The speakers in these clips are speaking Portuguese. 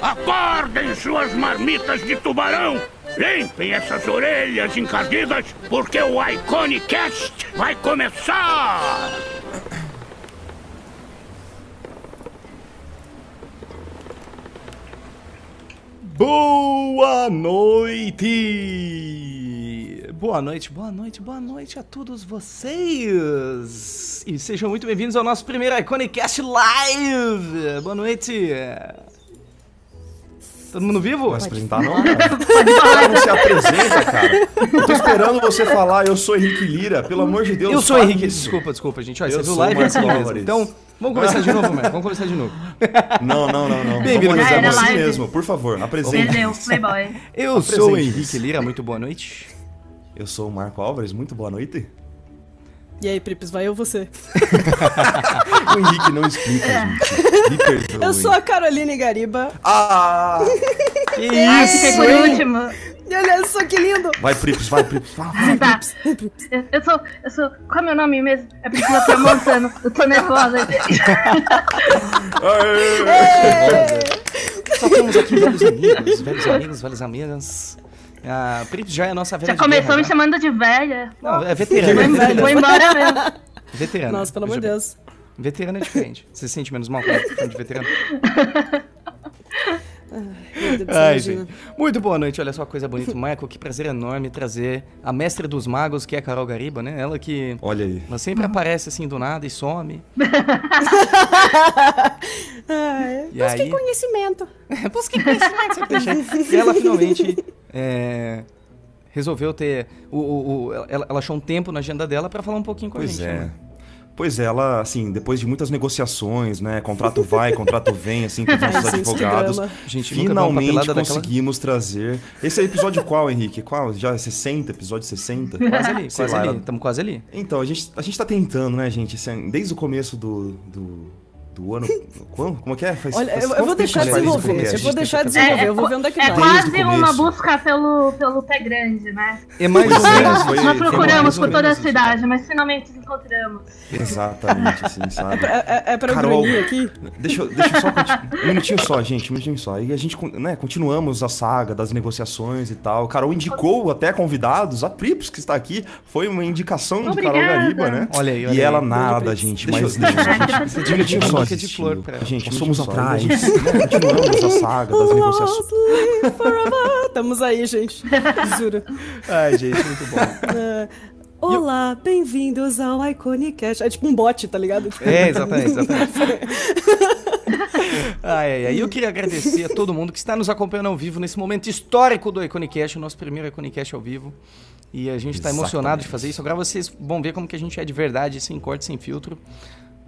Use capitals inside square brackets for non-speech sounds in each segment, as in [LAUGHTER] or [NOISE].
Acordem suas marmitas de tubarão! Limpem essas orelhas encardidas, porque o Iconicast vai começar! Boa noite! Boa noite, boa noite, boa noite a todos vocês! E sejam muito bem-vindos ao nosso primeiro Iconicast Live! Boa noite! Todo mundo vivo? Vai se apresentar não, cara? Cara, não se apresenta, cara. Eu tô esperando você falar, eu sou Henrique Lira, pelo amor de Deus. Eu sou Henrique, isso. desculpa, desculpa, gente. Olha, Eu você viu sou live é assim Marcos mesmo. Então, vamos começar de novo, Marco. Vamos começar de novo. Não, não, não, não. Bem-vindo, Vamos fazer amores. assim live. mesmo, por favor, apresente. Perdeu, Playboy. Eu sou o Apresente-nos. Henrique Lira, muito boa noite. Eu sou o Marco Álvares, muito boa noite. E aí, Prips, vai eu ou você? [LAUGHS] O Henrique não explica, gente. Me perdoe. Eu sou a Caroline Gariba. Ah! Que Fiquei por último. E olha só que lindo! Vai, Prips, vai, Prips. Vai, vai. Tá. Eu, eu sou. Eu sou. Qual é meu nome mesmo? É Priscila Tramontano. Eu tô nervosa. Só temos aqui velhos amigos, velhos amigos, velhos amigas. A Prips já é a nossa velha Já começou guerra, me já. chamando de velha. Não, é veterana. Vou, é veterana. vou embora mesmo. Veterana. Nossa, pelo amor de Deus. Veterana é diferente. Você se sente menos mal quando tá de veterano? [LAUGHS] Ai, gente. Muito boa noite, olha só que coisa bonita. Michael, que prazer enorme trazer a mestre dos magos, que é a Carol Gariba, né? Ela que Olha aí. ela sempre aparece assim do nada e some. Ai, [LAUGHS] E busquei aí? conhecimento. [LAUGHS] Busquei conhecimento. E ela finalmente é, resolveu ter. O, o- o- ela, ela achou um tempo na agenda dela pra falar um pouquinho com a Pois gente. é. né? Pois é, ela, assim, depois de muitas negociações, né? Contrato vai, contrato vem, assim, com os [LAUGHS] nossos Ai, advogados. Gente, Finalmente papelada daquela- conseguimos trazer. Esse é episódio qual, Henrique? Qual? Já é 60? Episódio 60? Quase ali, Sei quase lá, ali. Estamos quase ali. Então, a gente, a gente tá tentando, né, gente? Assim, desde o começo do, do, do ano. Como, como é que é? Faz, Olha, faz eu, eu vou deixar esse desenvolver. Eu vou deixar É, desenvolver. é Eu vou ver onde é que É o quase uma busca pelo, pelo pé grande, né? É mais ou é, menos. foi- Nós procuramos por toda a cidade, mas finalmente nos encontramos. Exatamente, assim, [LAUGHS] sabe? É, é, é pra eu Carol. grunhir aqui? Deixa, eu- deixa eu só. Um minutinho só, gente, um minutinho só. E a gente, né, continuamos a saga das negociações e tal. Carol indicou até convidados, a Prips, que está aqui, foi uma indicação de Carol Obrigada. Gariba, né? Olha aí, olha E ela aí. nada, gente, Deixa mas eu- deixa eu só. Gente, Um minutinho só. Dica de flor pra- Gente, um nós somos atrás. né, Continuamos a saga das negociações. Estamos aí, gente. Juro. Ai, gente, muito bom. É, Olá, bem-vindos ao Iconicast. É tipo um bot, tá ligado? Tipo, É, exatamente, exatamente. ai, ai, ai. Eu queria agradecer a todo mundo que está nos acompanhando ao vivo nesse momento histórico do Iconicast, o nosso primeiro Iconicast ao vivo. E a gente está emocionado de fazer isso. Agora vocês vão ver como que a gente é de verdade, sem corte, sem filtro.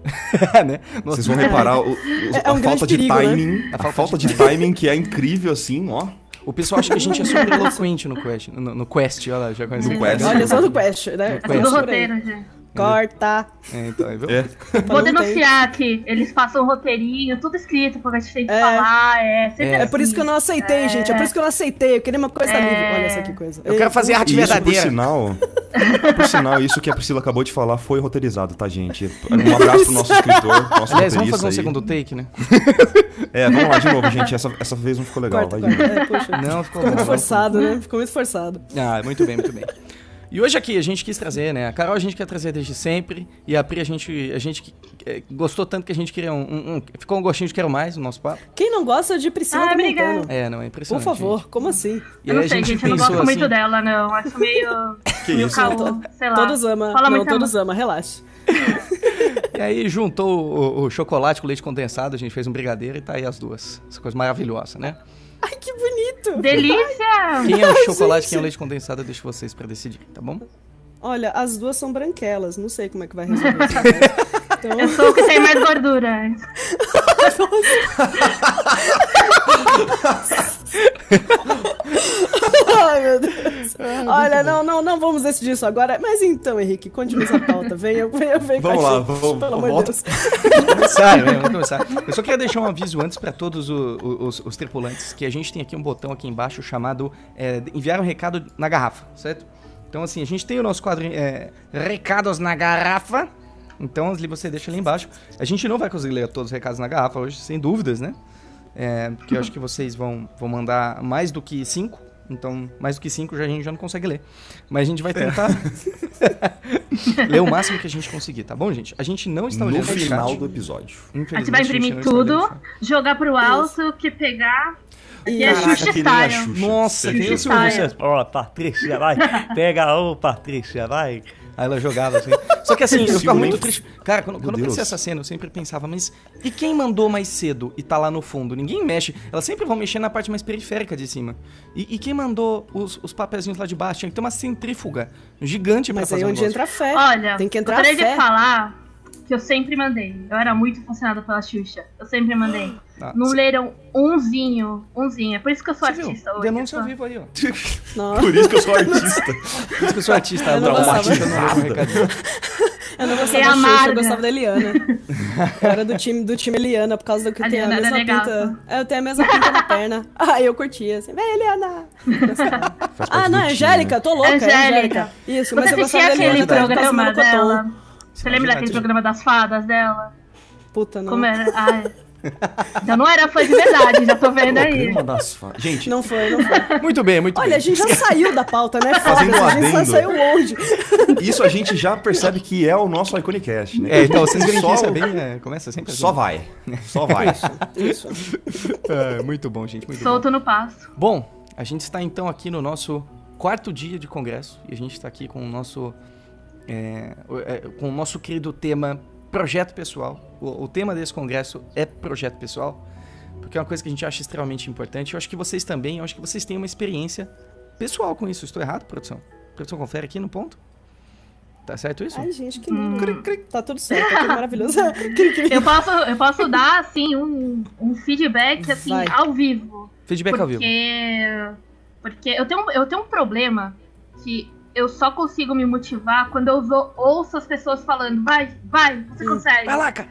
[LAUGHS] né? Nossa, Vocês vão reparar o- o- É a um falta de perigo, né? timing. A A falta falta de de timing que é incrível, assim, ó. O pessoal acha que a gente é super eloquente no Quest. No, no Quest, olha lá, já conhece No Quest. Olha só do Quest, né? No É Quest. aí. roteiro, gente. Corta. É, então, viu? É. Vou denunciar que eles passam um roteirinho, tudo escrito, porque a gente tem que É. falar, é sempre É por isso que eu não aceitei, gente. É por isso que eu não aceitei. Eu queria uma coisa É. livre. Olha só que coisa. Eu quero fazer arte isso, por verdadeira. sinal, por sinal, isso que a Priscila acabou de falar foi roteirizado, tá, gente? Um abraço pro nosso escritor, nosso Aliás, vamos fazer um aí. segundo take, né? [LAUGHS] É, vamos lá de novo, gente. Essa, essa vez não ficou legal. Corta, corta. É, poxa. Não, ficou Ficou muito forçado, né? Ficou muito forçado. Ah, muito bem, muito bem. E hoje aqui a gente quis trazer, né? A Carol a gente quer trazer desde sempre. E a Pri a gente, a gente eh, gostou tanto que a gente queria um, um- um- Ficou um gostinho de quero mais no nosso papo. Quem não gosta de Priscila Ah, Tramontano? obrigada. É, não, é Por impressionante. favor, gente. como assim? E Eu não sei, a gente gente, eu não gosto muito assim, dela, não. Acho meio. [LAUGHS] Que meio isso? caô, sei lá. Todos amam. Fala não, muito todos amam, relaxa. [LAUGHS] E aí juntou o, o chocolate com leite condensado, a gente fez um brigadeiro e tá aí as duas. Essa coisa maravilhosa, né? Ai, que bonito! Delícia! Quem é o chocolate, quem é o leite condensado, eu deixo vocês pra decidir, tá bom? Olha, as duas são branquelas. Não sei como é que vai resolver isso. Então, Eu sou o que tem mais gordura. [LAUGHS] [LAUGHS] [LAUGHS] Ai, meu Deus. Olha, não, não, não vamos decidir isso agora. Mas então, Henrique, conte-nos a pauta. Venha, venha, venha Vamos com a lá, gente, vamos- Pelo amor de volta. Deus. Vamos começar, né? Vamos começar. Eu só queria deixar um aviso antes para todos o- o- os, os tripulantes que a gente tem aqui um botão aqui embaixo chamado é, enviar um recado na garrafa, certo? Então assim, a gente tem o nosso quadro é, recados na garrafa. Então ali você deixa ali embaixo. A gente não vai conseguir ler todos os recados na garrafa hoje, sem dúvidas, né? É, porque eu acho que vocês vão, vão mandar mais do que cinco. Então, mais do que cinco já, a gente já não consegue ler. Mas a gente vai tentar [LAUGHS] ler o máximo que a gente conseguir, tá bom, gente? A gente não está No olhando o final chat. do episódio. A gente vai imprimir o tudo, jogar pro alto, que pegar. E é Xuxa nem a Style. Xuxa. Nossa, Entendi. tem o Silvio Style. Santos. Ó, Patrícia, vai. Pega o Patrícia, vai. Aí ela jogava assim. Só que assim, [LAUGHS] eu ficava muito triste. Cara, quando, quando eu pensei essa cena, eu sempre pensava, mas e quem mandou mais cedo e tá lá no fundo? Ninguém mexe. Elas sempre vão mexer na parte mais periférica de cima. E, e quem mandou os, os papelzinhos lá de baixo? Tinha que ter uma centrífuga gigante pra Mas fazer aí um onde negócio. entra a fé. Olha, Tem que entrar a fé. de falar que eu sempre mandei. Eu era muito fascinada pela Xuxa. Eu sempre mandei. Ah, Não cê- leram umzinho, umzinho. É por isso que eu sou viu? artista hoje. Denúncia eu ao sou- vivo aí, ó. Por isso que eu sou artista. Por isso que eu sou artista. Eu não eu não levo recadinho. Eu não gostava da Xuxa, eu gostava da Eliana. Eu [LAUGHS] era do time, do time Eliana, por causa do que A tem a mesma legal. pinta. É, eu tenho a mesma pinta na perna. [LAUGHS] Ah, eu curtia, assim, vem Eliana! Ah, não, é Angélica, né? tô louca, é Angélica. Angélica. Isso, mas Você eu gostava da aquele Eliana, eu ficava programa dela? Você lembra daquele programa das fadas dela? Puta, não. Como era? Ai. Eu não era fã de verdade, já tô vendo aí. Uma das fa- Gente, Não foi, não foi. Muito bem, muito Olha, bem. a gente já saiu da pauta, né? Fazendo Foda-se, a gente adendo. só saiu longe. isso a gente já percebe que é o nosso Iconicast, né? É, então, vocês verem que Só- isso é bem... é, começa sempre assim. Só vai. Só vai. Isso. É, muito bom, gente, muito bom. Solto no passo. Bom, a gente está então aqui no nosso quarto dia de congresso e a gente está aqui com o nosso é, é, com o nosso querido tema projeto pessoal. O, o tema desse congresso é projeto pessoal, porque é uma coisa que a gente acha extremamente importante. Eu acho que vocês também, eu acho que vocês têm uma experiência pessoal com isso. Estou errado, produção? Produção confere aqui no ponto. Tá certo isso? Ai, gente, que lindo. Tá tudo certo, tá tudo maravilhoso. [LAUGHS] Cri, cri. Eu posso, eu posso dar, assim, um, um feedback, assim, Vai. ao vivo. Feedback ao vivo. Porque, porque eu, tenho, eu tenho um problema que eu só consigo me motivar quando eu ouço as pessoas falando, vai, vai, você consegue. Vai lá, cara.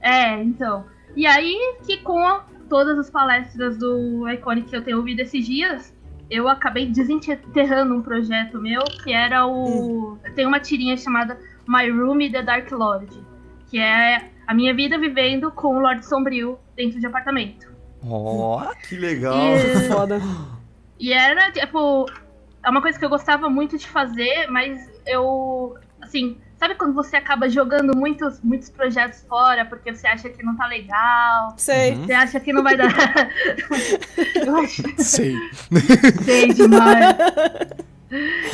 É, então. E aí que com a- todas as palestras do Iconic que eu tenho ouvido esses dias, eu acabei desenterrando um projeto meu que era o. Tem uma tirinha chamada My Room The Dark Lord, que é a minha vida vivendo com o Lorde Sombrio dentro de apartamento. Ó, Que legal. E, Foda. e era, tipo, é uma coisa que eu gostava muito de fazer, mas eu, assim, sabe quando você acaba jogando muitos, muitos projetos fora porque você acha que não tá legal? Sei. Você acha que não vai dar. [LAUGHS] eu acho sei. sei demais.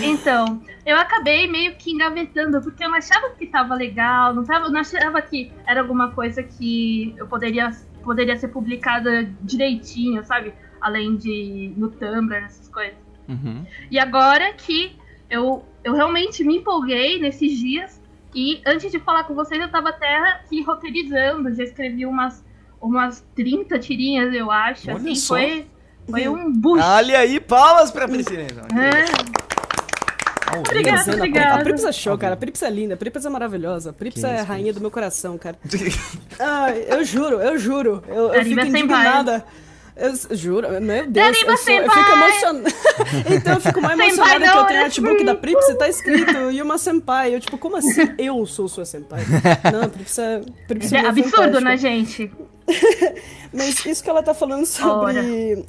Então, eu acabei meio que engavetando, porque eu não achava que tava legal, não, tava, não achava que era alguma coisa que eu poderia, poderia ser publicada direitinho, sabe? Além de no Tumblr, essas coisas. Uhum. E agora que eu, eu realmente me empolguei nesses dias, e antes de falar com vocês, eu tava até aqui roteirizando, já escrevi umas, umas 30 tirinhas, eu acho. Olha assim, só. foi, foi um boost. Olha aí, palmas pra Priscila. É. Obrigada, obrigada. A Prips é show, cara. A Prips é linda. A Prips é maravilhosa. A Prips é a rainha do meu coração, cara. [LAUGHS] Ai, eu juro, eu juro. Eu, eu fico indignada. Eu juro, meu Deus, eu, sou, eu Senpai. fico emocionada. [LAUGHS] então eu fico mais Senpai emocionada que eu tenho né? artbook da Prips e tá escrito Yuma Senpai. Eu, tipo, como assim [LAUGHS] eu sou sua Senpai? Não, a Prips é, Prips É é absurdo, né, gente? [LAUGHS] Mas isso que ela tá falando sobre.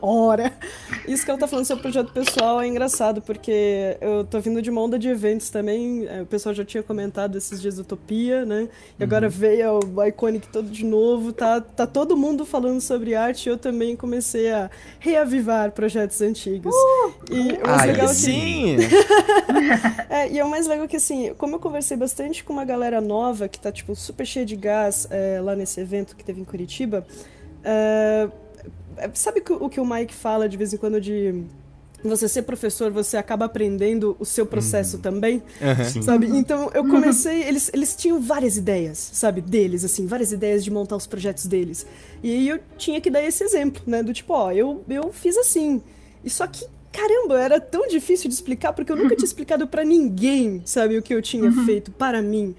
Ora! [LAUGHS] Isso que ela tá falando sobre projeto pessoal é engraçado, porque eu tô vindo de uma onda de eventos também. é, O pessoal já tinha comentado esses dias Utopia, né? E agora veio o Iconic todo de novo. Tá, tá todo mundo falando sobre arte e eu também comecei a reavivar projetos antigos. e o mais Aí legal é que- sim! [LAUGHS] é, e é o mais legal que, assim, como eu conversei bastante com uma galera nova que tá, tipo, super cheia de gás é, lá nesse evento que teve em Curitiba, é, sabe que o que o Mike fala de vez em quando de você ser professor, você acaba aprendendo o seu processo também, Sim. sabe? Então eu comecei, eles, eles tinham várias ideias, sabe, deles, assim, várias ideias de montar os projetos deles. E aí eu tinha que dar esse exemplo, né, do tipo, ó, eu, eu fiz assim. E só que, caramba, era tão difícil de explicar, porque eu nunca tinha [LAUGHS] explicado pra ninguém, sabe, o que eu tinha feito para mim.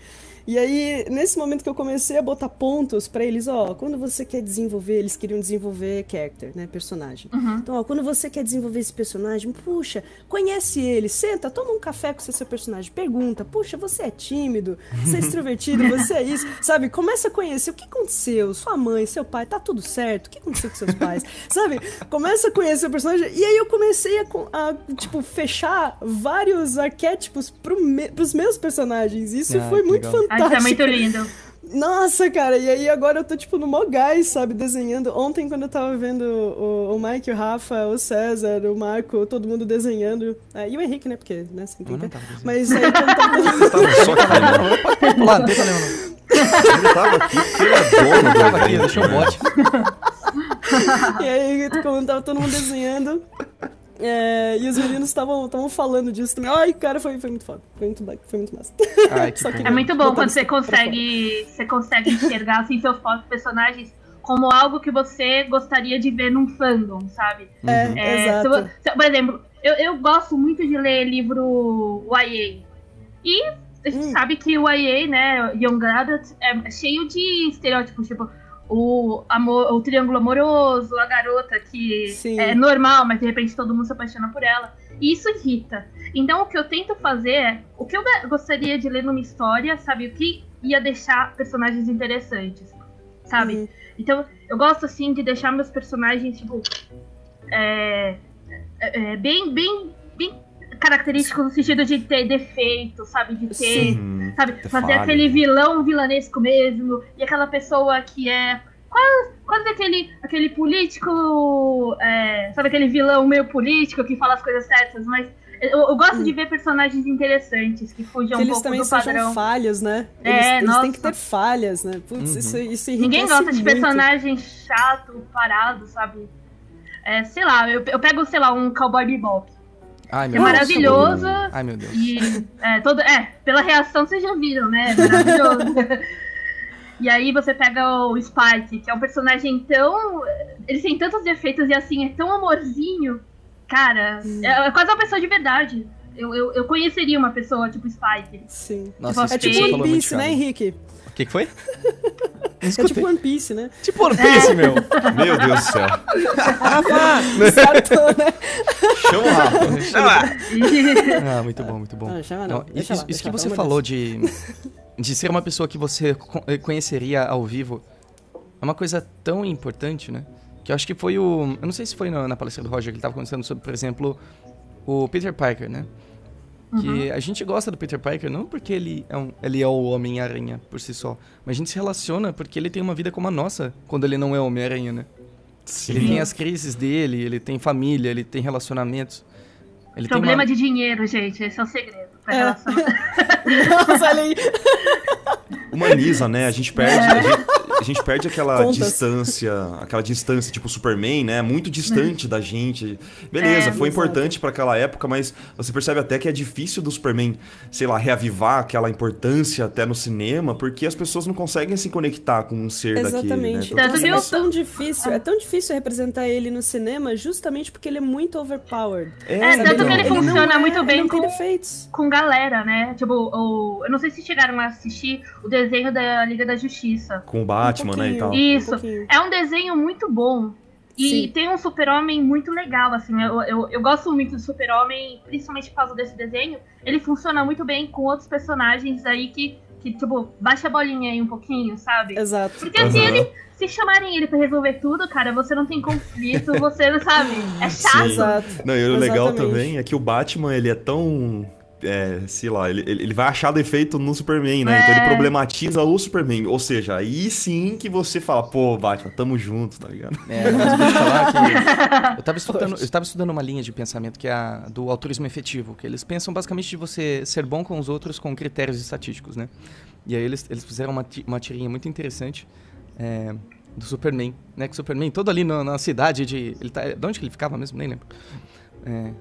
E aí, nesse momento que eu comecei a botar pontos pra eles, ó, quando você quer desenvolver, eles queriam desenvolver character, né, personagem. Então, ó, quando você quer desenvolver esse personagem, puxa, conhece ele, senta, toma um café com esse seu personagem, pergunta, puxa, você é tímido, você é extrovertido, [LAUGHS] você é isso, sabe? Começa a conhecer o que aconteceu, sua mãe, seu pai, tá tudo certo? O que aconteceu com seus pais? [LAUGHS] sabe? Começa a conhecer o personagem e aí eu comecei a, a, tipo, fechar vários arquétipos pro me, pros meus personagens. Isso Ah, foi muito legal. fantástico. Acho que é muito lindo. Nossa, cara, e aí agora eu tô, tipo, no mó gás, sabe, desenhando. Ontem, quando eu tava vendo o, o Mike, o Rafa, o César, o Marco, todo mundo desenhando. É, e o Henrique, né, porque, né, sem tempo. desenhando. Mas aí, quando tava... [LAUGHS] Tava só [LAUGHS] né? Pode pular, não tem problema não. Ele tava aqui ele é dono do Tava aqui, deixa eu né? bote. [LAUGHS] e aí, quando tava todo mundo desenhando... é, e os meninos estavam falando disso também. Ai, cara, foi, foi muito foda. Foi muito, foi muito massa. Ai, [LAUGHS] que Só que-. É muito bom quando você consegue, você consegue enxergar assim, seus próprios personagens como algo que você gostaria de ver num fandom, sabe? É, É, exato. se se- por exemplo, eu, eu gosto muito de ler livro YA. E a gente Hum. sabe que o YA, né, Young Adult, é cheio de estereótipos, tipo, o, amor, o triângulo amoroso, a garota que Sim. é normal, mas de repente todo mundo se apaixona por ela. E isso irrita. Então o que eu tento fazer é, o que eu gostaria de ler numa história, sabe, o que ia deixar personagens interessantes, sabe? Uhum. Então, eu gosto, assim, de deixar meus personagens, tipo, é, é, é, bem, bem, bem característicos no sentido de ter defeito, sabe? De ter, Sim. Sabe? Fazer falha. aquele vilão vilanesco mesmo, e aquela pessoa que é... Quase, quase aquele, aquele político, é, sabe? Aquele vilão meio político que fala as coisas certas, mas... Eu, eu gosto de ver personagens interessantes que fujam Que um eles pouco também do sejam padrão. falhas, né? É, Eles, eles nossa. têm que ter falhas, né? Putz, Uhum. isso, isso Ninguém gosta de muito. personagem chato, parado, sabe? É, sei lá, eu, eu pego, sei lá, um Cowboy Bebop. Ai, é Deus. maravilhoso. Ai, meu Deus. E é, todo, é, pela reação vocês já viram, né? É Maravilhoso. [LAUGHS] e aí você pega o Spike, que é um personagem tão. Ele tem tantos defeitos e assim, é tão amorzinho. Cara, é, é quase uma pessoa de verdade. Eu, eu, eu conheceria uma pessoa tipo Spike. Sim. Nossa, Tipo, isso É tipo One muito Piece, né. Henrique? O que que foi? Não É escutei. tipo One Piece, né? Tipo One Piece, meu. Meu Deus do céu. Startou, né? Chama o Rafa. Ah, muito bom, muito bom. Ah, chama não. Não, isso lá, isso que lá, você falou de, de ser uma pessoa que você eh, conheceria ao vivo é uma coisa tão importante, né? Que eu acho que foi o. Eu não sei se foi na, na palestra do Roger que ele estava conversando sobre, por exemplo, o Peter Parker, né? Que a gente gosta do Peter Parker não porque ele é, um, ele é o Homem-Aranha por si só, mas a gente se relaciona porque ele tem uma vida como a nossa quando ele não é Homem-Aranha, né? Ele tem as crises dele, ele tem família, ele tem relacionamentos. Ele Problema tem de dinheiro, gente. Esse é o segredo. Pra É. [LAUGHS] Nossa, olha aí. [LAUGHS] Humaniza, né? A gente perde, a gente, a gente perde aquela Contas. distância, aquela distância tipo Superman, né? Muito distante da gente. Beleza, É, foi importante pra aquela época, mas você percebe até que é difícil do Superman, sei lá, reavivar aquela importância até no cinema, porque as pessoas não conseguem se conectar com um ser Exatamente. daquele, né? Nossa, que é eu- tão difícil, é tão difícil representar ele no cinema justamente porque ele é muito overpowered. É, sabe? tanto que ele não funciona é- muito ele bem com- com galera, né? Tipo, o, eu não sei se chegaram a assistir o desenho da Liga da Justiça. Com o Batman, Um né, e tal. Isso. Um. É um desenho muito bom. E Sim. tem um super-homem muito legal, assim. Eu, eu, eu gosto muito do super-homem, principalmente por causa desse desenho. Ele funciona muito bem com outros personagens aí que, que tipo, baixa a bolinha aí um pouquinho, sabe? Exato. Porque se Aham. ele. Se chamarem ele pra resolver tudo, cara, você não tem conflito, você não sabe. É chato. Sim. Exato. Não, e o legal também é que o Batman, ele é tão. É, sei lá, ele, ele vai achar defeito no Superman, né? Então ele É. problematiza o Superman. Ou seja, aí sim que você fala, pô, Batman, tamo junto, tá ligado? É, mas eu vou te falar que [LAUGHS] eu tava estudando, eu tava estudando uma linha de pensamento que é a do altruísmo efetivo, que eles pensam basicamente de você ser bom com os outros com critérios estatísticos, né? E aí eles, eles fizeram uma, uma tirinha muito interessante é, do Superman, né? Que o Superman todo ali na, na cidade de... Ele tá, de onde que ele ficava mesmo? Nem lembro. É,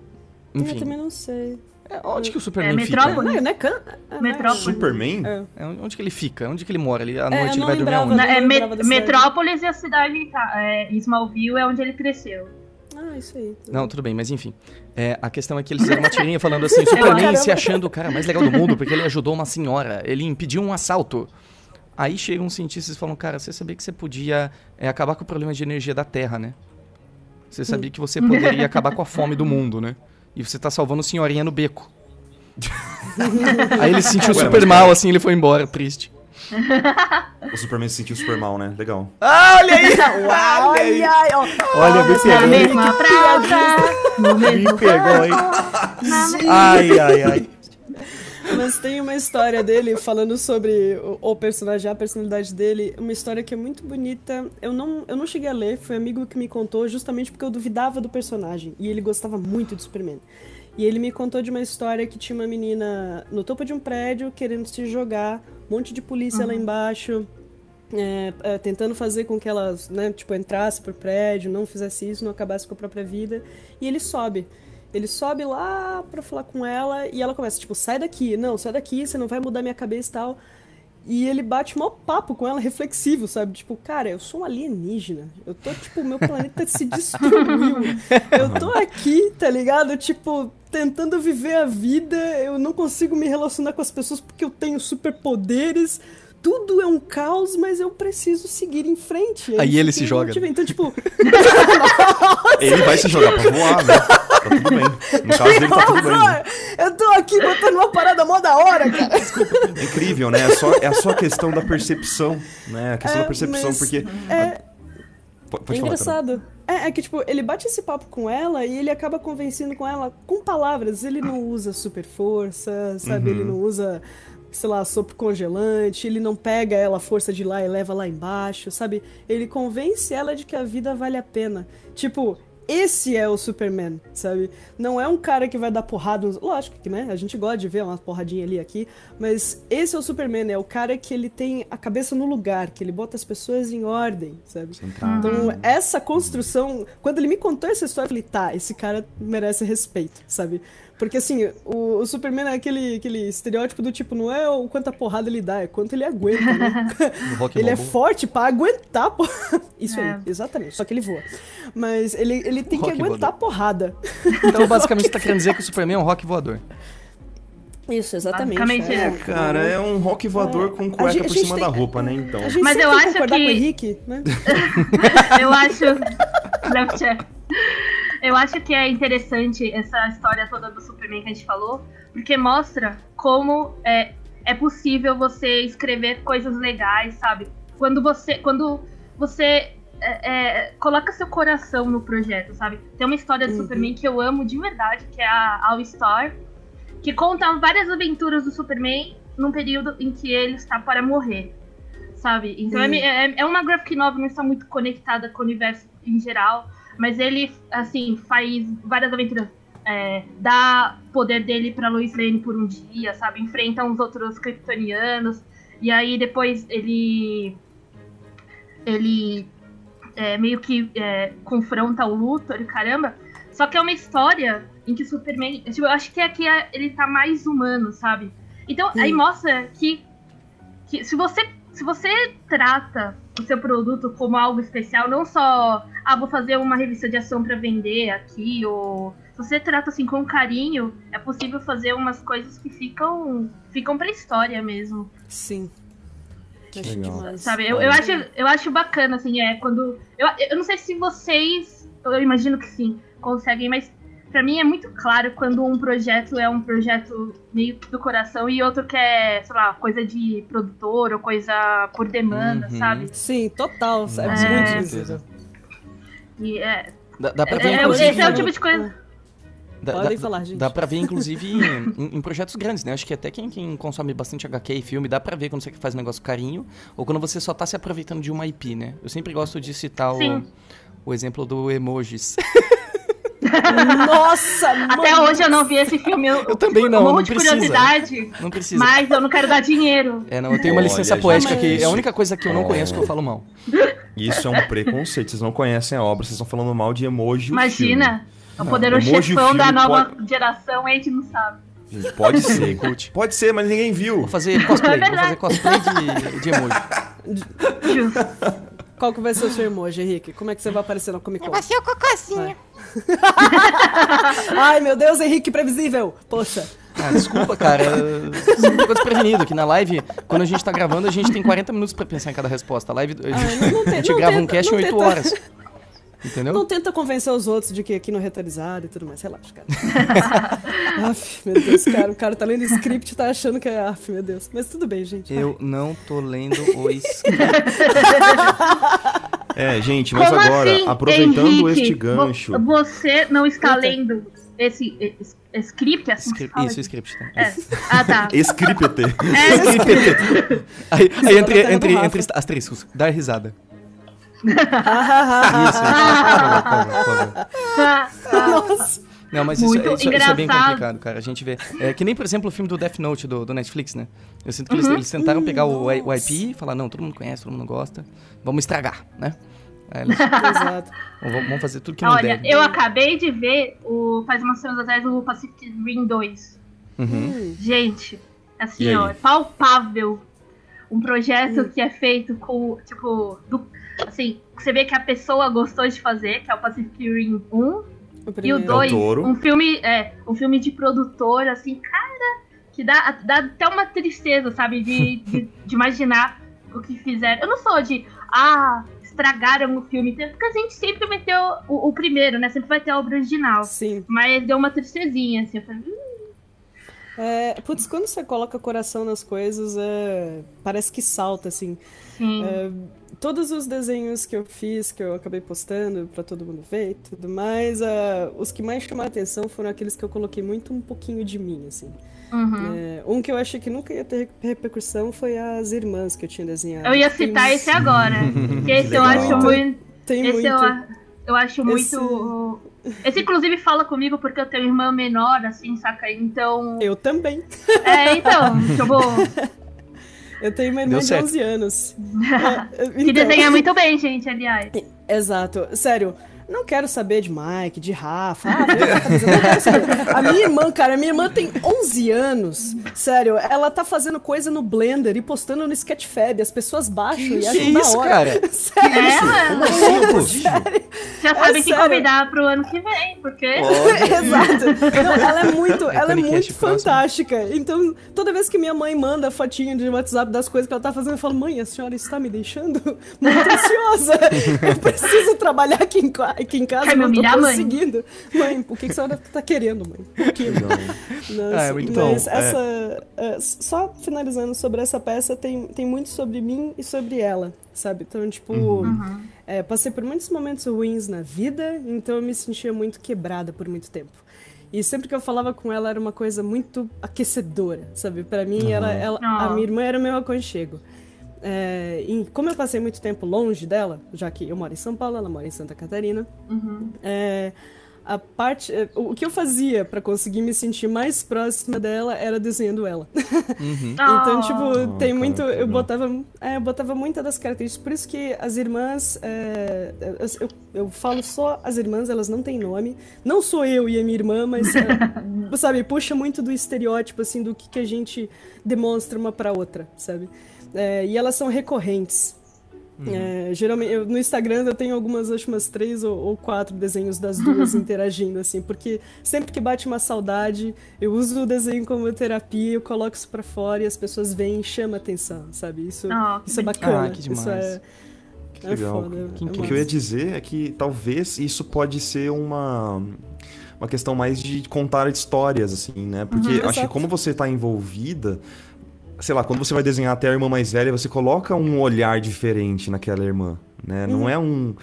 Eu enfim, também não sei. É, onde que o Superman É, fica? Metrópole. Não, não é can... não é- Metrópole. Superman? É. É, onde que ele fica? Onde que ele mora? Ele, à É, noite ele vai dormir lembrava aonde? da- É, não Me- lembrava da cidade. Metrópolis e a cidade tá, é, Smallville é onde ele cresceu. Ah, isso aí. Não, tudo bem, mas enfim. É, a questão é que eles fizeram uma tirinha falando assim, [LAUGHS] Superman se achando o cara mais legal do mundo porque ele ajudou uma senhora, ele impediu um assalto. Aí chegam uns cientistas e falam, cara, você sabia que você podia é, acabar com o problema de energia da Terra, né? Você sabia que você poderia acabar com a fome do mundo, né? E você tá salvando senhorinha no beco. [LAUGHS] Aí ele se sentiu Ué, super mas mal, assim, ele foi embora, triste. O Superman se sentiu super mal, né? Legal. Ah, olha aí! [LAUGHS] Uau, ai, ó. Olha, me Na pegou, mesma no mesmo [LAUGHS] Me pegou, hein? na Ai, ai, ai. Mas tem uma história dele falando sobre o, o personagem, a personalidade dele, uma história que é muito bonita. Eu não, eu não cheguei a ler, foi um amigo que me contou, justamente porque eu duvidava do personagem. E ele gostava muito do Superman. E ele me contou de uma história que tinha uma menina no topo de um prédio querendo se jogar, um monte de polícia lá embaixo. é, é, tentando fazer com que ela, né, tipo, entrasse pro prédio, não fizesse isso, não acabasse com a própria vida. E ele sobe. Ele sobe lá pra falar com ela e ela começa, tipo, sai daqui, não, sai daqui, você não vai mudar minha cabeça e tal. E ele bate mó papo com ela, reflexivo, sabe? Tipo, cara, eu sou um alienígena. Eu tô, tipo, meu planeta se [LAUGHS] destruiu. Eu tô aqui, tá ligado? Tipo, tentando viver a vida. Eu não consigo me relacionar com as pessoas porque eu tenho superpoderes. Tudo é um caos, mas eu preciso seguir em frente. É Aí isso ele se joga, motiva. Então, tipo, [LAUGHS] [LAUGHS] Ele vai se jogar pra voar, né? Tá tudo bem. No caso dele, tá tudo bem. né? [LAUGHS] eu tô aqui botando uma parada mó da hora, cara. É incrível, né? É só, é só a questão da percepção, né? A questão É, da percepção, porque... É, Pode, É pode falar, Carol. engraçado. É, é que, tipo, ele bate esse papo com ela e ele acaba convencendo com ela com palavras. Ele não usa super força, sabe? Ele não usa, sei lá, sopro congelante. Ele não pega ela a força de lá e leva lá embaixo, sabe? Ele convence ela de que a vida vale a pena. Tipo, esse é o Superman, sabe? Não é um cara que vai dar porrada. nos- Lógico que, né? A gente gosta de ver uma porradinha ali aqui. Mas esse é o Superman, é o cara que ele tem a cabeça no lugar, que ele bota as pessoas em ordem, sabe? Centrado. Então, essa construção, quando ele me contou essa história, eu falei, tá, esse cara merece respeito, sabe? Porque assim, o, o Superman é aquele, aquele estereótipo do tipo, não é o quanta porrada ele dá, é quanto ele aguenta, né? [LAUGHS] Ele é forte pra aguentar, pô. [LAUGHS] Isso É. aí, exatamente, só que ele voa. Mas ele, ele tem que Rock aguentar a porrada. [LAUGHS] Então, basicamente, você tá querendo dizer que o Superman é um rock voador. Isso, exatamente. Basicamente é. é. Cara, é um rock voador com A cueca gente- a por cima tem- da roupa, né? Então. A gente Mas sempre eu tem acho que- com o Henrique, né? Eu acho. Snapchat. Eu acho que é interessante essa história toda do Superman que a gente falou, porque mostra como é, é possível você escrever coisas legais, sabe? Quando você, quando você é, é, coloca seu coração no projeto, sabe? Tem uma história do Uhum. Superman que eu amo de verdade, que é a All Star, que conta várias aventuras do Superman num período em que ele está para morrer, sabe? Então é é, é uma graphic novel, não está muito conectada com o universo em geral, mas ele, assim, faz várias aventuras. É, dá poder dele pra Lois Lane por um dia, sabe? Enfrenta uns outros kryptonianos. E aí depois ele. Ele é, meio que é, confronta o Luthor caramba. Só que é uma história em que o Superman. Tipo, eu acho que aqui é- ele tá mais humano, sabe? Então aí Sim. mostra que, que se você. Se você trata o seu produto como algo especial, não só, ah, vou fazer uma revista de ação pra vender aqui, ou se você trata assim com carinho, é possível fazer umas coisas que ficam ficam pra história mesmo. Sim. Acho demais. Sabe? Eu, eu, acho, eu acho bacana, assim, é quando. Eu, eu não sei se vocês. Eu imagino que sim, conseguem, mas pra mim é muito claro quando um projeto é um projeto meio do coração e outro que é, sei lá, coisa de produtor ou coisa por demanda, Uhum. sabe? Sim, total. É, É. muito isso. E é, Dá, dá pra ver, é, inclusive... esse é o tipo de coisa. Dá, Podem dá- falar, gente. Dá pra ver, inclusive, em, em projetos grandes, né? Acho que até quem, quem consome bastante HQ e filme, dá pra ver quando você faz um negócio carinho ou quando você só tá se aproveitando de uma IP, né? Eu sempre gosto de citar o, o exemplo do emojis. [LAUGHS] Nossa, Até mano. hoje eu não vi esse filme. Eu, Eu também não, eu morro não de precisa. curiosidade, Não precisa. mas eu não quero dar dinheiro. É, não, eu tenho uma Olha, licença poética mas- que é a única coisa que eu não conheço que eu falo mal. Isso é um preconceito. Vocês não conhecem a obra, vocês estão falando mal de emoji. o Imagina, o Não, poderoso emoji chefão da nova geração, a gente não sabe. Gente, pode ser. [LAUGHS] pode ser, mas ninguém viu. Vou fazer cosplay, [LAUGHS] É vou fazer cosplay de, de emoji. Justo. Qual que vai ser o seu emoji, Henrique? Como é que você vai aparecer na Comic Con? Vai ser o cocôzinho. [LAUGHS] Ai, meu Deus, Henrique previsível. Poxa. Ah, desculpa, cara. Ficou desprevenido que na live, quando a gente tá gravando, a gente tem 40 minutos pra pensar em cada resposta. A live, a gente, Ai, não- não a gente tem- grava um cast em não 8 tenta. horas. Entendeu? Não tenta convencer os outros de que aqui no retorizado e tudo mais. Relaxa, cara. [LAUGHS] Aff, meu Deus, cara. O cara tá lendo script e tá achando que é. Aff, meu Deus. Mas tudo bem, gente. Eu não tô lendo o [LAUGHS] script. É, gente, mas Como agora, assim, aproveitando Henrique? este Vo- gancho. Você não está Eita. lendo esse es- script? Assim Script- fala? Isso, script. Tá? É. Ah, tá. [LAUGHS] Script. É, Aí, aí Só entre, entre, entre asteriscos, dar risada. Isso. Nossa. [LAUGHS] Não, mas isso, Muito isso- isso é bem complicado, cara. A gente vê. É que nem, por exemplo, o filme do Death Note do, do Netflix, né? Eu sinto que eles, eles tentaram pegar o, o IP e falar, não, todo mundo conhece, todo mundo gosta. Vamos estragar, né? Eles, [LAUGHS] Exato. vamos vamos fazer tudo que não Olha, deve. eu acabei de ver, o, faz umas semanas atrás, o Pacific Rim 2. Uhum. Hum. Gente, assim, ó, é palpável. Um projeto que é feito com, tipo, do- assim, você vê que a pessoa gostou de fazer, que é o Pacific Rim 1. O E o primeiro. 2, Del Toro. um filme, é, um filme de produtor, assim, cara, que dá, dá até uma tristeza, sabe, de, de, [LAUGHS] de imaginar o que fizeram. Eu não sou de, ah, estragaram o filme, porque a gente sempre vai ter o, o, o primeiro, né, sempre vai ter a obra original. Sim. Mas deu uma tristezinha, assim, eu falei, hum, É, putz, quando você coloca coração nas coisas, é, parece que salta, assim. sim. É, todos os desenhos que eu fiz, que eu acabei postando pra todo mundo ver e tudo mais, é, os que mais chamaram atenção foram aqueles que eu coloquei muito um pouquinho de mim, assim. Uhum. É, um que eu achei que nunca ia ter repercussão foi as irmãs que eu tinha desenhado. Eu ia citar esse agora. [LAUGHS] que esse eu acho muito. Tem Esse muito. eu, eu acho Esse- muito. Esse, inclusive, fala comigo porque eu tenho irmã menor, assim, saca? Então. Eu também. É, então, [LAUGHS] tipo. Eu tenho uma irmã Deu de certo. 11 anos. [LAUGHS] É, Que então- desenha muito bem, gente, aliás. Exato. Sério, não quero saber de Mike, de Rafa. Ah. A minha irmã, cara, a minha irmã tem 11 anos. Sério, ela tá fazendo coisa no Blender e postando no Sketchfab. As pessoas baixam e Que acham da isso, hora. cara? [LAUGHS] Sério. É, Como assim é possível? já sabem quem sério. convidar pro ano que vem, porque. [LAUGHS] Exato. Não, ela é muito, ela é muito Cast próximo. fantástica. Então, toda vez que minha mãe manda fotinho de WhatsApp das coisas que ela tá fazendo, eu falo, mãe, a senhora está me deixando muito ansiosa. Eu preciso trabalhar aqui em, ca- aqui em casa, Quer me não tô humilhar, mãe? conseguindo. Mãe, o que, que a senhora tá querendo, mãe? Por quê? Nossa, Ah, é muito mas bom. essa. é, só finalizando sobre essa peça, tem, tem muito sobre mim e sobre ela, sabe? Então, tipo. Uhum. é, passei por muitos momentos ruins na vida, então eu me sentia muito quebrada por muito tempo. E sempre que eu falava com ela era uma coisa muito aquecedora, sabe? Pra mim, ela, ela- a Ah. minha irmã era meu aconchego. É, e como eu passei muito tempo longe dela, já que eu moro em São Paulo, ela mora em Santa Catarina, Uhum. é, a parte, é, o que eu fazia pra conseguir me sentir mais próxima dela era desenhando ela. Uhum. [LAUGHS] Então, Ah. tipo, Oh, tem cara, muito. Eu botava, é, eu botava muitas das características. Por isso que as irmãs. é, eu, eu- eu falo só as irmãs, elas não têm nome. Não sou eu e a minha irmã, mas. é, [LAUGHS] sabe, puxa muito do estereótipo, assim, do que, que a gente demonstra uma pra outra, sabe? É, e elas são recorrentes. É, geralmente, eu- no Instagram eu tenho algumas, acho umas três ou, ou quatro desenhos das duas [LAUGHS] interagindo, assim, porque sempre que bate uma saudade, eu uso o desenho como terapia, eu coloco isso pra fora e as pessoas vêm e chamam atenção, sabe? Isso, que isso é bacana. Ah, que demais. Isso é, Que é legal. foda. Que é O que eu ia dizer é que talvez isso pode ser uma uma questão mais de contar histórias, assim, né? Porque acho que Exato. como você tá envolvida, sei lá, quando você vai desenhar até a irmã mais velha, você coloca um olhar diferente naquela irmã, né? Não é um.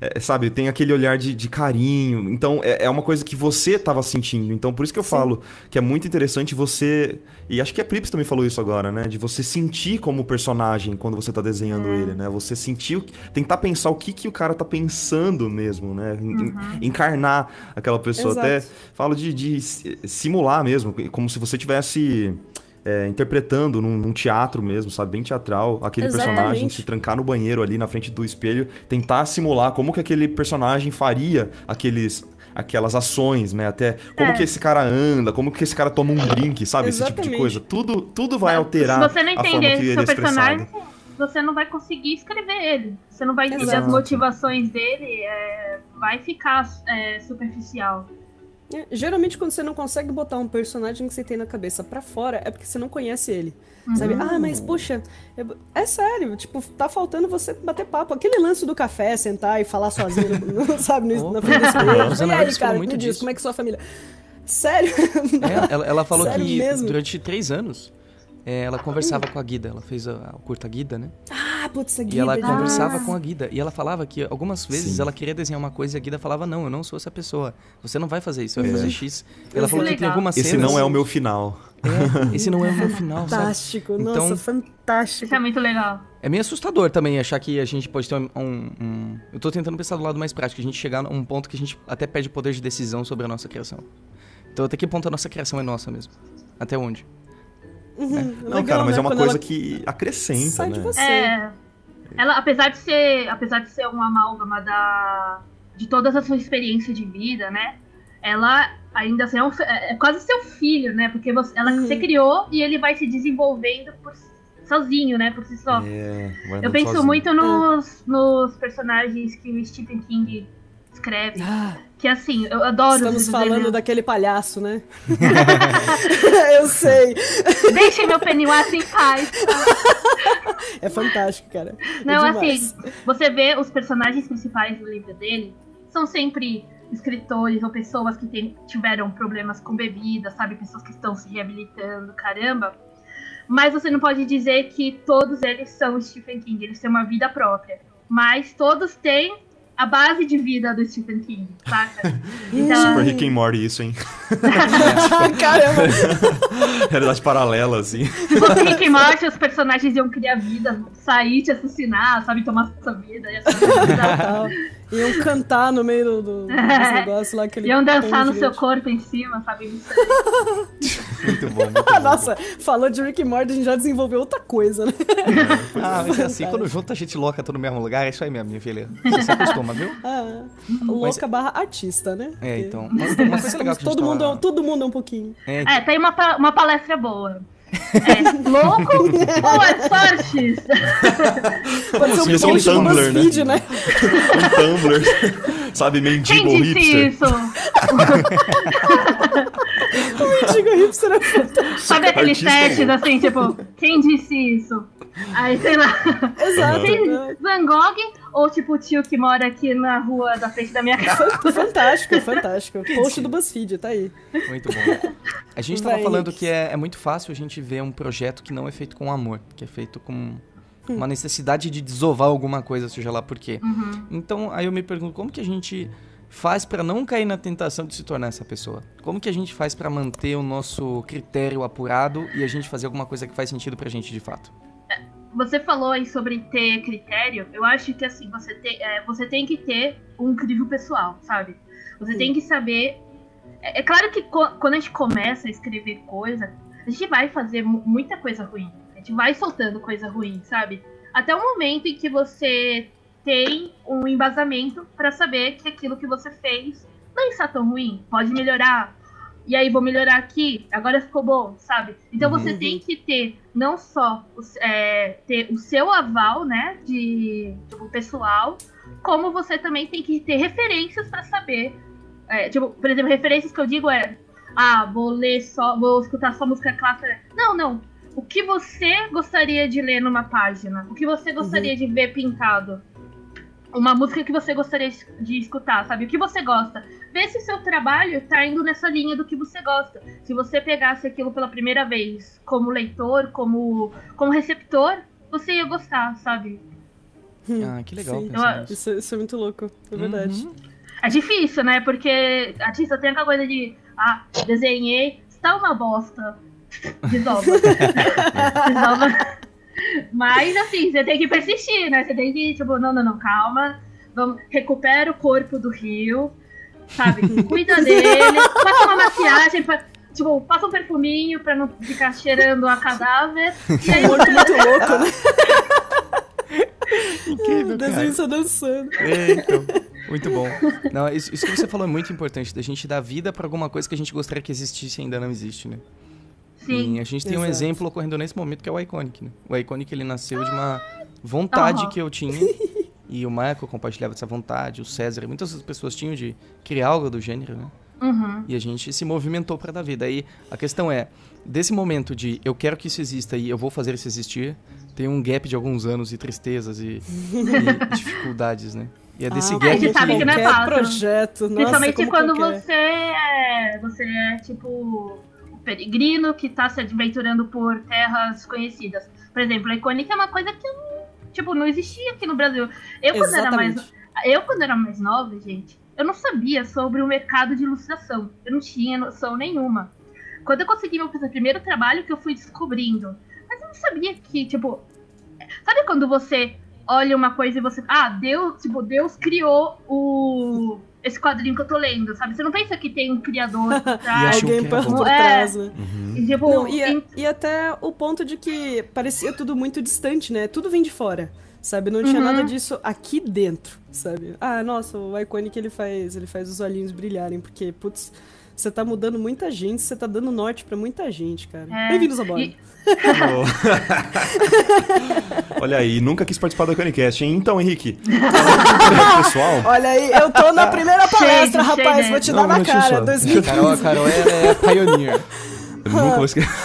é, sabe, tem aquele olhar de, de carinho. Então, é, é uma coisa que você tava sentindo. Então, por isso que eu falo que é muito interessante você. E acho que a Prips também falou isso agora, né? De você sentir como personagem quando você tá desenhando ele, né? Você sentir. Tentar pensar o que, que o cara tá pensando mesmo, né? En- Encarnar aquela pessoa. Exato. Até falo de, de si- simular mesmo, como se você tivesse. É, interpretando num, num teatro mesmo, sabe? Bem teatral, aquele Exatamente. personagem se trancar no banheiro ali na frente do espelho, tentar simular como que aquele personagem faria aqueles aquelas ações, né? Até como É. que esse cara anda, como que esse cara toma um drink, sabe? Esse tipo de Exatamente. coisa. Tudo, tudo vai Mas alterar Se você não a forma entender que ele é seu personagem, expressado. você não vai conseguir escrever ele. Você não vai entender Exato. as motivações dele, é, vai ficar é, superficial. É, geralmente, quando você não consegue botar um personagem que você tem na cabeça pra fora, é porque você não conhece ele. Sabe? Ah, mas puxa, é, é sério, tipo, tá faltando você bater papo. Aquele lance do café, sentar e falar sozinho, [LAUGHS] sabe, no, na frente do espelho. E aí, cara, muito me diz, disso. como é que sua família? Sério? É, ela, ela falou Sério que mesmo? durante três anos é, ela conversava com a Guida. Ela fez a, a curta Guida, né? Ah, putz, a E Guida, ela de- conversava com a Guida. E ela falava que algumas vezes Sim. ela queria desenhar uma coisa e a Guida falava: Não, eu não sou essa pessoa. Você não vai fazer isso, você vai É. fazer X. Ela falou que tem algumas Esse cenas. não é o meu final. É, esse não é o meu [LAUGHS] final, sabe? Fantástico, Então- nossa, fantástico. Isso é muito legal. É meio assustador também achar que a gente pode ter um, um- um- Eu tô tentando pensar do lado mais prático, a gente chegar a um ponto que a gente até perde poder de decisão sobre a nossa criação. Então até que ponto a nossa criação é nossa mesmo? Até onde? Uhum, Não, legal, cara, mas né? é uma Quando coisa ela que acrescenta, sai de né? você. É, ela, apesar de ser, apesar de ser uma amálgama da, de todas as suas experiências de vida, né? Ela ainda assim, é, um fi- é quase seu filho, né? Porque você, ela Uhum. você criou e ele vai se desenvolvendo por, sozinho, né? Por si só. É, vai Eu penso sozinho. muito nos, nos personagens que o Stephen King escreve. Ah, Que assim, eu adoro estamos os falando desenhos. daquele palhaço, né? [LAUGHS] Eu sei. Deixem meu Pennywise em paz. É fantástico, cara. É Não, demais. assim, você vê os personagens principais do livro dele são sempre escritores ou pessoas que tem- tiveram problemas com bebida, sabe? Pessoas que estão se reabilitando, caramba. Mas você não pode dizer que todos eles são Stephen King, eles têm uma vida própria. Mas todos têm a base de vida do Stephen King, saca? [LAUGHS] Então, Super Rick and Morty isso, hein? [LAUGHS] Caramba, [LAUGHS] Realidade paralela, assim. se fosse Rick e Morty, os personagens iam criar vida, sair, te assassinar, sabe? Tomar sua vida. Ia ser tal. Iam cantar no meio do, do, dos negócios lá. Aquele Iam dançar no seu corpo em cima, sabe? Muito bom, muito Ah, [LAUGHS] nossa, falou de Rick e Morty, a gente já desenvolveu outra coisa, né? Ah, mas é assim, quando junta a gente louca todo no mesmo lugar, é isso aí mesmo, minha filha. Você se acostuma, viu? [LAUGHS] Ah, louca barra artista, né? É, então. Mas tem uma coisa [LAUGHS] legal que a gente todo, mundo, tava- todo mundo é um pouquinho. É, É, tem uma, pa- uma palestra boa. É, louco ou é sorte? Pode ser assim? um Esse é um post do Tumblr, né? Né? Um Tumblr. Sabe, Quem mendigo disse hipster. isso? [LAUGHS] Mendigo hipster é fantástico. Sabe aqueles testes assim, tipo, quem disse isso? Aí, sei lá, Exato. né? Van Gogh ou tipo o tio que mora aqui na rua da frente da minha [LAUGHS] casa? Fantástico, [LAUGHS] fantástico. Post do BuzzFeed, tá aí. Muito bom. A gente tava Vai, falando que é, é muito fácil a gente ver um projeto que não é feito com amor, que é feito com uma necessidade de desovar alguma coisa, seja lá por quê. Uhum. Então, aí eu me pergunto, como que a gente faz pra não cair na tentação de se tornar essa pessoa? Como que a gente faz pra manter o nosso critério apurado e a gente fazer alguma coisa que faz sentido pra gente de fato? Você falou aí sobre ter critério. Eu acho que assim, você, te- é, você tem que ter um crivo pessoal, sabe? Você tem que saber. É, é claro que co- quando a gente começa a escrever coisa, a gente vai fazer mu- muita coisa ruim. A gente vai soltando coisa ruim, sabe? Até o momento em que você tem um embasamento pra saber que aquilo que você fez não está tão ruim, pode melhorar. E aí, vou melhorar aqui, agora ficou bom, sabe? Então você Uhum. tem que ter não só é, ter o seu aval, né, de tipo, pessoal, como você também tem que ter referências pra saber. é, tipo, por exemplo, referências que eu digo é, ah, vou ler só, vou escutar só música clássica. Não, não. O que você gostaria de ler numa página? O que você gostaria de ver pintado? Uma música que você gostaria de escutar, sabe? O que você gosta? Vê se o seu trabalho tá indo nessa linha do que você gosta. Se você pegasse aquilo pela primeira vez como leitor, como, como receptor, você ia gostar, sabe? Ah, que legal Eu-. Isso, isso é muito louco, é verdade. Uhum. É difícil, né? Porque artista tem aquela coisa de, ah, desenhei, está uma bosta. Desova. [LAUGHS] Desova. Mas assim, você tem que persistir, né? Você tem que, tipo, não, não, não, calma. Vamos, recupera o corpo do rio, sabe? [LAUGHS] Cuida dele, passa uma maquiagem, pra, tipo, passa um perfuminho pra não ficar cheirando a cadáver. E aí Morto muito louco, né? [LAUGHS] Incrível, o cara. desenho só dançando. É, então. Muito bom. Não, isso, isso que você falou é muito importante, da gente dar vida pra alguma coisa que a gente gostaria que existisse e ainda não existe, né? Sim. E a gente tem um Exato. exemplo ocorrendo nesse momento que é o Iconic, né? O Iconic ele nasceu de uma vontade Aham. que eu tinha, [LAUGHS] e o Michael compartilhava essa vontade, o César, e muitas outras pessoas tinham de criar algo do gênero, né? Uhum. E a gente se movimentou para dar vida. Aí a questão é, desse momento de eu quero que isso exista e eu vou fazer isso existir, tem um gap de alguns anos e tristezas e, e [LAUGHS] dificuldades, né? E é desse Ah, gap a gente que... sabe que não é fácil. projeto, nossa, Principalmente como quando qualquer. você é. Você é tipo peregrino que tá se aventurando por terras conhecidas. Por exemplo, a Iconic é uma coisa que não, tipo, não existia aqui no Brasil. Eu quando, era mais, eu, quando era mais nova, gente, eu não sabia sobre o mercado de ilustração. Eu não tinha noção nenhuma. Quando eu consegui meu primeiro trabalho, que eu fui descobrindo. Mas eu não sabia que, tipo. Sabe quando você olha uma coisa e você. Ah, Deus, tipo, Deus criou o. Esse quadrinho que eu tô lendo, sabe? Você não pensa que tem um criador por [LAUGHS] E trás. Alguém que era por, por É. trás, né? E, tipo, Não, e, em- e até o ponto de que parecia tudo muito distante, né? Tudo vem de fora, sabe? Não tinha Uhum. nada disso aqui dentro, sabe? Ah, nossa, o Iconic ele faz, ele faz os olhinhos brilharem, porque, putz, você tá mudando muita gente, você tá dando norte pra muita gente, cara. É. Bem-vindos a bordo. E- [LAUGHS] Olha aí, nunca quis participar do Canicast, hein? Então, Henrique, [LAUGHS] pessoal, Olha aí, eu tô na primeira palestra, rapaz, vou te Não, dar na cara. só. 2000... Carol, a Carol é, é a pioneer. eu nunca vou esquecer. [LAUGHS]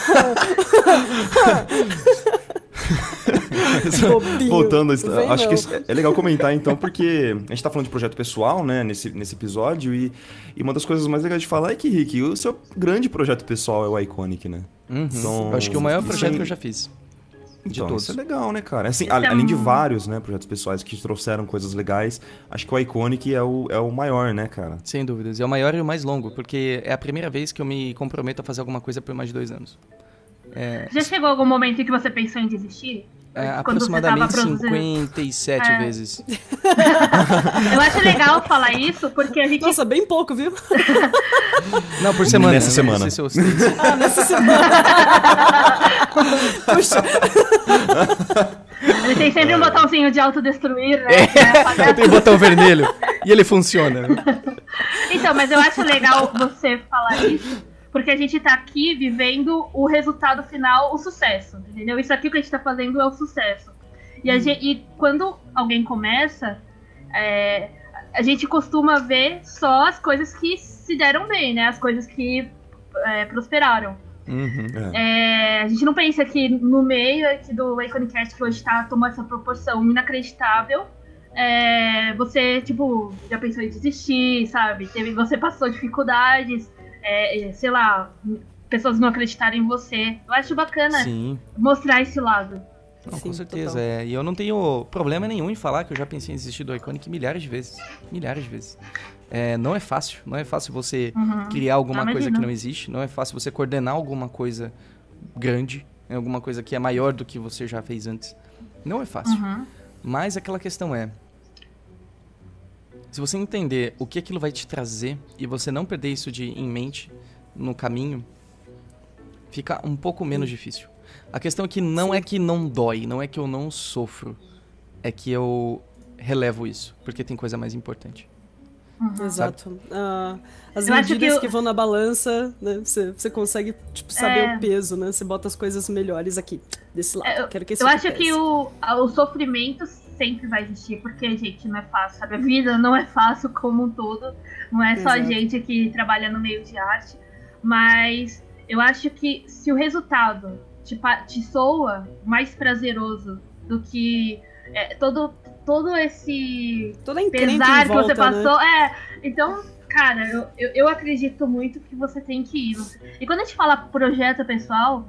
[LAUGHS] Voltando, acho que não. isso é- é legal comentar então, porque a gente tá falando de projeto pessoal, né, nesse, nesse episódio, e, e uma das coisas mais legais de falar é que, Rick, o seu grande projeto pessoal é o Iconic, né? Uhum. Então, Eu acho que é o maior projeto aí- que eu já fiz. De Então, todos. isso é legal, né, cara? Assim, é além de vários, né, projetos pessoais que trouxeram coisas legais, acho que o Iconic é o, é o maior, né, cara? Sem dúvidas. É o maior e o mais longo, porque é a primeira vez que eu me comprometo a fazer alguma coisa por mais de dois anos. É, Já chegou algum momento em que você pensou em desistir? é aproximadamente produzindo? 57 É. vezes. [LAUGHS] Eu acho legal falar isso, porque a gente. Nossa, bem pouco, viu? Não, por semana. Nessa né? semana. Não sei se eu. [LAUGHS] Ah, nessa semana. [LAUGHS] Puxa, Ele tem sempre um botãozinho de autodestruir, né? É. Eu tenho o botão vermelho e ele funciona. Então, mas eu acho legal você falar isso, porque a gente tá aqui vivendo o resultado final, o sucesso, entendeu? Isso aqui que a gente tá fazendo é o sucesso. E, a gente- e quando alguém começa, é, a gente costuma ver só as coisas que se deram bem, né? As coisas que é, prosperaram. Uhum. É, a gente não pensa que no meio aqui do Iconicast, que hoje tá, tomou essa proporção inacreditável, é, você, tipo, já pensou em desistir, sabe? Teve, você passou dificuldades, é, é, sei lá, pessoas não acreditarem em você. Eu acho bacana Sim, mostrar esse lado. não, Sim, com certeza. É. E eu não tenho problema nenhum em falar que eu já pensei em desistir do Iconic milhares de vezes. Milhares de vezes. É, não é fácil. Não é fácil você Uhum. criar alguma Ah, coisa que não existe. Não é fácil você coordenar alguma coisa grande. né, Alguma coisa que é maior do que você já fez antes. Não é fácil. Uhum. Mas aquela questão é. Se você entender o que aquilo vai te trazer e você não perder isso de em mente no caminho, fica um pouco menos difícil. A questão é que não é que não dói, não é que eu não sofro, é que eu relevo isso, porque tem coisa mais importante. Exato. Ah, as Eu medidas que que, eu- vão na balança, né? Você, você consegue, tipo, saber É. o peso, né? Você bota as coisas melhores aqui, desse lado. É, eu- Quero que Eu acho que o, o sofrimento sempre vai existir, porque, gente, não é fácil, sabe? A vida não é fácil como um todo. Não é só Exato. gente que trabalha no meio de arte. Mas eu acho que se o resultado te, te soa mais prazeroso do que é, todo, todo esse Toda a pesar que volta, você né? passou. É, então, cara, eu, eu, eu acredito muito que você tem que ir. E quando a gente fala projeto pessoal,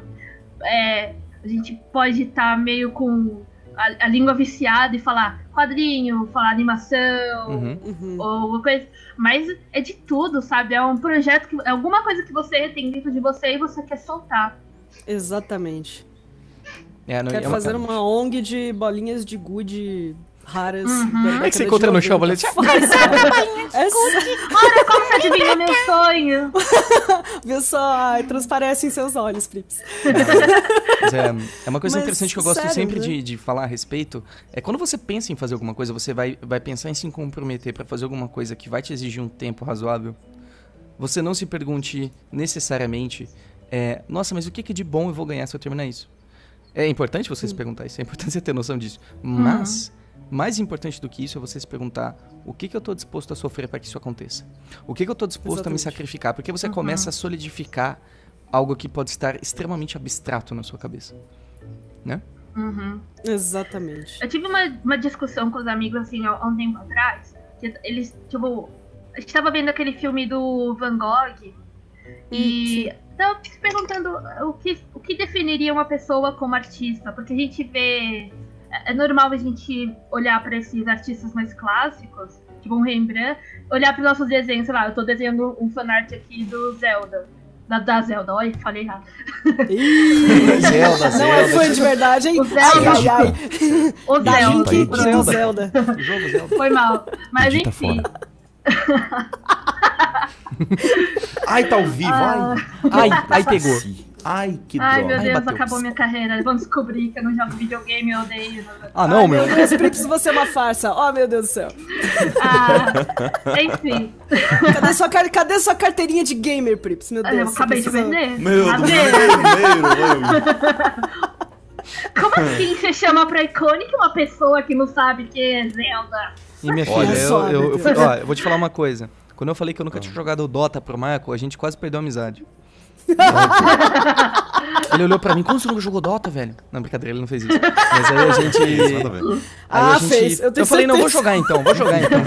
é, a gente pode estar meio com a, a língua viciada e falar quadrinho, falar animação. Uhum. Uhum. Ou alguma coisa, mas é de tudo, sabe? É um projeto que é alguma coisa que você tem dentro de você e você quer soltar. Exatamente. É, não, Quero é uma- fazer uma ONG de bolinhas de good raras. Uhum. é que você encontra de no show, 90. boletim? É só- Olha como você adivinha meu sonho. [LAUGHS] Viu só? Ai, transparece em seus olhos, Flips. Mas é, é uma coisa Mas, interessante que eu gosto sério, sempre né? de, de falar a respeito. É quando você pensa em fazer alguma coisa, você vai, vai pensar em se comprometer pra fazer alguma coisa que vai te exigir um tempo razoável. Você não se pergunte necessariamente, é, nossa, mas o que, que de bom eu vou ganhar se eu terminar isso? É importante você se perguntar isso, é importante você ter noção disso. Mas, mais importante do que isso é você se perguntar o que, que eu estou disposto a sofrer para que isso aconteça. O que, que eu estou disposto a me Exatamente. sacrificar. Porque você começa a solidificar algo que pode estar extremamente abstrato na sua cabeça. Né? Uhum. Exatamente. Eu tive uma, uma discussão com os amigos, assim, há há um tempo atrás. Que eles, tipo, a gente tava vendo aquele filme do Van Gogh. E tava se perguntando o que, o que definiria uma pessoa como artista. Porque a gente vê. É é normal a gente olhar pra esses artistas mais clássicos, tipo um Rembrandt, olhar pros nossos desenhos, sei lá, eu tô desenhando um fanart aqui do Zelda. Da, da Zelda, olha, falei errado. Ih, Zelda, [LAUGHS] não é fã de verdade, hein? O Zelda. Ai, ai, ai. O Da Zelda. Link Zelda. do Zelda. Jogo Zelda. Foi mal. Mas Edita enfim. [LAUGHS] Ai, tá ao vivo, Ah. ai. Ai, ai pegou. Ai, que Ai, droga. meu Ai, Deus, bateu. acabou minha carreira. Vão descobrir que eu não jogo videogame, eu odeio. Ah, não, Ai, meu. meu Deus, Prips, você é uma farsa. Oh, meu Deus do céu. Ah, enfim. Cadê sua, car- cadê sua carteirinha de gamer, Prips? Meu Eu Deus. você acabei de vender. Meu Deus. Como assim você chama pra Iconic uma pessoa que não sabe que é Zelda? E minha Olha filha, eu, só, eu, meu eu, Deus. ó, eu vou te falar uma coisa. Quando eu falei que eu nunca tinha jogado o Dota pro Marco, a gente quase perdeu a amizade. Ele olhou pra mim, como você nunca jogou Dota, velho? Não, brincadeira, ele não fez isso. Mas aí a gente. Aí Ah, a gente, fez, eu tenho falei, não, vou jogar então, vou jogar então.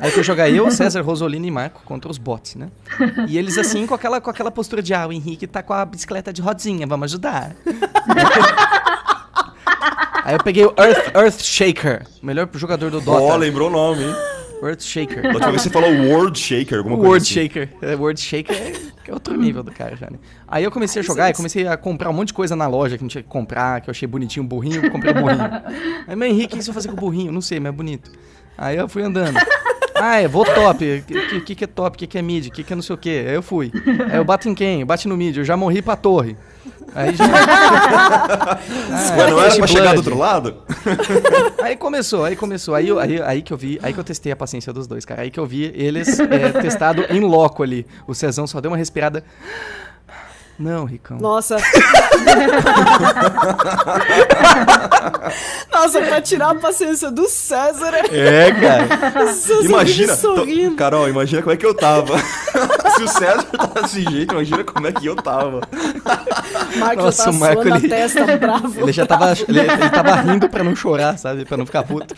Aí foi jogar eu, César, Rosolino e Marco contra os bots, né? E eles assim, com aquela, com aquela postura de, ah, o Henrique tá com a bicicleta de rodinha, vamos ajudar. Aí eu peguei o Earth, Earth Shaker, o melhor jogador do Dota. Ó, lembrou o nome, hein? Earth Shaker. Da última vez você falou World Shaker, alguma O coisa World assim. Shaker. É, World Shaker é, que é outro nível do cara já, né? Aí eu comecei a jogar e comecei a comprar um monte de coisa na loja que não tinha que comprar, que eu achei bonitinho o burrinho, eu comprei o burrinho. [LAUGHS] Aí, mas Henrique, o que você vai fazer com o burrinho? Não sei, mas é bonito. Aí eu fui andando. Ah, eu vou top. O que, que, que é top? O que, que é mid? O que, que é não sei o quê? Aí eu fui. Aí eu bato em quem? Eu no mid. Eu já morri pra torre. Aí já. [LAUGHS] Ah, Ué, não era Flash pra chegar do outro lado? [LAUGHS] Aí começou, aí começou. Aí, aí, aí que eu vi, aí que eu testei a paciência dos dois, cara. Aí que eu vi eles é, testado em loco ali. O Cezão só deu uma respirada. Não, Ricão. Nossa. [LAUGHS] Nossa, pra tirar a paciência do César. É, cara. César Imagina, tô- Carol, imagina como é que eu tava. [LAUGHS] Se o César tá desse jeito, imagina como é que eu tava. Marco Nossa, já o tá Marco, ele- testa, bravo. Ele já tava, ele, ele tava rindo pra não chorar, sabe? Pra não ficar puto.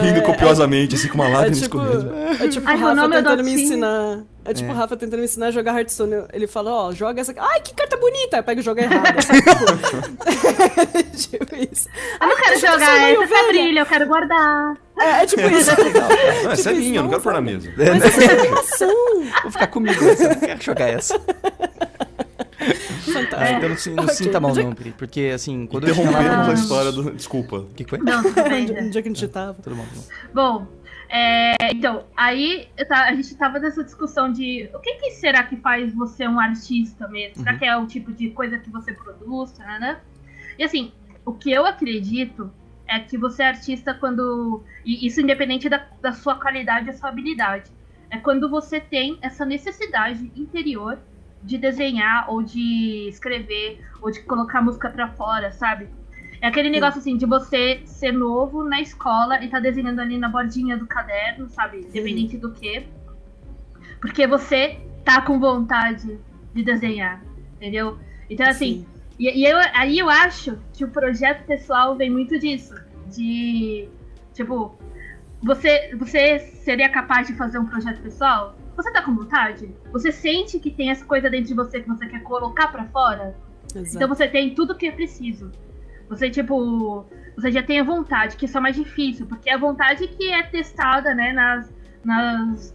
Rindo copiosamente, assim, com uma É lágrima tipo, escorrendo. é tipo Ai, o Rafa é tentando me ensinar. É tipo o Rafa tentando me ensinar a jogar Hearthstone. Ele fala, ó, joga essa. Ai, que carta bonita! Pega e joga errado. sabe? [LAUGHS] [LAUGHS] tipo isso. Eu não quero jogar é essa essa brilha, eu quero guardar. É, é tipo isso. Não, [LAUGHS] essa é Tipo, minha, eu não quero pôr na mesa. Mas essa é animação. Vou ficar comigo essa. Eu não quero jogar essa. Ah, Fantástico. então não, se- não Ok. sinta mal não, Pri. Porque assim, quando eu Interrompemos lá... a história do... Desculpa. O que foi? Não, tudo bem. Onde, é que a gente tava? Tudo bom, tudo bom. Bom, é, então, aí a gente tava nessa discussão de o que, que será que faz você um artista mesmo? Será Uhum. que é o tipo de coisa que você produz, né? E assim, o que eu acredito é que você é artista quando. E isso independente da, da sua qualidade e sua habilidade. É quando você tem essa necessidade interior de desenhar, ou de escrever, ou de colocar música pra fora, sabe? É aquele negócio assim de você ser novo na escola e tá desenhando ali na bordinha do caderno, sabe? Independente do que. Porque você tá com vontade de desenhar, entendeu? Então, assim, Sim. e, e eu, aí eu acho que o projeto pessoal vem muito disso. De, tipo, você, você seria capaz de fazer um projeto pessoal? Você tá com vontade? Você sente que tem essa coisa dentro de você que você quer colocar pra fora? Então Exato. você tem tudo que é preciso. Você, tipo, você já tem a vontade, que isso é mais difícil, porque é a vontade que é testada, né, nas. nas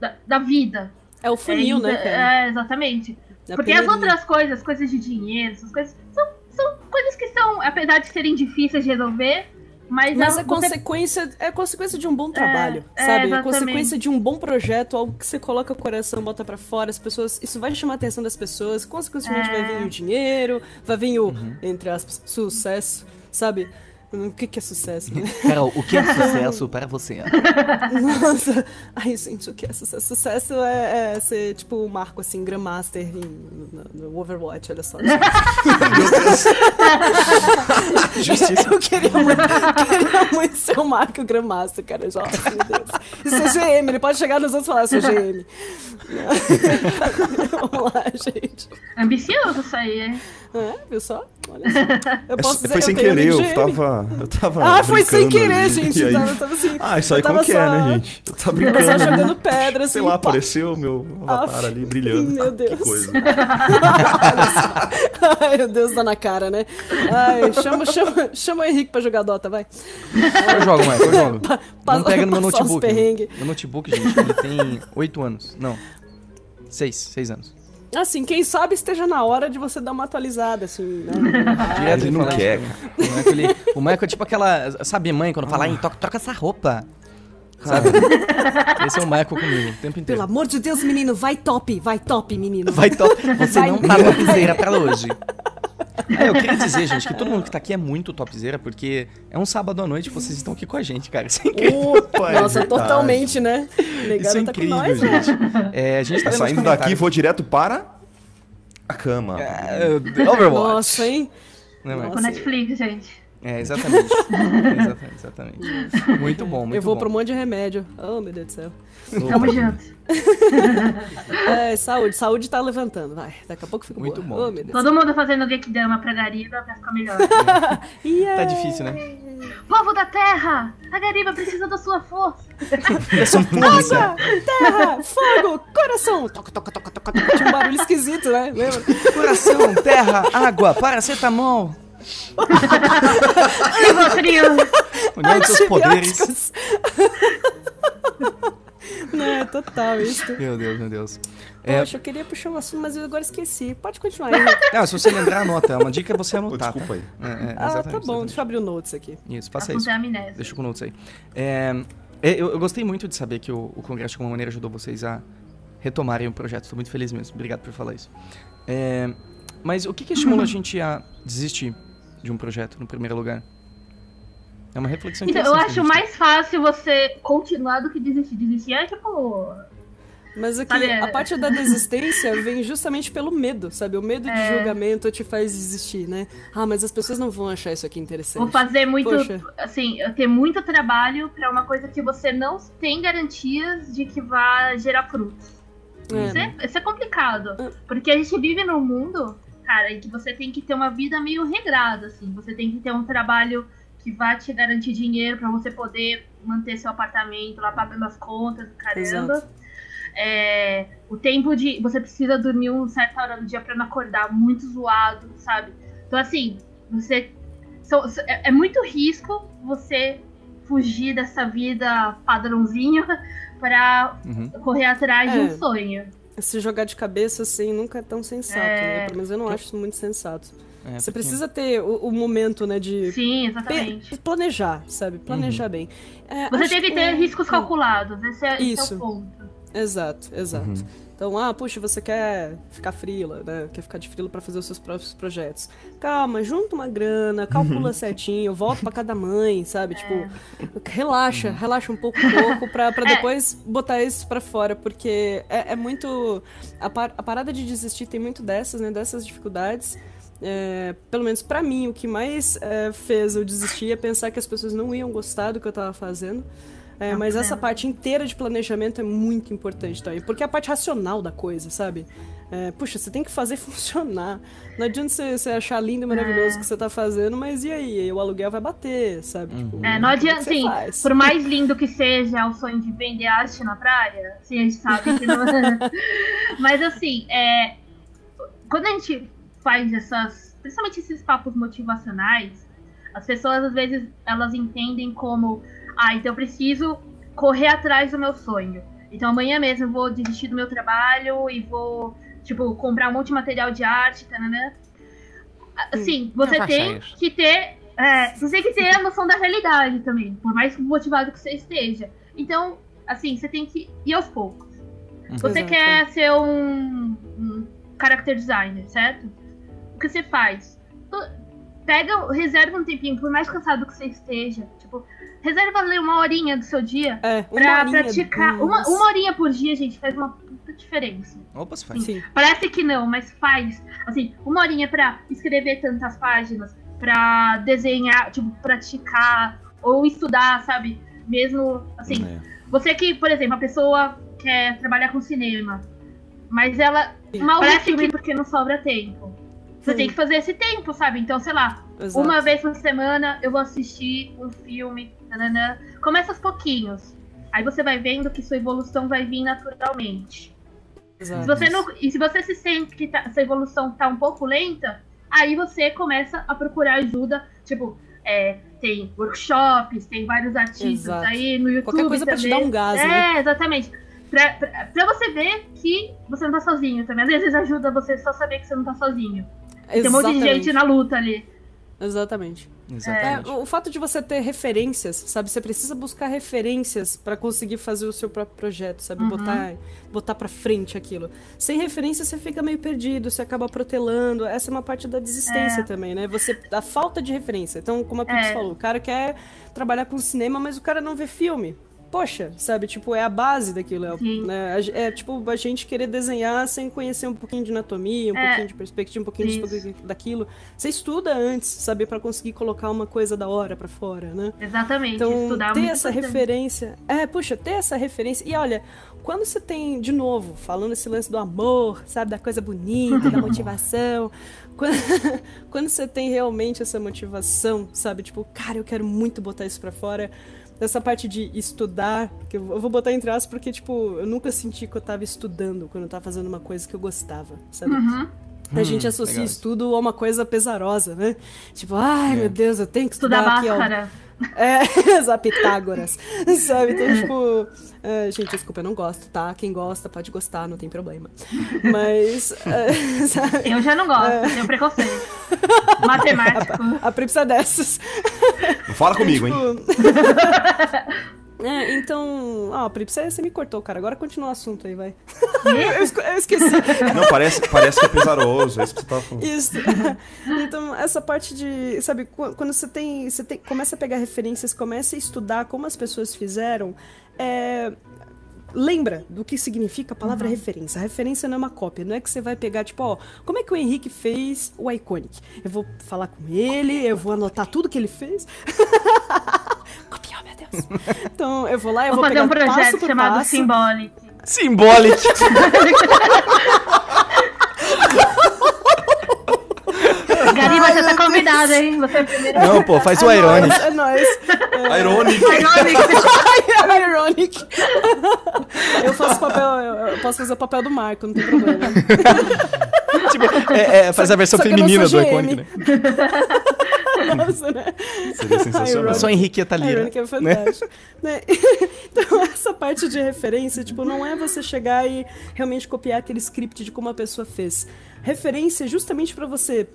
da, da vida. É o funil, é, né, cara? É, exatamente. É a Porque as outras coisas, coisas de dinheiro, essas coisas, são, são coisas que são, apesar de serem difíceis de resolver, mas, Mas a- é você- consequência, é consequência de um bom trabalho, é, sabe? É exatamente. consequência de um bom projeto, algo que você coloca o coração, bota pra fora, as pessoas, isso vai chamar a atenção das pessoas, consequentemente É. vai vir o dinheiro, vai vir o, entre aspas, sucesso, sabe? O que, que é sucesso, né? Carol, o que é [LAUGHS] sucesso para você? Nossa, ai gente, o que é sucesso? Sucesso é, é ser tipo o Marco, assim, Grandmaster no, no Overwatch, olha só. [LAUGHS] Justiça. Eu queria muito, queria muito ser o Marco Grandmaster, cara. Já, assim, meu Deus. E GM, ele pode chegar nos outros e falar, sou GM. [LAUGHS] Vamos lá, gente. Ambicioso isso aí, hein? É, viu só? Olha [LAUGHS] só. Eu É, posso dizer, foi sem querer, eu tava. Eu tava. Ah, foi sem brincando querer, ali, gente. aí- Eu tava, tava assim. Ah, isso aí como que é, né, gente? Eu tava Eu tava brincando. só jogando pedra, assim. Sei lá, pá. apareceu o meu avatar Aff, ali brilhando. meu Deus. Que coisa. [LAUGHS] Ai, meu Deus, dá na cara, né? Ai, chama, chama, chama o Henrique pra jogar Dota, vai. Eu jogo, Michael, eu jogo. Pa- Não pega no meu notebook. Meu notebook, gente, ele tem 8 anos. Não. 6, 6 anos. Assim, quem sabe esteja na hora de você dar uma atualizada, assim, né? [LAUGHS] Direto ele não quer. O Michael, ele- o Michael é tipo aquela. Sabe, mãe, quando fala, "Ai, troca, troca essa roupa. Sabe? [LAUGHS] Esse é o Michael comigo, o tempo Pelo inteiro. amor de Deus, menino, vai top, vai top, menino. Vai top. Você Vai. não tá topzera pra hoje. É, eu queria dizer, gente, que todo mundo que tá aqui é muito topzera, porque é um sábado à noite e vocês estão aqui com a gente, cara. Isso é incrível. Opa, é Nossa, verdade. totalmente, né? Isso Negado é tá com incrível, nós, né? gente. É, a gente tá Tá saindo daqui, vou direto para a cama. É, Overwatch. Nossa, hein? Michael? Com Netflix, gente. É, exatamente. [LAUGHS] exatamente, exatamente. Muito bom, muito Eu vou bom. pro monte de remédio. Oh, meu Deus do céu. Tamo junto. [LAUGHS] É, saúde, saúde tá levantando, vai. Daqui a pouco fica Muito boa. bom. Oh, meu Deus. Todo mundo fazendo Genkidama pra Gariba pra ficar melhor. [LAUGHS] Yeah. Tá difícil, né? Povo da Terra! A Gariba precisa da sua força. Eu sou polícia. Água, terra, fogo, coração. Toca, toca, toca, toca, toca. Tinha um barulho esquisito, né? Lembra? Coração, terra, água, paracetamol. Rivotril! União dos seus poderes. Não, é total isso. Meu Deus, meu Deus. É, Poxa, eu queria puxar um assunto, mas eu agora esqueci. Pode continuar aí. ah, se você lembrar, anota. Uma dica é você anotar. desculpa aí. tá? É, é, Ah, tá bom, exatamente. deixa eu abrir o notes aqui. Isso, isso. é amnésia. Deixa com notes aí. É, é, eu, eu gostei muito de saber que o, o Congresso, de alguma maneira, ajudou vocês a retomarem o projeto. Estou muito feliz mesmo. Obrigado por falar isso. É, mas o que, que estimula [CLEARS THROAT] a gente a desistir de um projeto, no primeiro lugar? É uma reflexão Então, eu acho mais fácil você continuar do que desistir. Desistir é tipo. Mas aqui, Sabe, é- a parte da desistência [LAUGHS] vem justamente pelo medo, sabe? O medo de É. julgamento te faz desistir, né? Ah, mas as pessoas não vão achar isso aqui interessante. Vou fazer muito. Poxa. Assim, eu ter muito trabalho pra uma coisa que você não tem garantias de que vai gerar frutos. É. Isso, é, isso é complicado. Porque a gente vive num mundo, cara, em que você tem que ter uma vida meio regrada, assim. Você tem que ter um trabalho que vai te garantir dinheiro pra você poder manter seu apartamento lá pagando as contas, caramba. Exato. É, o tempo de. Você precisa dormir um certa hora do dia pra não acordar muito zoado, sabe? Então, assim, você. são- é, é muito risco você fugir dessa vida padrãozinho [LAUGHS] pra Uhum. correr atrás de É. um sonho. Se jogar de cabeça assim nunca é tão sensato, É. né? Pelo menos eu não acho isso muito sensato. É, Você porque- precisa ter o, o momento, né, de Sim, exatamente. planejar, sabe? Planejar bem. É, Você que ter é- riscos calculados, esse é, esse é Isso. o ponto. Exato, exato. Uhum. Então, ah, puxa, você quer ficar frila, né? Quer ficar de frila pra fazer os seus próprios projetos. Calma, junta uma grana, calcula certinho, volta pra cada mãe, sabe? Tipo, relaxa, relaxa um pouco, um pouco, pra, pra É. depois botar isso pra fora, porque é, é muito. A, par- a parada de desistir tem muito dessas, né? Dessas dificuldades. É, pelo menos pra mim, o que mais é, fez eu desistir é pensar que as pessoas não iam gostar do que eu tava fazendo. É, Não, mas é. essa parte inteira de planejamento é muito importante também, porque é a parte racional da coisa, sabe? É, puxa, você tem que fazer [LAUGHS] funcionar. Não adianta você, você achar lindo e maravilhoso o que você tá fazendo, mas e aí? O aluguel vai bater, sabe? Tipo, É, não como que adianta, assim, faz? por mais lindo que seja o sonho de vender arte na praia, assim, a gente sabe que não [LAUGHS] Mas assim, é, quando a gente faz essas, principalmente esses papos motivacionais, as pessoas às vezes elas entendem como, ah, então eu preciso correr atrás do meu sonho. Então amanhã mesmo eu vou desistir do meu trabalho e vou, tipo, comprar um monte de material de arte, tananã. Assim, você tem isso. que ter. É, você tem que ter a noção da realidade também, por mais motivado que você esteja. Então, assim, você tem que ir aos poucos. Você Exato. quer ser um, um character designer, certo? O que você faz? Pega, reserva um tempinho, por mais cansado que você esteja, reserva ali uma horinha do seu dia É, pra horinha, praticar. Uma, uma horinha por dia, gente, faz uma puta diferença. Opa, se faz. Sim. Parece que não, mas faz. Assim, uma horinha pra escrever tantas páginas, pra desenhar, tipo, praticar, ou estudar, sabe? Mesmo, assim, É. você que, por exemplo, a pessoa quer trabalhar com cinema, mas ela Sim. mal vê filme porque não sobra tempo. Você Sim. tem que fazer esse tempo, sabe? Então, sei lá, Exato. uma vez por semana eu vou assistir um filme. Nananã. Começa aos pouquinhos. Aí você vai vendo que sua evolução vai vir naturalmente. Exato. Se você não, e se você se sente que tá- essa evolução tá um pouco lenta, aí você começa a procurar ajuda. Tipo, é, tem workshops, tem vários artigos Exato. aí no YouTube. Qualquer coisa pra te também. dar um gás, É, né? exatamente. Pra, pra, pra você ver que você não tá sozinho também. Às vezes ajuda você só saber que você não tá sozinho. Tem um monte de gente na luta ali. Exatamente. Exatamente. É, o fato de você ter referências, sabe? Você precisa buscar referências pra conseguir fazer o seu próprio projeto, sabe? Uhum. Botar, botar para frente aquilo. Sem referência você fica meio perdido, você acaba protelando. Essa é uma parte da desistência também, né? Você a falta de referência. Então, como a Pix É. falou, o cara quer trabalhar com cinema, mas o cara não vê filme. Poxa, sabe? Tipo, é a base daquilo. É, né? É tipo a gente querer desenhar sem conhecer um pouquinho de anatomia, um É. pouquinho de perspectiva, um pouquinho de Isso. daquilo. Você estuda antes, sabe? Pra conseguir colocar uma coisa da hora pra fora, né? Exatamente. Então, Estudar é ter essa importante. referência. É, puxa, ter essa referência. E olha, quando você tem, de novo, falando esse lance do amor, sabe, da coisa bonita, da [LAUGHS] motivação. Quando, [LAUGHS] quando você tem realmente essa motivação, sabe, tipo, cara, eu quero muito botar isso pra fora. Dessa parte de estudar, que eu vou botar entre aspas porque, tipo, eu nunca senti que eu tava estudando quando eu tava fazendo uma coisa que eu gostava, sabe? Uhum. A gente associa legal. estudo a uma coisa pesarosa, né? Tipo, ai meu Deus, eu tenho que Estudar estudar aqui, ó. É, [LAUGHS] exato, Pitágoras. Sabe? Então, tipo. é, gente, desculpa, eu não gosto, tá? Quem gosta pode gostar, não tem problema. Mas. é, [LAUGHS] sabe? Eu já não gosto, tenho preconceito. Matemático. A Prips é dessas. Fala comigo, hein? [LAUGHS] É, então. Ó, Prips, você você me cortou, cara. Agora continua o assunto aí, vai. [LAUGHS] eu, esco- eu esqueci. Não, parece, parece que é pesaroso, é isso que você tava falando. Isso. [LAUGHS] Então, essa parte de, sabe, qu- quando você tem, você tem, começa a pegar referências, começa a estudar como as pessoas fizeram, é, lembra do que significa a palavra referência. A referência não é uma cópia, não é que você vai pegar, tipo, ó, como é que o Henrique fez o Iconic? Eu vou falar com ele, eu vou anotar tudo que ele fez. [LAUGHS] Copiar, meu Deus. Então, eu vou lá, eu Vou vou, fazer pegar um projeto passo por chamado passo. Symbolic. Symbolic. [LAUGHS] Gariba, você tá convidado, hein? Você é o primeiro. Não, pô, faz o É Ironic. nóis, É nóis. Ironic. [LAUGHS] [LAUGHS] Ironic. Eu faço papel, eu posso fazer o papel do Marco, não tem problema. [LAUGHS] tipo, é, é, faz a versão Só feminina do Iconic, né? Nossa, né? Seria sensacional. Só Henrique e a A Thalira. Ironic é fantástico. Né? [LAUGHS] Então, essa parte de referência, tipo, não é você chegar e realmente copiar aquele script de como a pessoa fez. Referência é justamente pra você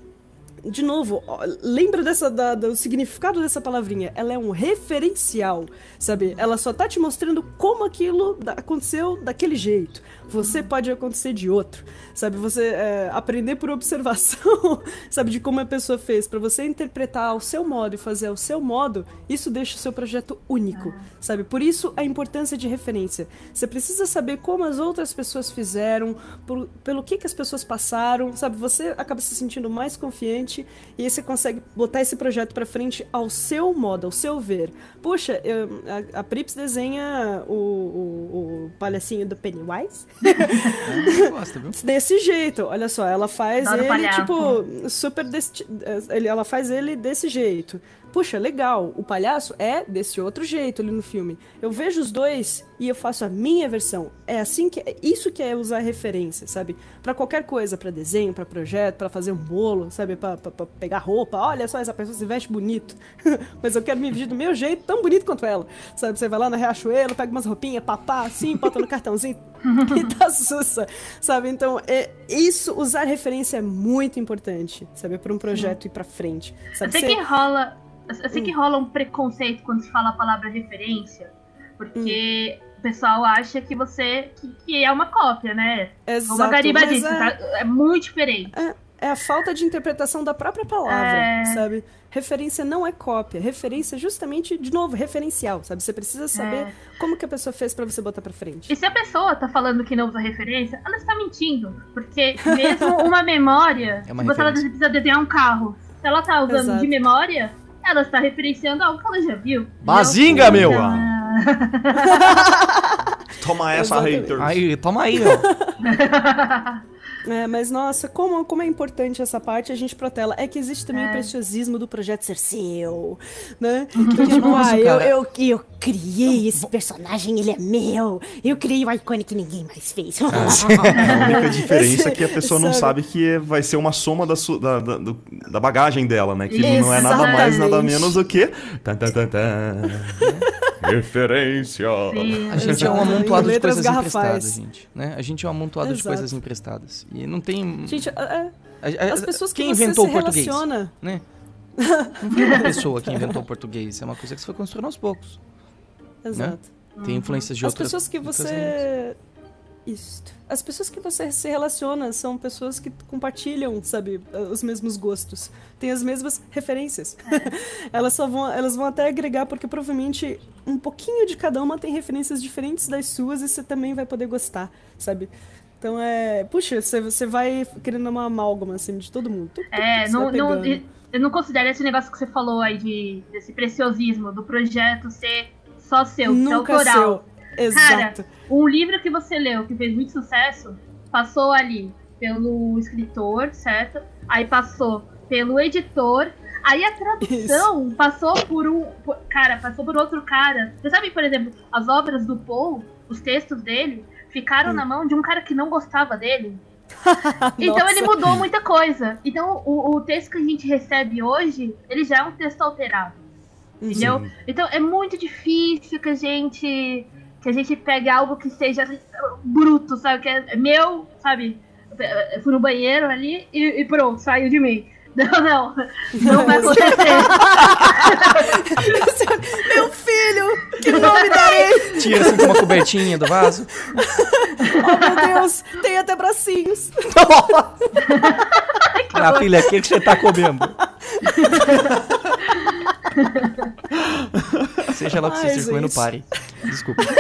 de novo, ó, lembra dessa, da- do significado dessa palavrinha. Ela é um referencial, sabe? Ela só tá te mostrando como aquilo aconteceu daquele jeito. Você pode acontecer de outro, sabe? Você é, aprender por observação, [LAUGHS] sabe? De como a pessoa fez. Pra você interpretar ao seu modo e fazer ao seu modo, isso deixa o seu projeto único, sabe? Por isso a importância de referência. Você precisa saber como as outras pessoas fizeram, por- pelo que, que as pessoas passaram, sabe? Você acaba se sentindo mais confiante e aí você consegue botar esse projeto pra frente ao seu modo, ao seu ver. Puxa, eu- a, a Prips desenha o, o, o palhacinho do Pennywise Gosta, viu? desse jeito. Olha só, ela faz Adoro ele, palhaço. tipo, super. ele- Ela faz ele desse jeito. Puxa, legal. O palhaço é desse outro jeito ali no filme. Eu vejo os dois e eu faço a minha versão. É assim que. é Isso que é usar referência, sabe? Pra qualquer coisa, pra desenho, pra projeto, pra fazer um bolo, sabe? Pra pegar roupa. Olha só, essa pessoa se veste bonito. [LAUGHS] Mas eu quero me vestir do meu jeito, tão bonito quanto ela. Sabe? Você vai lá na Riachuelo, pega umas roupinhas, papá, assim, bota no cartãozinho [LAUGHS] e tá sussa, sabe? Então, é, isso, usar referência é muito importante, sabe? Pra um projeto ir pra frente. Sabe? sei Você- que rola. Eu sei que rola um preconceito quando se fala a palavra referência. Porque o pessoal acha que você. que, que é uma cópia, né? Como a Exato, Gariba mas disse, é- tá? é muito diferente. é a falta de interpretação da própria palavra, É. sabe? Referência não é cópia. Referência é justamente, de novo, referencial, sabe? Você precisa saber É. como que a pessoa fez pra você botar pra frente. E se a pessoa tá falando que não usa referência, ela está mentindo. Porque mesmo uma [LAUGHS] memória, É uma se você precisa desenhar um carro, se ela tá usando Exato. de memória, ela está referenciando algo que ela já viu. Bazinga, entendeu? meu! Ah. [LAUGHS] Toma essa, Exatamente. haters. Aí, toma aí, ó. [LAUGHS] É, mas nossa, como, como é importante essa parte, a gente protela. É que existe também É. o preciosismo do projeto ser seu, né? Uhum. Que tipo, Nossa, ah, eu, eu, eu criei esse personagem, ele é meu. Eu criei o icone que ninguém mais fez. [LAUGHS] A única diferença é que a pessoa não sabe? sabe que vai ser uma soma da, su- da, da, do- da bagagem dela, né? Que não é nada mais, nada Exatamente. menos do que. Tan, tan, tan, tan. Referência. Sim. A gente é um amontoado de coisas garrafais. emprestadas, gente. Né? A gente é um amontoado de Exato. coisas emprestadas. E não tem. Gente, é- é, as pessoas que Quem você inventou se o português? relaciona. Né? [LAUGHS] Não foi uma pessoa que inventou o português. É uma coisa que se foi construindo aos poucos. Exato. Tem influências de As outras. pessoas que outras Isso. As pessoas que você se relaciona são pessoas que compartilham, sabe, os mesmos gostos. Têm as mesmas referências. [LAUGHS] elas só vão, elas vão até agregar porque provavelmente um pouquinho de cada uma tem referências diferentes das suas e você também vai poder gostar, sabe? Então é, puxa, você, você vai criando uma amálgama assim de todo mundo. É, não, não, eu não considero esse negócio que você falou aí de, desse preciosismo, do projeto ser só seu, ser Nunca autoral. seu. Exato. Um livro que você leu que fez muito sucesso passou ali pelo escritor, certo? Aí passou pelo editor. Aí a tradução passou por um. por- cara, passou por outro cara. Você sabe, por exemplo, as obras do Paul, os textos dele, ficaram Hum. na mão de um cara que não gostava dele. [LAUGHS] Então ele mudou muita coisa. Então o, o texto que a gente recebe hoje, ele já é um texto alterado. Entendeu? Então é muito difícil que a gente que a gente pegue algo que seja bruto, sabe? Que é meu, sabe? Eu fui no banheiro ali e, e pronto, saiu de mim. [LAUGHS] Não, não. Não vai acontecer. [LAUGHS] Meu filho! Que nome darei? Tira assim com uma cobertinha do vaso. Oh, meu Deus! Tem até bracinhos. [LAUGHS] Ah, filha, o que, que você tá comendo? Seja lá o que você esteja comendo, gente. pare. Desculpa. [LAUGHS]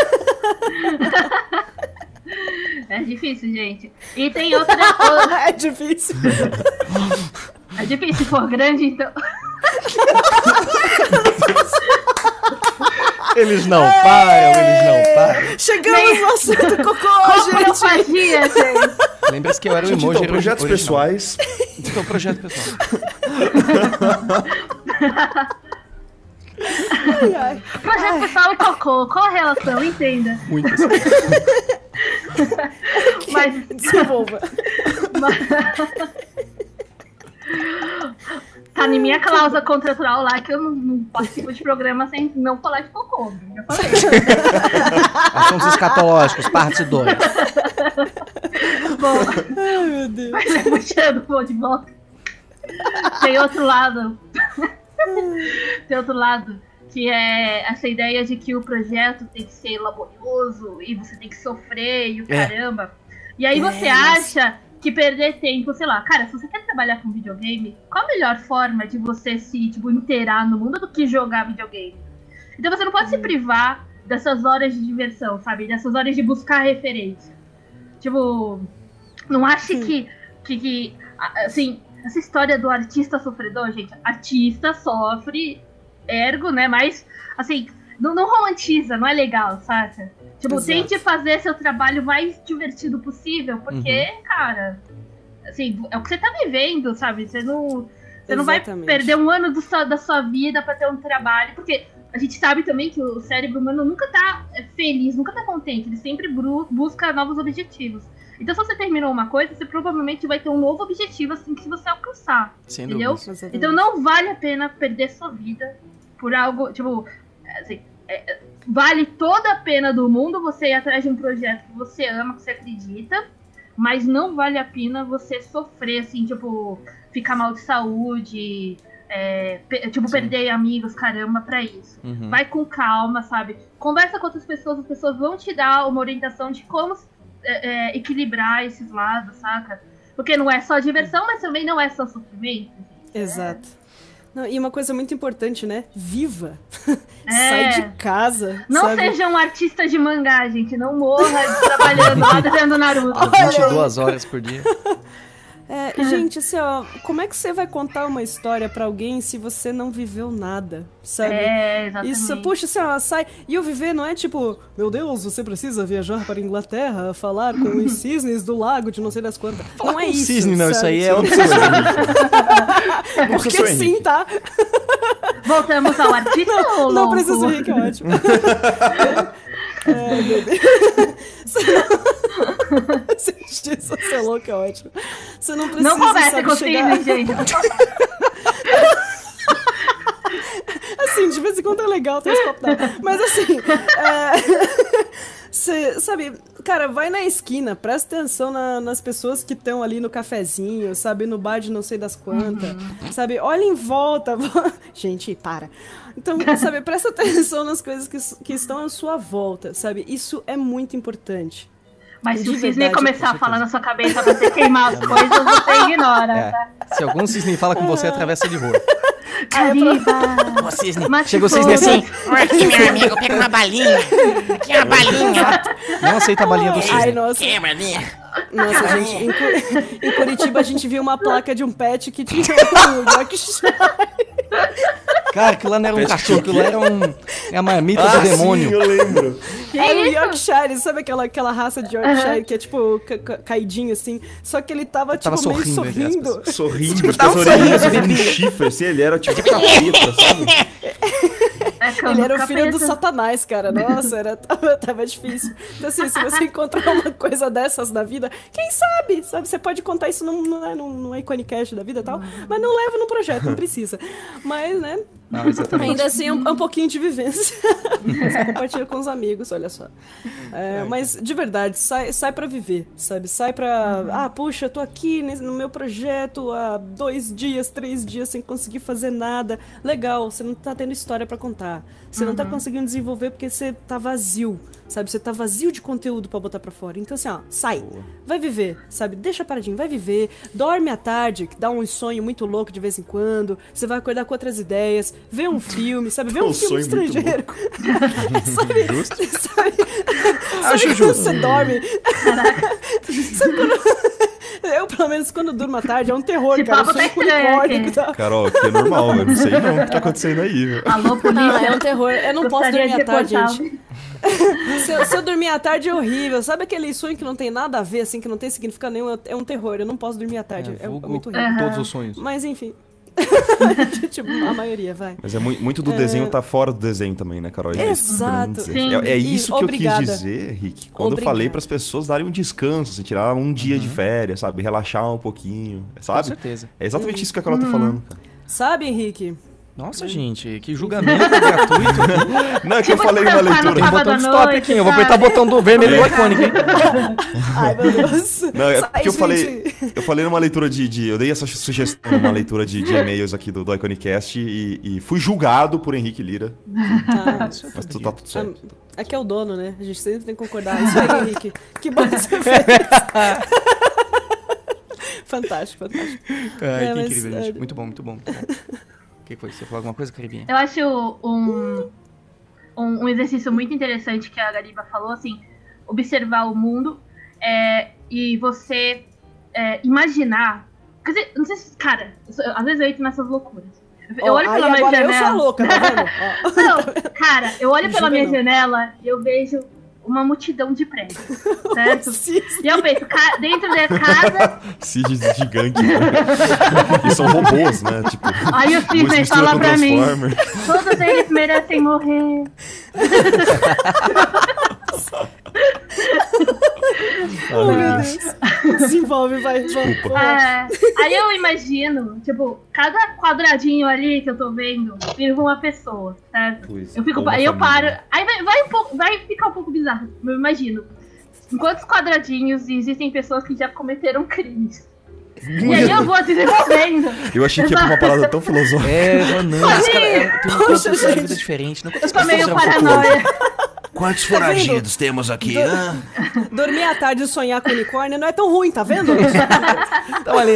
É difícil, gente. E tem outra. [LAUGHS] é difícil. É difícil, se for grande, então. Eles não param, eles não param. Chegamos no assunto cocô, gente. Gente. Lembra-se que eu era o Gente, emoji então, projetos original. pessoais. Então, projeto pessoal. [LAUGHS] Ai, ai. Projeto pessoal e cocô. Qual a relação? Entenda. Muitas. [LAUGHS] Mas Desenvolva. [LAUGHS] tá em minha cláusula contratual lá que eu não, não participo de programa sem não falar de cocô. Já falei. [LAUGHS] Assuntos escatológicos, parte 2. Bom, Ai, meu Deus. mas puxando pô, de volta. Tem outro lado. [LAUGHS] Tem outro lado. Que é essa ideia de que o projeto tem que ser laborioso e você tem que sofrer e o É. caramba. E aí você É, acha que perder tempo, sei lá, cara, se você quer trabalhar com videogame, qual a melhor forma de você se, tipo, inteirar no mundo do que jogar videogame? Então você não pode se privar dessas horas de diversão, sabe? Dessas horas de buscar referência. Tipo, não ache que, que, que, assim, essa história do artista sofredor, gente, artista sofre, ergo, né? Mas, assim, não, não romantiza, não é legal, saca? Tipo, Exato. tente fazer seu trabalho mais divertido possível, porque, cara, assim, é o que você tá vivendo, sabe? Você não, você não vai Exatamente. perder um ano do da sua vida pra ter um trabalho, porque a gente sabe também que o cérebro humano nunca tá feliz, nunca tá contente, ele sempre busca novos objetivos. Então, se você terminou uma coisa, você provavelmente vai ter um novo objetivo assim que você alcançar. Sem Entendeu? dúvida. Então não vale a pena perder sua vida por algo, tipo, assim, é, é, vale toda a pena do mundo você ir atrás de um projeto que você ama, que você acredita, mas não vale a pena você sofrer, assim, tipo, ficar mal de saúde, é, tipo, Sim. perder amigos, caramba, pra isso. Uhum. Vai com calma, sabe? Conversa com outras pessoas, as pessoas vão te dar uma orientação de como é, é, equilibrar esses lados, saca? Porque não é só diversão, mas também não é só sofrimento. Exato. Não, e uma coisa muito importante, né? Viva! É. [LAUGHS] Sai de casa. Não sabe? seja um artista de mangá, gente. Não morra trabalhando [LAUGHS] lá Naruto. 22 horas por dia. [LAUGHS] É, gente, assim, ó, como é que você vai contar uma história pra alguém se você não viveu nada, sabe? É, exatamente. Isso, puxa, assim, ó, sai. E o viver não é tipo, meu Deus, você precisa viajar para a Inglaterra, falar com os [LAUGHS] cisnes do lago de não sei das quantas. Não é isso. Cisne, não, isso sabe? aí é outra coisa. [LAUGHS] Porque Professor sim, tá? Voltamos ao artista [LAUGHS] ou Não louco? precisa rir, que é ótimo. Ai, meu Deus. Você [LAUGHS] justiça, é louco, é ótimo. Você não precisa Não conversa com o chegar... Cisne, gente. [LAUGHS] Assim, de vez em quando é legal ter esse copo d'água. Mas assim, é... [LAUGHS] Você, sabe, cara, vai na esquina, presta atenção na- nas pessoas que estão ali no cafezinho, sabe, no bar de não sei das quantas, sabe, olha em volta. Gente, para. Então, sabe, presta atenção nas coisas que, que estão à sua volta, sabe? Isso é muito importante. Mas se De o Cisne verdade, começar com a falar na sua cabeça pra você queimar as [LAUGHS] coisas, você ignora, É. tá? Se algum cisne fala com você, atravessa de rua. [LAUGHS] Cariba. Ô, cisne. Mas Chega o se cisne assim, Aqui, meu amigo, pega uma balinha. Aqui é uma balinha. não aceita a balinha do Ai, cisne. nossa. Quebra ali. Nossa, gente, em, Cu- em Curitiba a gente viu uma placa de um pet que tinha um Yorkshire. [LAUGHS] Cara, aquilo lá não era um cachorro, aquilo lá era um. É a marmita do Ah, demônio. sim, eu lembro. Que Era um isso? Yorkshire, sabe aquela, aquela raça de Yorkshire que é tipo ca- ca- caidinho assim? Só que ele tava, Tava tipo meio sorrindo, entre sorrindo. aspas. Sorrindo, com tava as orelhinhas sorrindo, com um chifre, assim, ele era tipo capeta, sabe? [LAUGHS] É Ele era o filho do satanás, cara. Nossa, era, [LAUGHS] tava, tava difícil. Então, assim, se você [LAUGHS] encontrar uma coisa dessas na vida, quem sabe? Sabe, você pode contar isso num, num, num, num Iconicast da vida e tal, mas não leva no projeto, não precisa. Mas, né, Não, exatamente. Ainda assim, é um, é um pouquinho de vivência. [LAUGHS] Você compartilha com os amigos, olha só. É, mas, de verdade, sai, sai pra viver, sabe? Sai pra... Ah, puxa, tô aqui no meu projeto há dois dias, três dias sem conseguir fazer nada. Legal, você não tá tendo história pra contar. Você não tá conseguindo desenvolver porque você tá vazio, sabe? Você tá vazio de conteúdo pra botar pra fora. Então, assim, ó, sai. Vai viver, sabe? Deixa paradinho, vai viver. Dorme à tarde, que dá um sonho muito louco de vez em quando. Você vai acordar com outras ideias. Vê um filme, sabe? Vê [LAUGHS] um Um filme estrangeiro. [LAUGHS] sabe? Justo. Sabe? [LAUGHS] Acho Sabe quando justo. você dorme? sabe quando... Eu, pelo menos, quando durmo à tarde, é um terror, Esse cara. Eu tá sonho com unicórnio, tá? Carol, aqui é normal, velho. Não sei não o que tá acontecendo aí, velho. Alô, polícia. é um terror. Eu não posso Gostaria dormir de à tarde, gente. Se eu, se eu dormir à tarde é horrível. Sabe aquele sonho que não tem nada a ver, assim, que não tem significado nenhum? É um terror. Eu não posso dormir à tarde. É, é vulgo muito horrível. todos os sonhos. Mas enfim. [LAUGHS] tipo, a maioria, vai. Mas é mu- muito do desenho tá fora do desenho também, né, Carol? É isso que eu Exato. É, é E isso que eu obrigada. quis dizer, Rick, quando eu Obrigada. falei pras pessoas darem um descanso, assim, tirar um dia de férias, sabe? Relaxar um pouquinho, Com sabe? certeza. É exatamente isso que a Carol tá falando. cara. Sabe, Henrique? Nossa, gente, que julgamento [LAUGHS] gratuito. Não, é que eu falei uma leitura. Tem botão de stop aqui, eu vou apertar o botão do vermelho do icônico, hein? Ai, meu Deus. Não, é Sai, porque eu falei, eu falei numa leitura de, de- Eu dei essa sugestão numa leitura de, de e-mails aqui do, do Iconicast e, e fui julgado por Henrique Lira. Ah, Mas tu, tá tudo certo. aqui é o dono, né? A gente sempre tem que concordar. Isso aí, Henrique. Que bom que você fez. [LAUGHS] fantástico, fantástico. Ai, É, que mas, incrível, gente. é, Muito bom, muito bom. Muito bom. Que foi? Você falou alguma coisa, Caribinha? Eu acho um, um, um exercício muito interessante que a Gariba falou, assim, observar o mundo é, e você é, imaginar. Quer dizer, não sei se. Cara, eu às vezes eu entro nessas loucuras. Eu Ó, olho pela minha agora eu janela. sou louca, tá vendo? [LAUGHS] Ó. Não, cara, eu olho [LAUGHS] pela minha não. janela e eu vejo uma multidão de prédios, [LAUGHS] certo? Sim, E eu penso, dentro da casa, [LAUGHS] Cid gigante. Né? [LAUGHS] e são robôs, né? Tipo, aí o Sidney mistura fala pra mim, todos eles merecem morrer. [LAUGHS] Ah, meu Deus. Desenvolve, vai. Desculpa. É, aí eu imagino, tipo, cada quadradinho ali que eu tô vendo vira uma pessoa, certo? Pois, Eu fico, aí eu paro. Aí vai, vai, um pouco, vai ficar um pouco bizarro. Eu imagino. Em quantos quadradinhos existem pessoas que já cometeram crimes? E aí eu vou desenvolvendo. Eu achei que ia pra uma parada tão filosófica. É, não, os caras é, tem um gente. vida diferente. Não Eu tô meio paranoia. Quantos foragidos temos aqui? Do- hã? [LAUGHS] Dormir à tarde e sonhar com unicórnio não é tão ruim, tá vendo? [LAUGHS] Então, ali.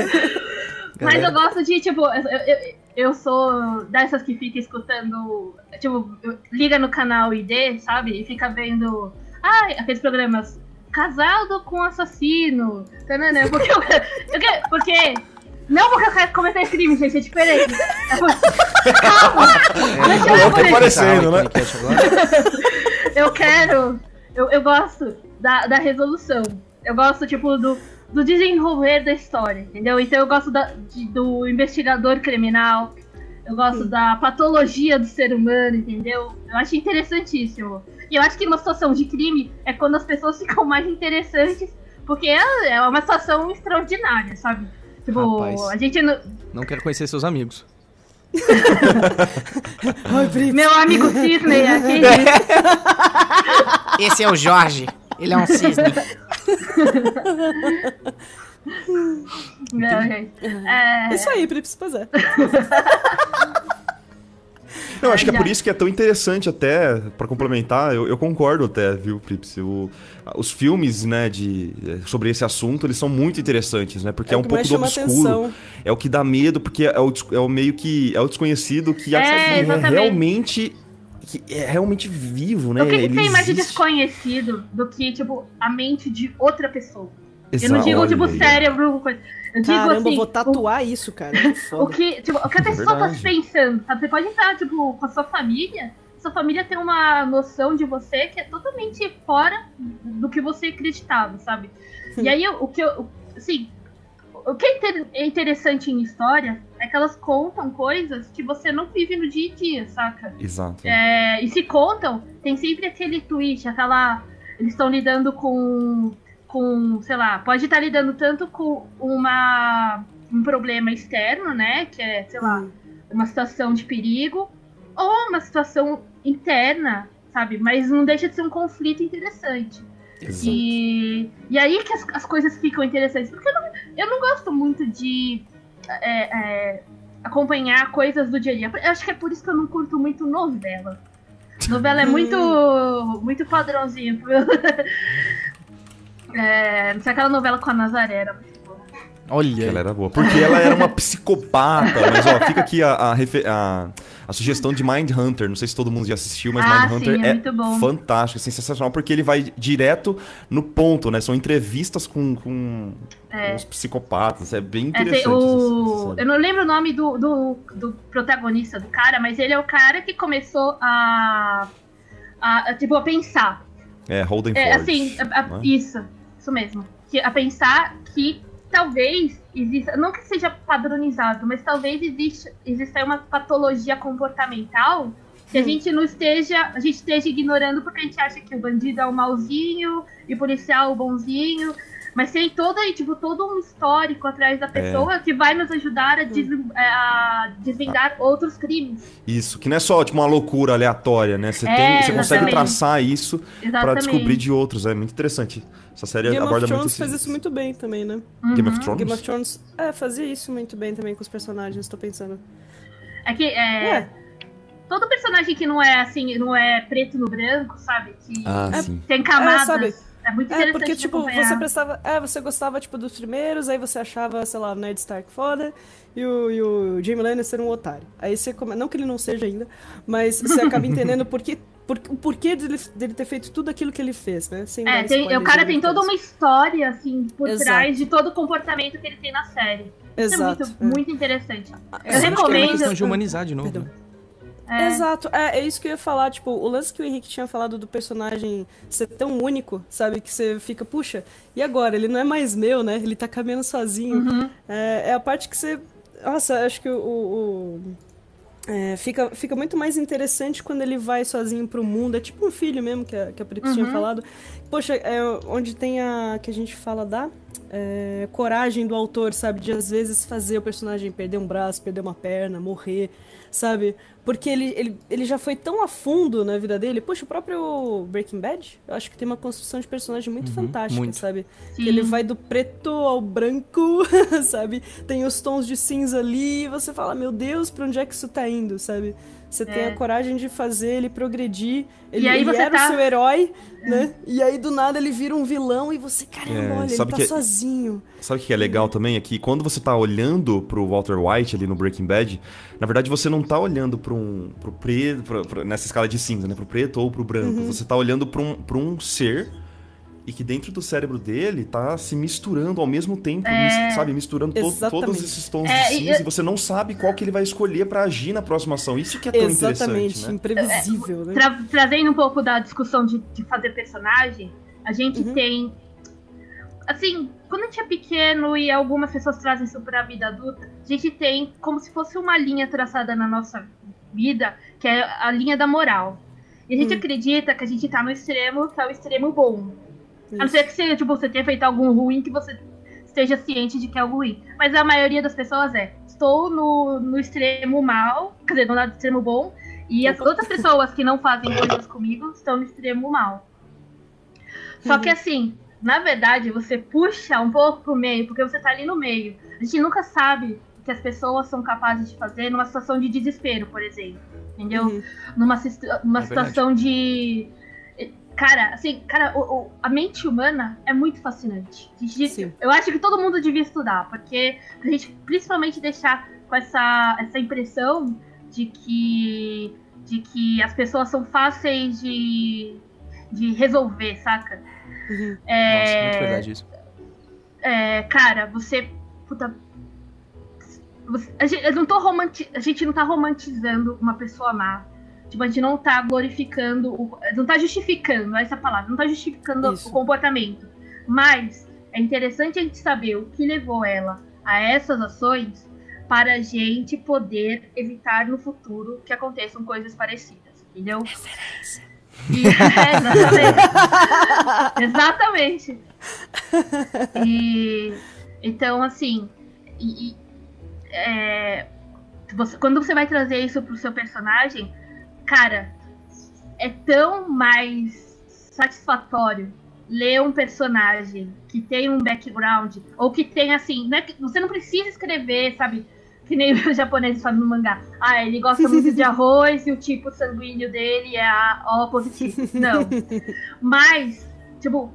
Mas Galera, eu gosto de, tipo, eu, eu, eu sou dessas que fica escutando, tipo, liga no canal ID, sabe? E fica vendo, ai, aqueles programas, casado com assassino, tanana, porque eu, [LAUGHS] porque, não porque eu quero cometer crime, gente, é diferente. É Calma! Deixa eu Tá aparecendo, né? Eu quero. Eu, eu gosto da, da resolução. Eu gosto, tipo, do, do desenvolver da história, entendeu? Então eu gosto da- de- do investigador criminal. Eu gosto da patologia do ser humano, entendeu? Eu acho interessantíssimo. E eu acho que uma situação de crime é quando as pessoas ficam mais interessantes, porque é, é uma situação extraordinária, sabe? Tipo, Rapaz. a gente. não- Não quero conhecer seus amigos. [LAUGHS] Ai. Meu amigo Sidney aqui. [LAUGHS] Esse é o Jorge. Ele é um cisne. Não, gente. É, Isso aí, Prips, pois é. [LAUGHS] Não, acho que é por isso que é tão interessante até, pra complementar, eu, eu concordo até, viu, Prips? O- os filmes, né, de, sobre esse assunto, eles são muito interessantes, né? Porque é, o um pouco do obscuro. atenção. É o que dá medo, porque é o, é o meio que. É o desconhecido que, É, exatamente. realmente. Que é realmente vivo, né? O que, tem mais de desconhecido do que, tipo, a mente de outra pessoa? eu Exato, não digo, tipo, aí, cérebro, coisa. Eu digo Caramba, assim. eu vou tatuar isso, cara. Que [LAUGHS] O, o que, tipo, o que a pessoa tá pensando, sabe? Você pode entrar, tipo, com a sua família. Sua família tem uma noção de você que é totalmente fora do que você acreditava, sabe? E aí, o que eu. Assim, o que é é interessante em história é que elas contam coisas que você não vive no dia a dia, saca? Exato. É, e se contam, tem sempre aquele twist, aquela. Eles estão lidando com. Com, sei lá, pode estar lidando tanto com uma, um problema externo, né? Que é, sei lá, uma situação de perigo, ou uma situação interna, sabe? Mas não deixa de ser um conflito interessante. Exato. E, e aí que as, as coisas ficam interessantes. Porque eu não, eu não gosto muito de é, é, acompanhar coisas do dia a dia. Eu acho que é por isso que eu não curto muito novela. Novela é muito, muito padrãozinho. [LAUGHS] É, não sei aquela novela com a Nazaré. Era muito boa. Olha. Ela era boa. Porque ela era uma psicopata. Mas, ó, fica aqui a, a, a- a sugestão de Mind Hunter. Não sei se todo mundo já assistiu, mas Ah, Mind Hunter sim, é é, muito bom. fantástico, é sensacional, porque ele vai direto no ponto, né? São entrevistas com, com, É. os psicopatas. É bem É, interessante. tem o... Eu não lembro o nome do, do, do protagonista, do cara, mas ele é o cara que começou a. a, a, tipo, a pensar. É, Holden É, Ford. assim, a- a- não é? isso, isso mesmo. Que, a pensar que talvez exista, não que seja padronizado, mas talvez exista, exista uma patologia comportamental que a gente não esteja, a gente esteja ignorando porque a gente acha que o bandido é o malzinho e o policial é o bonzinho. Mas tem todo, aí, tipo, todo um histórico atrás É. da pessoa que vai nos ajudar a, des- a desvendar outros crimes. Isso, que não é só tipo uma loucura aleatória, né? Você, É, tem, você consegue exatamente. traçar isso pra Exatamente. descobrir de outros. É muito interessante. Essa série Game aborda of muito Thrones esse- faz isso muito bem também, né? Game of Uhum. Thrones? Game of Thrones é, fazia isso muito bem também com os personagens, tô pensando. É que é, Ué, todo personagem que não é assim, não é preto no branco, sabe? Que Ah, É- sim. tem camadas. É, sabe? É, muito É, interessante porque, de tipo, acompanhar. você prestava. É, você gostava, tipo, dos primeiros, aí você achava, sei lá, o Ned Stark foda e o, e o Jamie Lannister um otário. Aí você come... Não que ele não seja ainda, mas você acaba [LAUGHS] entendendo por que, por, o porquê dele, dele ter feito tudo aquilo que ele fez, né? Sem É, tem- o cara tem toda uma história, assim, por Exato. trás de todo o comportamento que ele tem na série. Isso Exato. é muito, muito interessante. Eu Acho que é uma recomendo. questão de humanizar de novo. Perdão. né? É. Exato, é, é isso que eu ia falar, tipo, o lance que o Henrique tinha falado do personagem ser tão único, sabe, que você fica, puxa, e agora? Ele não é mais meu, né? Ele tá caminhando sozinho. Uhum. É, é a parte que você. Nossa, acho que o. o- é, fica, fica muito mais interessante quando ele vai sozinho pro mundo. É tipo um filho mesmo, que a, que a Prips tinha falado. Poxa, é onde tem a. que a gente fala da. é, coragem do autor, sabe? De às vezes fazer o personagem perder um braço, perder uma perna, morrer, sabe? Porque ele, ele, ele já foi tão a fundo na vida dele. Poxa, o próprio Breaking Bad, eu acho que tem uma construção de personagem muito fantástica, muito. sabe? Sim. Que ele vai do preto ao branco, [LAUGHS] sabe? Tem os tons de cinza ali e você fala, meu Deus, pra onde é que isso tá indo, sabe? Você tem É. a coragem de fazer ele progredir. Ele, E aí ele você era tá- o seu herói, né? E aí do nada ele vira um vilão e você, caramba, É, olha, ele tá que- sozinho. Sabe o que é legal também? É que quando você tá olhando pro Walter White ali no Breaking Bad, na verdade você não tá olhando pra um. pro preto. pra- pra- nessa escala de cinza, né? Pro preto ou pro branco. Uhum. Você tá olhando pra um, pra um ser. E que dentro do cérebro dele tá se misturando ao mesmo tempo, mis- sabe? Misturando to- Exatamente. todos esses tons É, de e- cinza e você não sabe qual que ele vai escolher pra agir na próxima ação. Isso que é tão Exatamente, interessante, né? imprevisível, né? Tra- trazendo um pouco da discussão de, de fazer personagem, a gente Uhum. tem. Assim, quando a gente é pequeno e algumas pessoas trazem isso pra vida adulta, a gente tem como se fosse uma linha traçada na nossa vida, que é a linha da moral. E a gente Hum. acredita que a gente tá no extremo, que é o extremo bom. A não ser que você, tipo, você tenha feito algo ruim que você esteja ciente de que é algo ruim. Mas a maioria das pessoas é, estou no, no extremo mal, quer dizer, no lado extremo bom, e as outras pessoas que não fazem coisas comigo estão no extremo mal. Só que assim, na verdade, você puxa um pouco pro meio, porque você tá ali no meio. A gente nunca sabe o que as pessoas são capazes de fazer numa situação de desespero, por exemplo. Entendeu? Uhum. numa, numa É situação de. Cara, assim, cara, o- o- a mente humana é muito fascinante. Gente- Sim. eu acho que todo mundo devia estudar, porque a gente principalmente deixar com essa, essa impressão de que, de que as pessoas são fáceis de, de resolver, saca? Uhum. É, Nossa, muito verdade isso. é, cara, você. Puta. você- a, gente, eu não tô romanti- a gente não tá romantizando uma pessoa má. Tipo, a gente não tá glorificando. o- não tá justificando, essa é a palavra. Não tá justificando Isso. o comportamento. Mas é interessante a gente saber o que levou ela a essas ações para a gente poder evitar no futuro que aconteçam coisas parecidas. Entendeu? E- é, [LAUGHS] exatamente. exatamente. E então, assim, e- e, é, você- quando você vai trazer isso pro seu personagem, cara, é tão mais satisfatório ler um personagem que tem um background, ou que tem assim, é que- você não precisa escrever, sabe? Que nem [LAUGHS] os japoneses falam no mangá. Ah, ele gosta muito de arroz e o tipo sanguíneo dele é a O positivo. [LAUGHS] Não. Mas, tipo,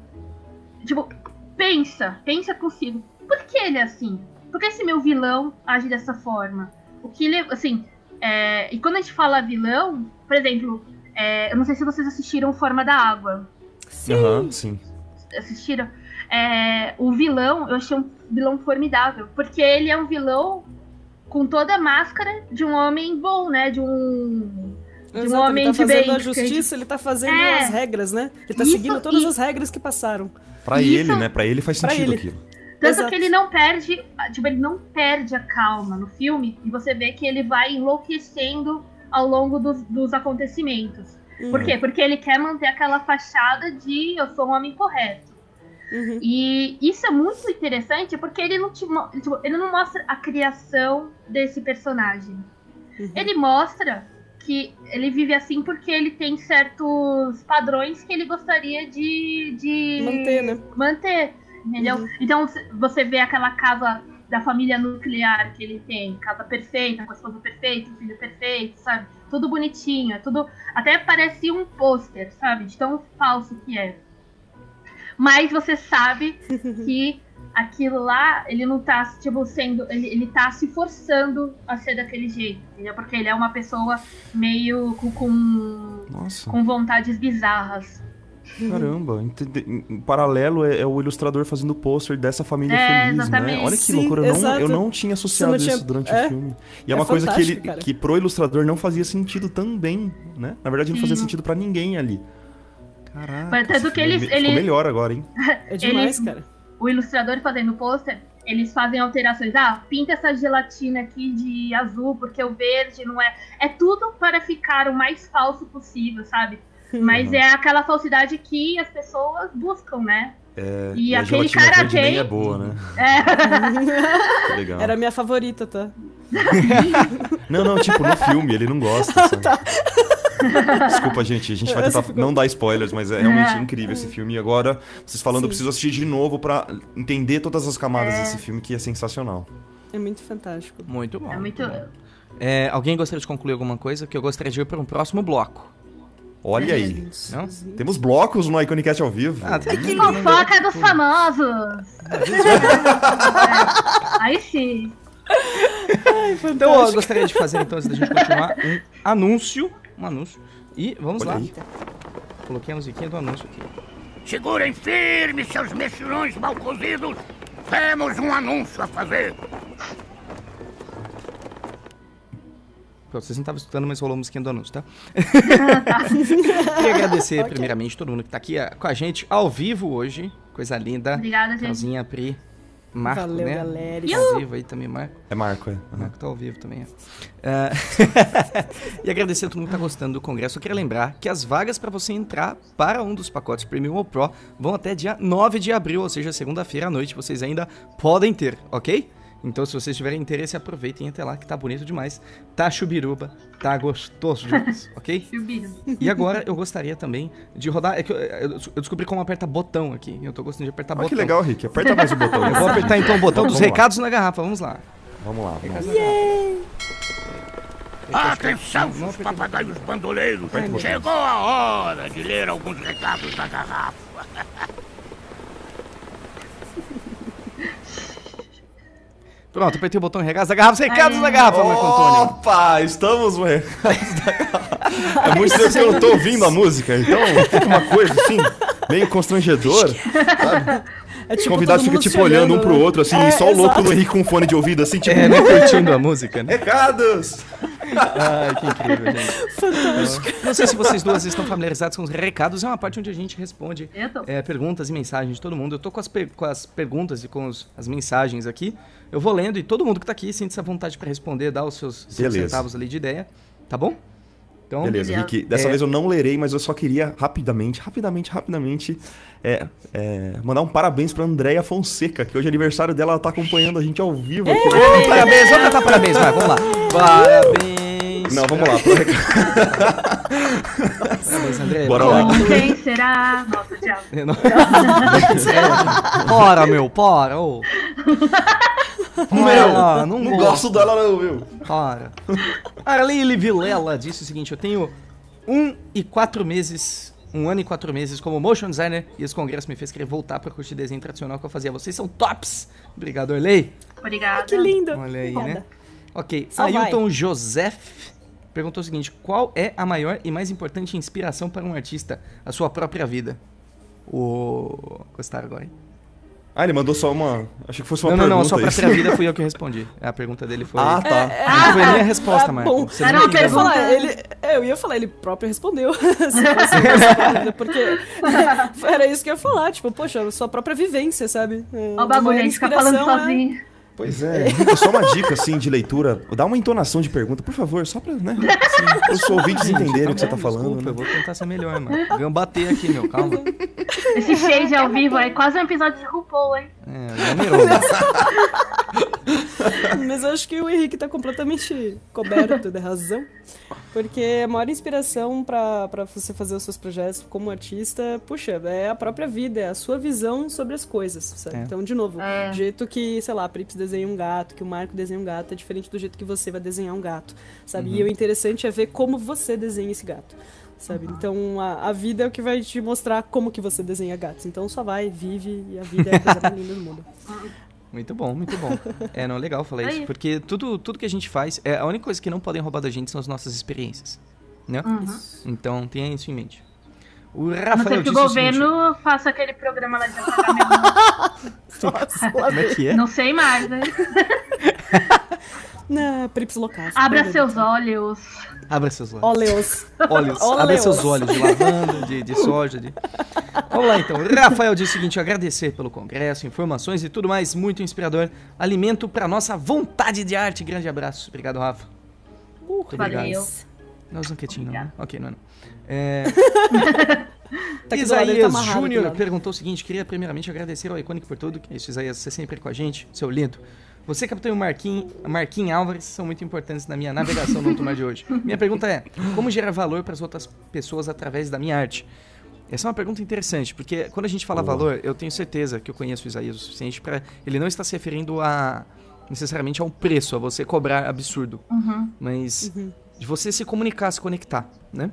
tipo, pensa, pensa consigo. Por que ele é assim? Por que esse meu vilão age dessa forma? O que ele, assim, é, e quando a gente fala vilão, por exemplo, é, eu não sei se vocês assistiram Forma da Água. Aham, sim. Assistiram? É, o vilão, eu achei um vilão formidável, porque ele é um vilão com toda a máscara de um homem bom, né? De um de um Exato, homem ele tá de fazendo bem. a justiça, ele tá fazendo É. as regras, né? Ele tá Isso, seguindo todas e- as regras que passaram. Pra Isso- ele, né? Pra ele faz Pra sentido ele. aquilo. Tanto Exato. que ele não perde, tipo, ele não perde a calma no filme, e você vê que ele vai enlouquecendo ao longo dos, dos acontecimentos. Por Uhum. quê? Porque ele quer manter aquela fachada de eu sou um homem correto. Uhum. E isso é muito interessante porque ele não, te, tipo, ele não mostra a criação desse personagem. Uhum. Ele mostra que ele vive assim porque ele tem certos padrões que ele gostaria de, de Manter, né? manter, entendeu? Uhum. Então você vê aquela casa da família nuclear que ele tem, casa perfeita, com a esposa perfeita, o filho perfeito, sabe? Tudo bonitinho, é tudo. Até parece um pôster, sabe? De tão falso que é. Mas você sabe [LAUGHS] que aquilo lá, ele não tá, tipo, sendo. Ele, ele tá se forçando a ser daquele jeito, entendeu? Porque ele é uma pessoa meio com, com, Nossa, com vontades bizarras. Caramba. Em paralelo é, é o ilustrador fazendo o pôster dessa família É, feliz, né? exatamente. Olha que Sim, loucura. Eu não, eu não tinha associado não tinha- isso durante é. o filme. E é, É uma coisa que, ele, cara. que pro ilustrador não fazia sentido também, né? Na verdade, não fazia Sim. sentido pra ninguém ali. Caraca. Mas tanto esse que eles- ficou eles- melhor agora, hein? [LAUGHS] É demais, Ele- cara. o ilustrador fazendo o pôster, eles fazem alterações. Ah, pinta essa gelatina aqui de azul, porque o verde não é. É tudo para ficar o mais falso possível, sabe? Mas Uhum. é aquela falsidade que as pessoas buscam, né? e, E a aquele cara tem. é boa, né? É, Que [LAUGHS] legal. Era a minha favorita, tá? [LAUGHS] Não, não, tipo, no filme, ele não gosta, [LAUGHS] sabe? Desculpa, gente, a gente vai tentar ficou- não dar spoilers, mas é realmente É. incrível esse filme. E agora, vocês falando, eu Sim. preciso assistir de novo pra entender todas as camadas É. desse filme, que é sensacional. É muito fantástico. Muito bom. é muito. bom. É, alguém gostaria de concluir alguma coisa? Que eu gostaria de ir para um próximo bloco. Olha aí. Não? Temos blocos no Iconicast ao vivo. Ah, tem aquele Fofoca dos famosos. É, Aí sim. Então eu gostaria de fazer, então, antes da gente continuar, um anúncio. Um anúncio. E vamos Olha lá. aí. Coloquei a musiquinha do anúncio aqui. Segurem firme seus mexilhões mal cozidos. Temos um anúncio a fazer. Vocês não estavam escutando, mas rolou a musiquinha do anúncio, tá? [LAUGHS] Queria agradecer, primeiramente, todo mundo que tá aqui ah, com a gente ao vivo hoje. Coisa linda. Obrigada, gente. Calzinha, Pri, Marco, Valeu, né? galera. Tá ao vivo aí também, Marco. É Marco, é. Aham. Marco tá ao vivo também, é. Ah, [LAUGHS] e agradecer a todo mundo que tá gostando do congresso. Eu queria lembrar que as vagas para você entrar para um dos pacotes Premium ou Pro vão até dia 9 de abril, ou seja, segunda-feira à noite. Vocês ainda podem ter, ok? Então, se vocês tiverem interesse, aproveitem até lá, que tá bonito demais. Tá chubiruba, tá gostoso demais, [LAUGHS] ok? E agora eu gostaria também de rodar. É que eu, eu descobri como aperta botão aqui. Eu tô gostando de apertar Olha botão. que legal, Rick. Aperta mais o botão. [LAUGHS] Eu vou apertar então o botão dos Vamos lá. recados na garrafa. Vamos lá. Vamos lá. Vamos lá. Atenção, seus papagaios bandoleiros. Chegou a hora de ler alguns recados da garrafa. [LAUGHS] Pronto, apertei o botão recados da garrafa. Recados da garrafa, Marco Antônio. Opa, estamos no recados da garrafa. É muito tempo que eu não tô ouvindo a música, então fica uma coisa assim, meio constrangedor. É tipo O convidado todo fica mundo tipo se olhando um né? pro outro, assim, É, e só o louco no Henrique com fone de ouvido, assim, tipo, É, né? Curtindo a música, né? recados! Ai, que incrível, gente. Fantástico. Não sei se vocês duas estão familiarizados com os recados. É uma parte onde a gente responde é, perguntas e mensagens de todo mundo. Eu tô com as, per- com as perguntas e com os- as mensagens aqui. Eu vou lendo e todo mundo que tá aqui sente-se à vontade pra responder, dar os seus, seus centavos ali de ideia. Tá bom? Então, Beleza. Rick. Dessa É. vez eu não lerei, mas eu só queria rapidamente, rapidamente, rapidamente é, é, mandar um parabéns pra Andréia Fonseca, que hoje é aniversário dela, ela tá acompanhando a gente ao vivo. aqui. Parabéns, vamos cantar parabéns, vai, vamos lá. Parabéns. Não, vamos lá. Parabéns, André. Bora lá. Quem será? Nossa, tchau. Não- [LAUGHS] Bora, meu, bora, [LAUGHS] ô. Meu, não, Não gosto dela não, viu? Para. Arlene Vilela disse o seguinte: eu tenho um e quatro meses, um ano e quatro meses como motion designer e esse congresso me fez querer voltar pra curtir desenho tradicional que eu fazia. Vocês são tops! Obrigado, Arley. Obrigada. Que lindo. Olha aí, né? Ok, Só vai. Ailton Joseph perguntou o seguinte: qual é a maior e mais importante inspiração para um artista? A sua própria vida. O. Gostaram agora, hein? Ah, ele mandou só uma. Achei que fosse uma Não, não, pergunta. não, a sua isso. própria vida [LAUGHS] fui eu que respondi. A pergunta dele foi. Ah, tá. Não foi nem a resposta, Marco. bom. Você Era não uma Eu ia entendeu. pergunta. falar, ele, é, eu ia falar, ele próprio respondeu. [LAUGHS] Se fosse respondida, porque [LAUGHS] era isso que eu ia falar, tipo, poxa, sua própria vivência, sabe? É, Ó o bagulho, a gente fica falando inspiração é- sozinho. Pois é. Rick, só uma dica assim de leitura. Dá uma entonação de pergunta, por favor, só pra, né? Assim, os ouvintes entenderem o que você tá falando. Desculpa, eu né? vou tentar ser melhor, mano. Vamos bater aqui, meu, calma. Esse shade ao vivo é quase um episódio de RuPaul, hein? É, já mirou, né? [LAUGHS] Mas eu acho que o Henrique tá completamente coberto de razão. Porque a maior inspiração pra pra você fazer os seus projetos como artista, puxa, é a própria vida, é a sua visão sobre as coisas, sabe? É. Então, de novo, É. do jeito que, sei lá, a Prips desenha um gato, que o Marco desenha um gato, é diferente do jeito que você vai desenhar um gato, sabe? E o interessante é ver como você desenha esse gato. Sabe? Então a, a vida é o que vai te mostrar como que você desenha gatos. Então só vai, vive e a vida é a coisa mais linda do mundo. [LAUGHS] Muito bom, muito bom. [LAUGHS] É, não, legal falar isso. Porque tudo, tudo que a gente faz, é, a única coisa que não podem roubar da gente são as nossas experiências. Né? Então tenha isso em mente. O Rafael o disse o seguinte, governo faça aquele programa lá de apagamento. [LAUGHS] Como é que é? Não sei mais, né? [LAUGHS] Na Prips locais. Abra seus olhos. Abra seus olhos. Óleos. Olhos. Óleos. Abra seus olhos de lavanda, de, de soja. De... Vamos lá então. Rafael disse o seguinte: agradecer pelo congresso, informações e tudo mais, muito inspirador. Alimento para nossa vontade de arte. Grande abraço. Obrigado, Rafa. Muito obrigado. Valeu. Não, os quietinho, não. né? Ok, não é não. É, [LAUGHS] Tá tá Isaías do Júnior perguntou o seguinte: queria primeiramente agradecer ao Iconic por tudo. Que é isso, Isaías, você sempre com a gente, seu lindo. Você, capitão e o Marquinhos Marquinhos Álvares são muito importantes na minha navegação no Tomar de hoje. Minha pergunta é: como gerar valor para as outras pessoas através da minha arte? Essa é uma pergunta interessante, porque quando a gente fala valor, eu tenho certeza que eu conheço o Isaías o suficiente para ele não estar se referindo a, necessariamente a um preço, a você cobrar absurdo. Uhum, Mas de você se comunicar, se conectar, né?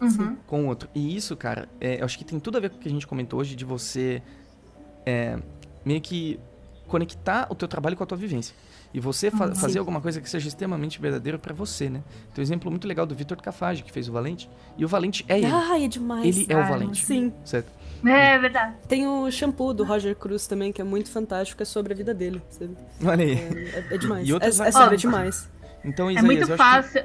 uhum. Com o outro. E isso, cara, é, eu acho que tem tudo a ver com o que a gente comentou hoje de você é, meio que conectar o teu trabalho com a tua vivência. E você fa- fazer alguma coisa que seja extremamente verdadeiro pra você, né? Tem um exemplo muito legal do Vitor Cafage, que fez o Valente. E o Valente é ele. Ai, é demais. ele é o ai, Valente. Sim. Certo? É verdade. Tem o shampoo do Roger Cruz também, que é muito fantástico, é sobre a vida dele. sabe? Olha aí. É, é demais. E É, outras é várias- sério, é demais. Então, É Isaías, muito eu acho que...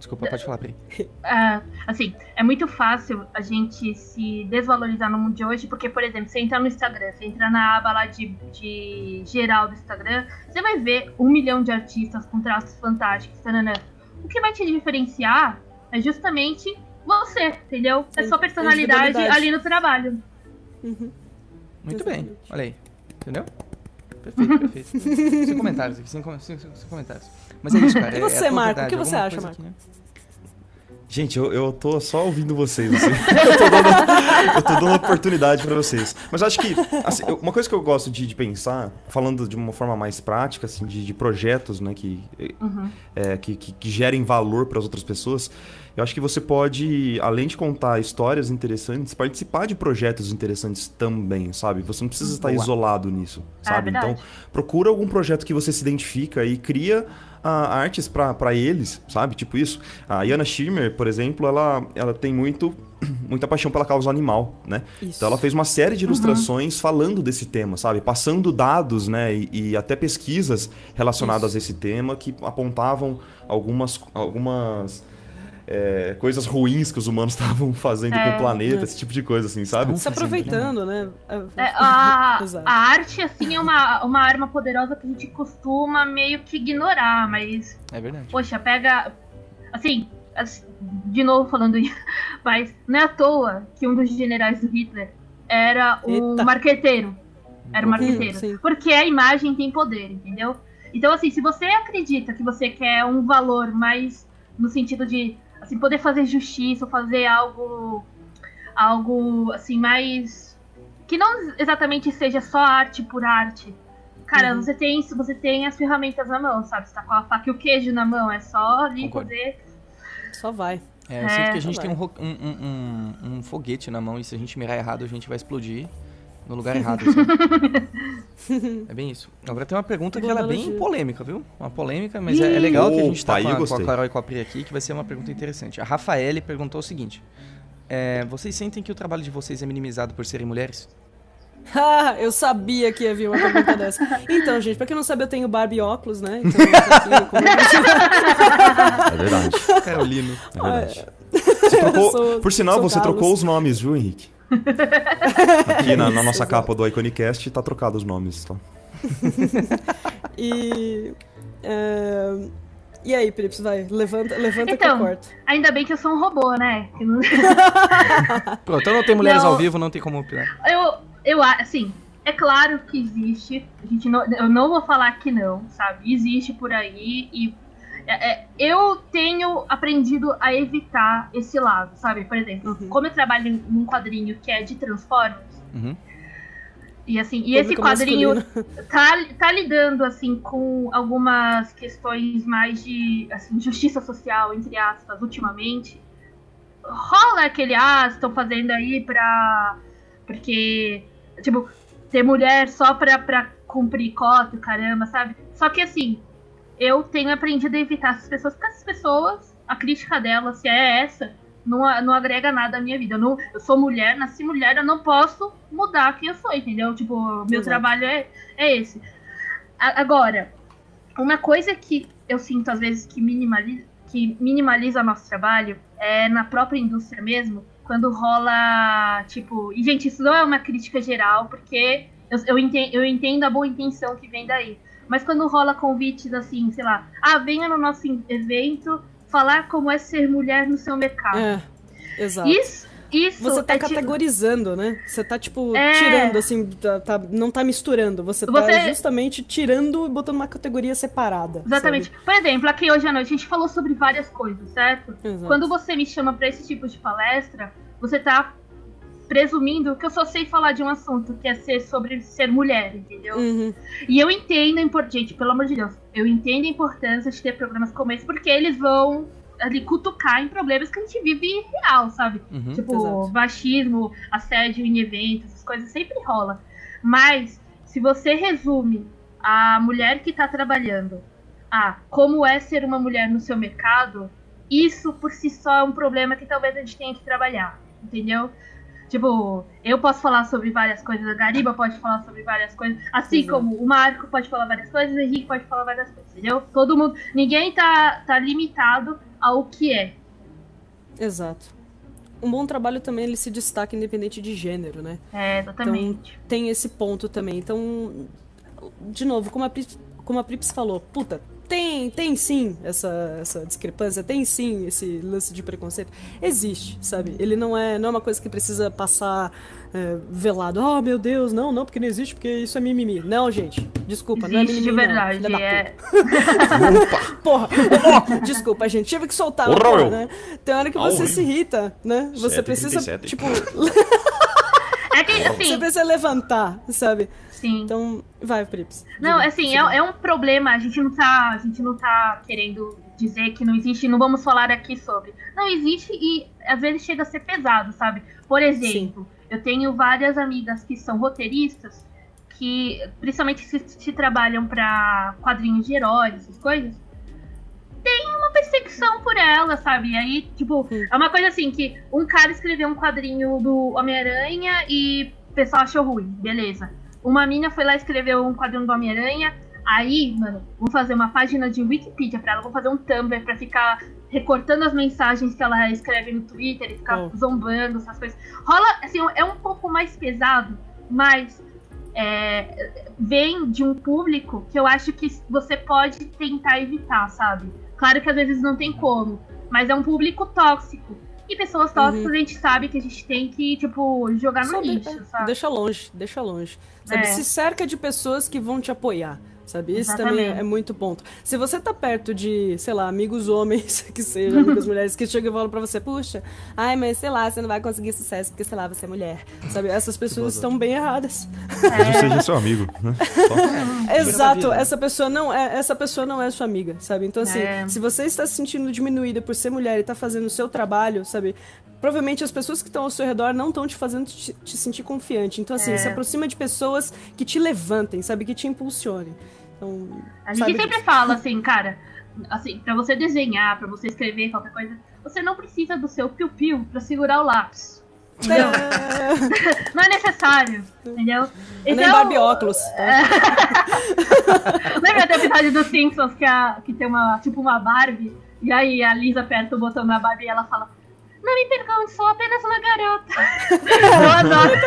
Desculpa, pode falar, Pri. [LAUGHS] Ah, assim, é muito fácil a gente se desvalorizar no mundo de hoje, porque, por exemplo, você entra no Instagram, você entra na aba lá de, de geral do Instagram, você vai ver um milhão de artistas com traços fantásticos, tananã. O que vai te diferenciar é justamente você, entendeu? É Sim, sua personalidade ali no trabalho. Uhum. Muito Exatamente. bem, olha aí. Entendeu? Perfeito, perfeito. [LAUGHS] sem comentários aqui, sem, com- sem- sem comentários. Mas é isso, cara. E é- você, é Marco, verdade, o que você alguma acha, Marco? que, né? Gente, eu, eu tô só ouvindo vocês, assim. [LAUGHS] eu, tô dando, eu tô dando oportunidade pra vocês. Mas acho que, assim, uma coisa que eu gosto de, de pensar, falando de uma forma mais prática, assim, de, de projetos, né, que, é, que, que, que gerem valor para as outras pessoas, eu acho que você pode, além de contar histórias interessantes, participar de projetos interessantes também, sabe? Você não precisa estar Boa. isolado nisso, É sabe? verdade. então, procura algum projeto que você se identifica e cria ah, artes para eles, sabe? Tipo isso. A Yana Schirmer, por exemplo, ela, ela tem muito [CLEARS THROAT] muita paixão pela causa animal, né? Isso. Então ela fez uma série de ilustrações falando desse tema, sabe? Passando dados, né? E, e até pesquisas relacionadas a esse tema que apontavam algumas, algumas é, coisas ruins que os humanos [LAUGHS] estavam fazendo com o planeta, É. esse tipo de coisa, assim, sabe? Se aproveitando, né? É, a, [LAUGHS] a arte, assim, é uma, uma arma poderosa que a gente costuma meio que ignorar, mas É verdade. Poxa, pega. Assim, as- de novo falando isso, [LAUGHS] mas não é à toa que um dos generais do Hitler era um Eita. marqueteiro. Era um Hum, marqueteiro. sim. Porque a imagem tem poder, entendeu? Então, assim, se você acredita que você quer um valor mais no sentido de assim, poder fazer justiça, ou fazer algo. algo assim, mais. que não exatamente seja só arte por arte. Cara, Uhum. você tem isso, você tem as ferramentas na mão, sabe? Você tá com a faca e o queijo na mão, é só ali Concordo. poder. Só vai. É, eu sinto que a gente vai. tem um- um- um- um foguete na mão e se a gente mirar errado, a gente vai explodir no lugar errado. assim. [LAUGHS] é bem isso. Agora tem uma pergunta que ela é bem polêmica, viu? Uma polêmica, mas é, é legal que a gente tá Opa, com a, com a. Carol e com a Pri aqui, que vai ser uma pergunta interessante. A Rafaele perguntou o seguinte. é, vocês sentem que o trabalho de vocês é minimizado por serem mulheres? [LAUGHS] Ah, eu sabia que ia vir uma pergunta dessa. Então, gente, pra quem não sabe, eu tenho Barbie e óculos, né? Então, aqui como- [LAUGHS] É verdade. Carolino. É verdade. Você trocou- sou- por sinal, você Carlos. trocou os nomes, viu, Henrique? Aqui na, na nossa capa do Iconicast tá trocado os nomes, tá? [LAUGHS] E. é, E aí, Prips, vai, levanta, levanta que Então. eu corto. Ainda bem que eu sou um robô, né? Que não- [LAUGHS] Pronto, então não tem mulheres Não. ao vivo, não tem como opinar. Eu, eu, a- assim, é claro que existe. A gente não, eu não vou falar que não, sabe? Existe por aí e é, é, eu tenho aprendido a evitar esse lado, sabe? Por exemplo, Uhum. como eu trabalho num quadrinho que é de Transformers, Uhum. e assim, e esse quadrinho masculino. [LAUGHS] tá, tá lidando assim com algumas questões mais de assim, justiça social, entre aspas, ultimamente. Rola aquele, ah, estão fazendo aí pra. Porque, tipo, ter mulher só pra, pra cumprir cota, caramba, sabe? Só que assim, eu tenho aprendido a evitar essas pessoas, porque essas pessoas, a crítica delas, se é essa, não, não agrega nada à minha vida. Eu, não, eu sou mulher, nasci mulher, eu não posso mudar quem eu sou, entendeu? Tipo, meu Exato. trabalho é, é esse. A- agora, uma coisa que eu sinto às vezes que minimaliza, que minimaliza nosso trabalho é na própria indústria mesmo, quando rola, tipo. E, gente, isso não é uma crítica geral, porque eu, eu, entendo, eu entendo a boa intenção que vem daí. Mas quando rola convites assim, sei lá, ah, venha no nosso evento falar como é ser mulher no seu mercado. É, exato. Isso, isso Você tá é tipo- categorizando, né? Você tá, tipo, É. tirando, assim, tá- tá- não tá misturando. Você tá Você- justamente tirando e botando uma categoria separada. Exatamente. Por exemplo, aqui hoje à noite a gente falou sobre várias coisas, certo? Exato. Quando você me chama pra esse tipo de palestra, você tá presumindo que eu só sei falar de um assunto, que é ser sobre ser mulher, entendeu? Uhum. E eu entendo a importância, gente, pelo amor de Deus, eu entendo a importância de ter programas como esse, porque eles vão ali cutucar em problemas que a gente vive real, sabe? Uhum. Tipo, Exato. machismo, assédio em eventos, essas coisas sempre rola. Mas, se você resume a mulher que tá trabalhando a como é ser uma mulher no seu mercado, isso por si só é um problema que talvez a gente tenha que trabalhar, entendeu? Tipo, eu posso falar sobre várias coisas, a Gariba pode falar sobre várias coisas, assim Exato. como o Marco pode falar várias coisas, o Henrique pode falar várias coisas, entendeu? Todo mundo, ninguém tá, tá limitado ao que é. Exato. Um bom trabalho também ele se destaca independente de gênero, né? É, exatamente. tem esse ponto também. Então, de novo, como a Prips, como a Prips falou, puta, tem, tem sim essa, essa discrepância, tem sim esse lance de preconceito. Existe, sabe? Ele não é, não é uma coisa que precisa passar é, velado. Oh, meu Deus, não, não, porque não existe, porque isso é mimimi. Não, gente, desculpa, não é Existe mimimi. de não, verdade. da é... [LAUGHS] Porra, desculpa, gente, tive que soltar Porra, né? Tem hora que você se irrita, né? Você precisa, 7h37. tipo, [LAUGHS] é que, você assim, precisa levantar, sabe? sim. Então, vai, Prips. Não, Diga, assim, é, é um problema. A gente não tá, a gente não tá querendo dizer que não existe, não vamos falar aqui sobre. Não existe e às vezes chega a ser pesado, sabe? Por exemplo, eu tenho várias amigas que são roteiristas que, principalmente se, se trabalham para quadrinhos de heróis, essas coisas, tem uma perseguição por ela, sabe? E aí, tipo, Sim. é uma coisa assim que um cara escreveu um quadrinho do Homem-Aranha e o pessoal achou ruim, beleza. Uma mina foi lá e escreveu um quadrinho do Homem-Aranha. Aí, mano, vou fazer uma página de Wikipedia pra ela, vou fazer um Tumblr pra ficar recortando as mensagens que ela escreve no Twitter e ficar Oh. zombando, essas coisas. Rola, assim, é um pouco mais pesado, mas é, vem de um público que eu acho que você pode tentar evitar, sabe? Claro que às vezes não tem como, mas é um público tóxico. E pessoas tóxicas a gente sabe que a gente tem que, tipo, jogar no Sabe, lixo, é, sabe? Deixa longe, deixa longe. Sabe? É. Se cerca de pessoas que vão te apoiar. Sabe? Isso também é muito ponto. Se você tá perto de, sei lá, amigos homens, [LAUGHS] que seja, amigas mulheres, que chegam e falam pra você, puxa, ai, mas sei lá, você não vai conseguir sucesso porque, sei lá, você é mulher. Sabe? Essas pessoas estão bem erradas. Talvez seja seu amigo, né? [LAUGHS] Exato, essa pessoa não é, essa pessoa não é sua amiga, sabe? Então assim, É. se você está se sentindo diminuída por ser mulher e tá fazendo o seu trabalho, sabe? Provavelmente as pessoas que estão ao seu redor não estão te fazendo te, te sentir confiante. Então assim, É. se aproxima de pessoas que te levantem, sabe? Que te impulsionem. Então, A gente sempre disso. fala assim, [LAUGHS] cara, assim, pra você desenhar, pra você escrever qualquer coisa, você não precisa do seu piu-piu pra segurar o lápis. É, [LAUGHS] [LAUGHS] Não é necessário, entendeu? nem Então, Barbie óculos, tá? Lembra do episódio dos Simpsons que, a, que tem uma, tipo uma Barbie? E aí a Lisa aperta o botão da Barbie e ela fala: Não me pergunte, sou apenas uma garota. [LAUGHS] Eu adoro.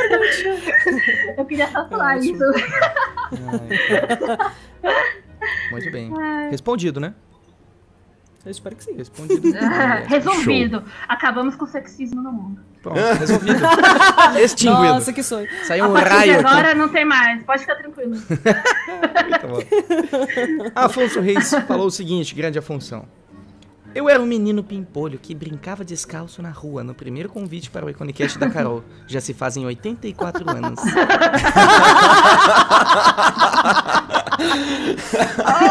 Eu queria tatuar É isso. Muito bem. [LAUGHS] Respondido, né? Eu espero que sim. Respondido. [LAUGHS] Resolvido. Acabamos com o sexismo no mundo. Pronto, resolvido. Extinguido. Nossa, que sonho. Saiu A um raio aqui. agora não tem mais. Pode ficar tranquilo. Bom. Afonso Reis falou o seguinte, grande Afonso. Eu era um menino pimpolho que brincava descalço na rua no primeiro convite para o Iconicast da Carol. Já se fazem 84 anos.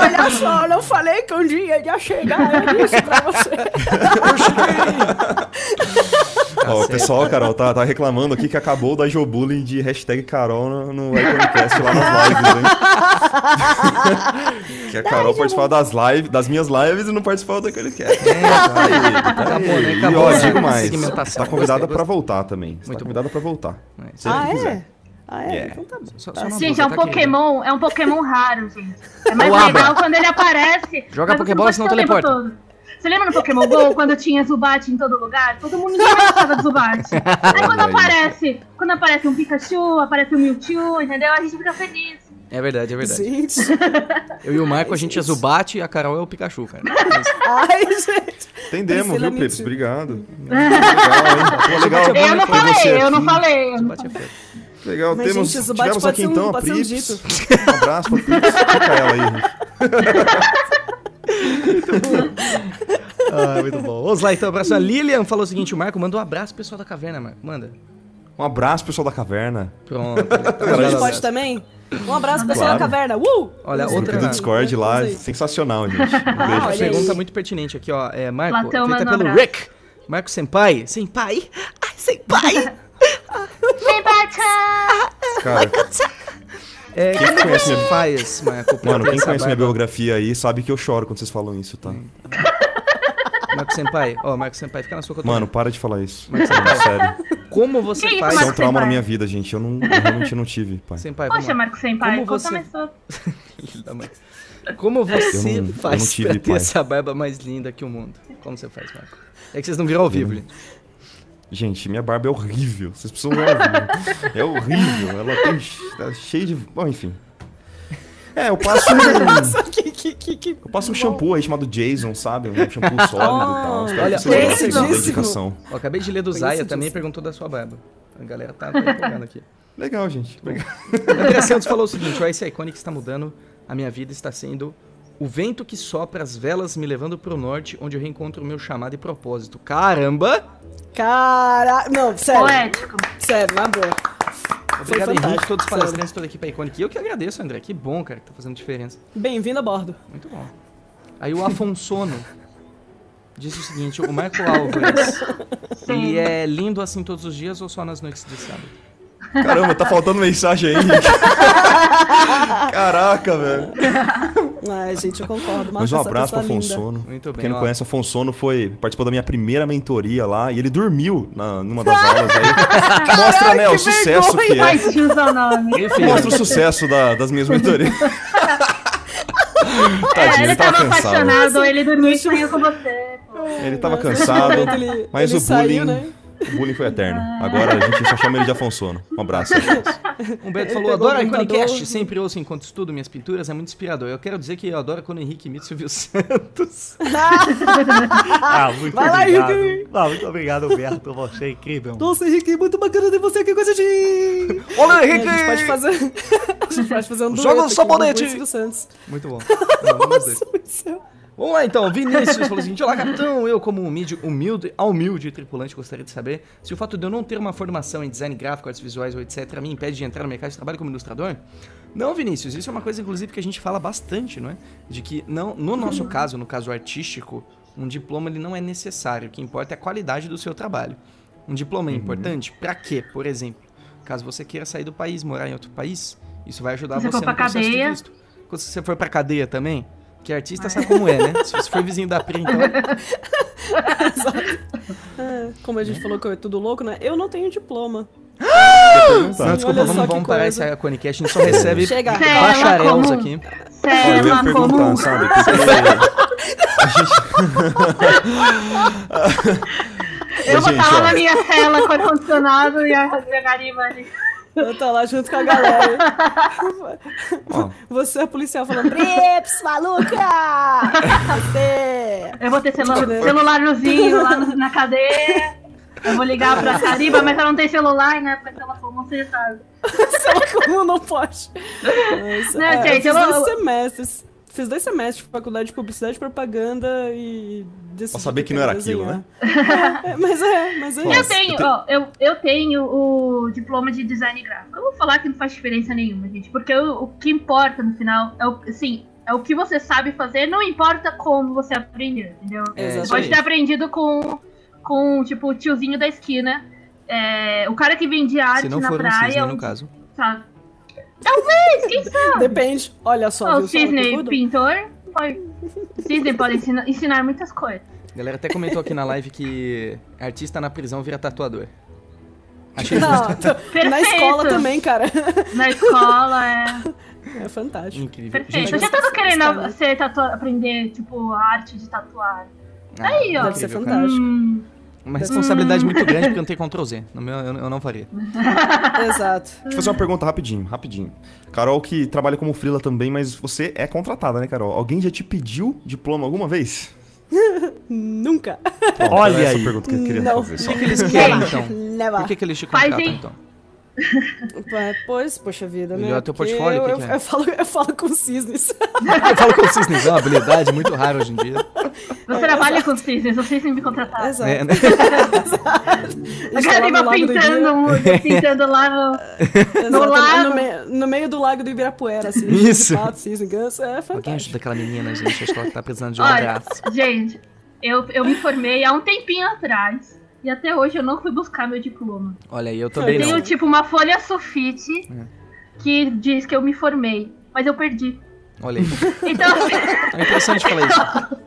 Olha só, não falei que um dia ia chegar, eu disse pra você. Ó, o certo. pessoal, Carol, tá, tá reclamando aqui que acabou da Jobullying de hashtag Carol no, no Iconicast lá nas lives, hein? [LAUGHS] que a Carol participava das lives, das minhas lives e não participava do Iconicast. Acabou, né? E Acabou ó, essa digo mais, tá convidada gostei. voltar também. Você Muito tá convidada pra voltar. É. Sempre Ah, que quiser. é? Ah, é? Yeah. Então tá bom. Só- só Gente, é um tá aqui. Pokémon, é um Pokémon raro, gente. É mais legal quando ele aparece. Joga Pokébola, senão o teleporta. Você lembra no Pokémon GO, quando tinha Zubat em todo lugar? Todo mundo ninguém gostava do Zubat. [LAUGHS] Aí quando aparece, quando aparece um Pikachu, aparece um Mewtwo, entendeu? A gente fica feliz. É verdade, é verdade. Gente. Eu e o Marco, a gente é Zubat e a Carol é o Pikachu, cara. É. Ai, gente. Entendemos, viu, Pips? Obrigado. [LAUGHS] Legal, legal. Eu não falei, eu não aqui. falei. eu não Zubat é feio. Legal, Mas, temos, gente, tivemos pode aqui ser um- então a um Prips. dito. Um abraço pra Prips. Fica ela aí, [LAUGHS] gente. [LAUGHS] Ah, muito bom. Vamos lá, então. A próxima. Lilian falou o seguinte: o Marco manda um abraço pro pessoal da caverna, Marco. Manda. Um abraço, pessoal da caverna. Pronto. [LAUGHS] A gente pode também? Um abraço, pessoal Claro. da caverna. Uh! Olha, Isso, outra- do Discord lá, sensacional, gente. Um beijo vocês. pergunta muito pertinente aqui, ó. É, Marco, Platão feita pelo abraço. Rick. Marco Senpai. Senpai? Ai, Senpai! Bata! Cara, É, Quem como conhece você minha- faz, Marco, mano, ter quem conhece minha biografia aí sabe que eu choro quando vocês falam isso, tá? [LAUGHS] Marco Senpai, ó, Marco Senpai, fica na sua. Mano, para de falar isso. Mas- Sério. como você Que faz... Isso é um Marco trauma na Senpai? minha vida, gente. Eu, não, eu realmente não tive, pai. Senpai, Poxa. Marco Senpai, Como você- [LAUGHS] mãe. Como você Eu não- eu faz não tive, pra ter pai. essa barba mais linda que o mundo? Como você faz, Marco? É que vocês não viram ao vivo, gente. Gente, minha barba é horrível. Vocês precisam ver vivo. [LAUGHS] É horrível. Ela tem. Tá cheio de. Bom, enfim. É, eu [LAUGHS] passo um. que, que, que, que... Eu passo um shampoo aí chamado Jason, sabe? Um shampoo [LAUGHS] sólido e tal. Olha, indicação. Ó, acabei de ler do Zaya, também perguntou da sua barba. A galera tá, tá empolgando aqui. Legal, gente. André Santos falou o seguinte, ó, esse Iconic está mudando a minha vida, está sendo o vento que sopra as velas me levando pro norte, onde eu reencontro o meu chamado e propósito. Caramba! Cara... Não, sério. Poético. Sério, na boa. Obrigado, Henrique, todos os palestrantes, toda a equipe Iconic. E eu que agradeço, André. Que bom, cara, que tá fazendo diferença. Bem-vindo a bordo. Muito bom. Aí o Afonsono [LAUGHS] disse o seguinte, o Marco Álvares, [LAUGHS] ele é lindo assim todos os dias ou só nas noites de sábado? Caramba, tá faltando mensagem aí. [LAUGHS] Caraca, velho. Ai, gente, eu concordo. Mas um abraço pra linda. Afonsono. Muito bem, Quem não ó. conhece, Afonsono foi, participou da minha primeira mentoria lá e ele dormiu na, numa das aulas aí. [LAUGHS] Mostra, né, o sucesso que é. tio o nome. Mostra o sucesso da- das minhas mentorias. É, [LAUGHS] Tadinho, ele ele tava tava cansado. apaixonado, ele dormiu e sonhou com você. pô. Ele tava cansado, ele- mas ele o saiu, bullying, né? O bullying foi eterno. Agora a gente só chama ele de Afonsono. Um abraço. [LAUGHS] Humberto Ele falou, adoro o a Iconicast, sempre ouço enquanto estudo minhas pinturas, é muito inspirador. Eu quero dizer que eu adoro quando o Henrique imita Silvio Santos. [LAUGHS] Ah, muito Vai lá, obrigado. Henrique. Ah, muito obrigado, Humberto. Você é incrível. Nossa, Henrique, muito bacana ter você aqui com a gente. Olá, A gente pode fazer... [LAUGHS] a gente pode fazer um dueto Joga o sabonete. do Silvio Santos. Muito bom. Nossa, meu céu. Vamos lá então, Vinícius falou o seguinte: Olá, capitão. Eu, como humilde, humilde, humilde tripulante, gostaria de saber se o fato de eu não ter uma formação em design gráfico, artes visuais ou etc. me impede de entrar no mercado de trabalho como ilustrador? Não, Vinícius, isso é uma coisa, inclusive, que a gente fala bastante, não é? De que, não, no nosso caso, no caso artístico, um diploma ele não é necessário. O que importa é a qualidade do seu trabalho. Um diploma é importante para quê? Por exemplo, caso você queira sair do país, morar em outro país, isso vai ajudar você for no pra processo de cadeia. visto. Quando você for pra cadeia também, que artista sabe como é, né? [LAUGHS] Se você for vizinho da Pri, então. É, como a gente falou que é tudo louco, né? Eu não tenho diploma. Não, desculpa, vamos, vamos parar coisa. esse Conicast. A gente só recebe Chega. aqui. Eu ia perguntar, comum. sabe? Porque [LAUGHS] Eu vou Gente, estar lá ó. na minha cela com ar-condicionado e a a Gariba ali. Eu tô lá junto com a galera. Você é policial falando, Brips, maluca! Você! Eu vou ter celu celularzinho lá no- na cadeia. Eu vou ligar pra Cariba, mas ela não tem celular, né? Porque se ela for, você sabe. Sei lá como não pode. Nossa, Não, é, gente, eu eu semestres. Fiz dois semestres de faculdade de publicidade e propaganda e Pra saber que não era aquilo, né? É, mas é, mas é Nossa, Eu isso. tenho, eu tenho- ó, eu, eu tenho o diploma de design gráfico. Eu vou falar que não faz diferença nenhuma, gente. Porque o, o que importa no final é o, assim, é o que você sabe fazer, não importa como você aprendeu, entendeu? É, Pode ter aprendido com, com tipo, o tiozinho da esquina. É, o cara que vende arte Se não na for um praia. cisne, no caso. sabe? Talvez, quem sabe? Depende. Olha só, o cisne pintor pode. O cisne pode ensinar, ensinar muitas coisas. A galera até comentou aqui na live que artista na prisão vira tatuador. Achei justo. Tô- na escola também, cara. Na escola, é. É fantástico. Incrível. Perfeito. Gente, eu já tava querendo ser tatua- aprender, tipo, a arte de tatuar. ah, Aí, ó. Deve ser fantástico. Hum, Uma responsabilidade muito grande porque eu não tenho Ctrl Z. No meu, eu, eu não faria. [LAUGHS] Exato. Deixa eu fazer uma pergunta rapidinho, rapidinho. Carol que trabalha como freela também, mas você é contratada, né, Carol? Alguém já te pediu diploma alguma vez? [LAUGHS] Nunca. Pronto, Olha era essa aí. pergunta que eu queria Não. fazer. O Só. que, que eles querem, então? Por que, que eles te Fazem- contratam, então? É, Pois, poxa vida, né? Melhor teu portfólio, Eu, o que eu, que é? eu falo, eu falo com cisnes. Eu falo com o cisnes, é uma habilidade muito rara hoje em dia. Eu trabalho com cisnes, vocês me contrataram. Exato. É, né? A gente tá Eu tava pintando, [LAUGHS] pintando lá no. No lago. No, meio, no meio do lago do Ibirapuera, assim. Isso. Pato, cisne, ganso, é Alguém fantástico. ajuda aquela menina, gente. Acho que ela tá precisando de um Olha, abraço. gente, eu, eu me formei há um tempinho atrás. E até hoje eu não fui buscar meu diploma. Olha aí, eu também Eu tenho, não. tipo, uma folha sulfite É. que diz que eu me formei. Mas eu perdi. Olha aí. [LAUGHS] Então, É interessante falar isso.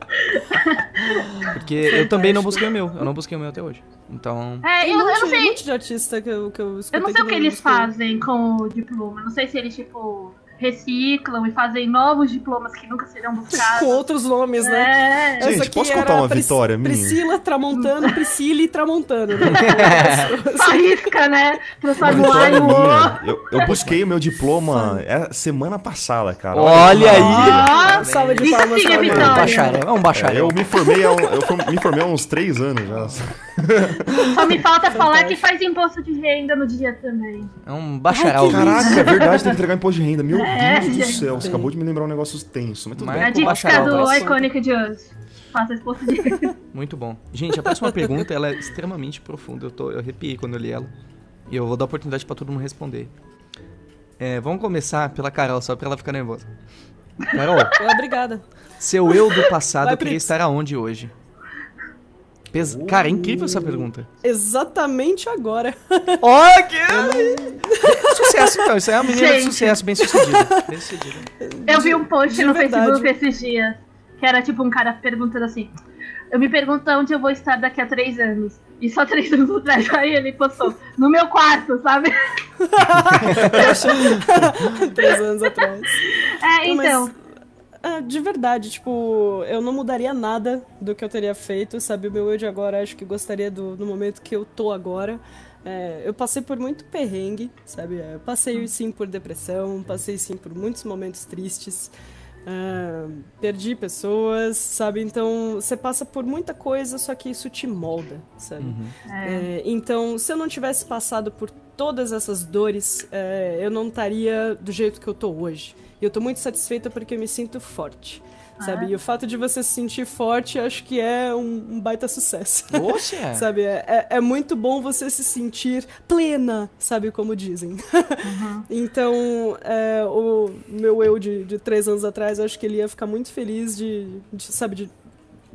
[LAUGHS] Porque eu também não busquei o meu. Eu não busquei o meu até hoje. Então. é, eu, um eu não sei. um monte de artista que eu, que eu escutei Eu não sei o que eles fazem com o diploma. Não sei se eles, tipo, reciclam e fazem novos diplomas que nunca serão Com buscados. outros nomes, né? É. Gente, Essa posso contar uma Pris- vitória minha? Priscila Tramontano, Priscila e Tramontano. Né? [LAUGHS] Só risca, né? Transforma o vitória. Eu, eu busquei o meu diploma é, semana passada, cara. Olha aí! Ó, Salva de Isso palmas sim é É um vitória. bacharel. É um É, bacharel. eu me formei há, um- eu for- me formei há uns três anos já. Só me falta falar que faz imposto de renda no dia também. É um bacharel. Caraca, é verdade, tem que [LAUGHS] entregar imposto de renda. Meu É, Deus do gente. céu, você acabou de me lembrar um negócio tenso. Mas tudo Mas- bem. A com dica bacharel, do Iconic de hoje. Faça imposto de renda. [LAUGHS] Muito bom. Gente, a próxima pergunta ela é extremamente profunda. Eu, tô, eu arrepiei quando eu li ela. E eu vou dar oportunidade pra todo mundo responder. É, vamos começar pela Carol, só pra ela ficar nervosa. Carol, [LAUGHS] Obrigada. seu eu do passado Vai, queria Pris. estar aonde hoje? Pes- Cara, é incrível essa pergunta. Exatamente agora. [LAUGHS] Ó, que... [LAUGHS] Sucesso, então. Isso aí é uma menina de Gente. sucesso, bem sucedida. Bem sucedida. Eu vi um post de no verdade. Facebook esses dias. Que era tipo um cara perguntando assim. Eu me pergunto onde eu vou estar daqui a três anos. E só três anos atrás. [LAUGHS] Aí ele postou. No meu quarto, sabe? Três anos atrás. É, Não, mas, ah, de verdade, tipo, eu não mudaria nada do que eu teria feito, sabe? O meu eu de agora, acho que gostaria do, do momento que eu tô agora. É, eu passei por muito perrengue, sabe? É, Eu passei sim por depressão, passei sim por muitos momentos tristes. ah, perdi pessoas, sabe? Então, você passa por muita coisa, só que isso te molda, sabe? É, então, se eu não tivesse passado por todas essas dores, é, eu não estaria do jeito que eu tô hoje. E eu tô muito satisfeita porque eu me sinto forte, sabe? E o fato de você se sentir forte, acho que é um, um baita sucesso. Oxe, [LAUGHS] Sabe, é, é- é muito bom você se sentir plena, sabe, como dizem. [LAUGHS] então, é, o meu eu de, de três anos atrás, acho que ele ia ficar muito feliz de, de, sabe, de,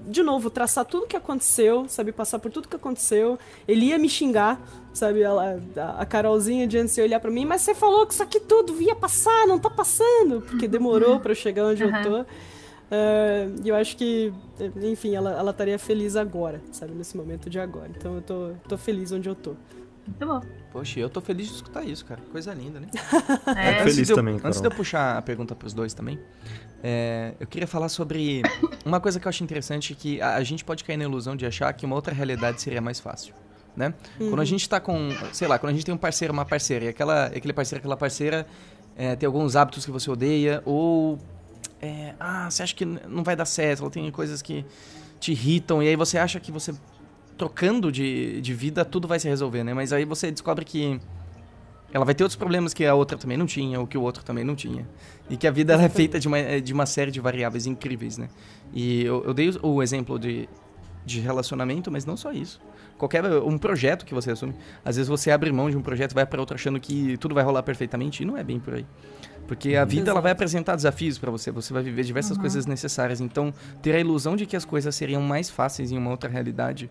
de novo, traçar tudo que aconteceu, sabe, passar por tudo que aconteceu. Ele ia me xingar, sabe, ela, a, Carolzinha de antes ia olhar pra mim, mas você falou que isso aqui tudo ia passar, não tá passando, porque demorou pra eu chegar onde eu tô. E eu acho que, enfim, ela, ela estaria feliz agora, sabe? Nesse momento de agora. Então eu tô, tô feliz onde eu tô. Muito bom. Poxa, eu tô feliz de escutar isso, cara. Coisa linda, né? [LAUGHS] É. Feliz antes de eu, também, Antes Carol. de eu puxar a pergunta pros dois também, é, eu queria falar sobre uma coisa que eu acho interessante, que a, a gente pode cair na ilusão de achar que uma outra realidade seria mais fácil, né? Quando a gente tá com, sei lá, quando a gente tem um parceiro, uma parceira, e aquela, aquele parceiro, aquela parceira é, tem alguns hábitos que você odeia, ou, é, ah, você acha que não vai dar certo, ela tem coisas que te irritam, e aí você acha que você trocando de, de vida tudo vai se resolver, né? Mas aí você descobre que ela vai ter outros problemas que a outra também não tinha, ou que o outro também não tinha. E que a vida é feita de uma, de uma série de variáveis incríveis, né? E eu, eu dei o- exemplo de, de relacionamento, mas não só isso. Qualquer um projeto que você assume, às vezes você abre mão de um projeto e vai para outro achando que tudo vai rolar perfeitamente, e não é bem por aí. Porque a vida ela vai apresentar desafios para você, você vai viver diversas coisas necessárias. Então, ter a ilusão de que as coisas seriam mais fáceis em uma outra realidade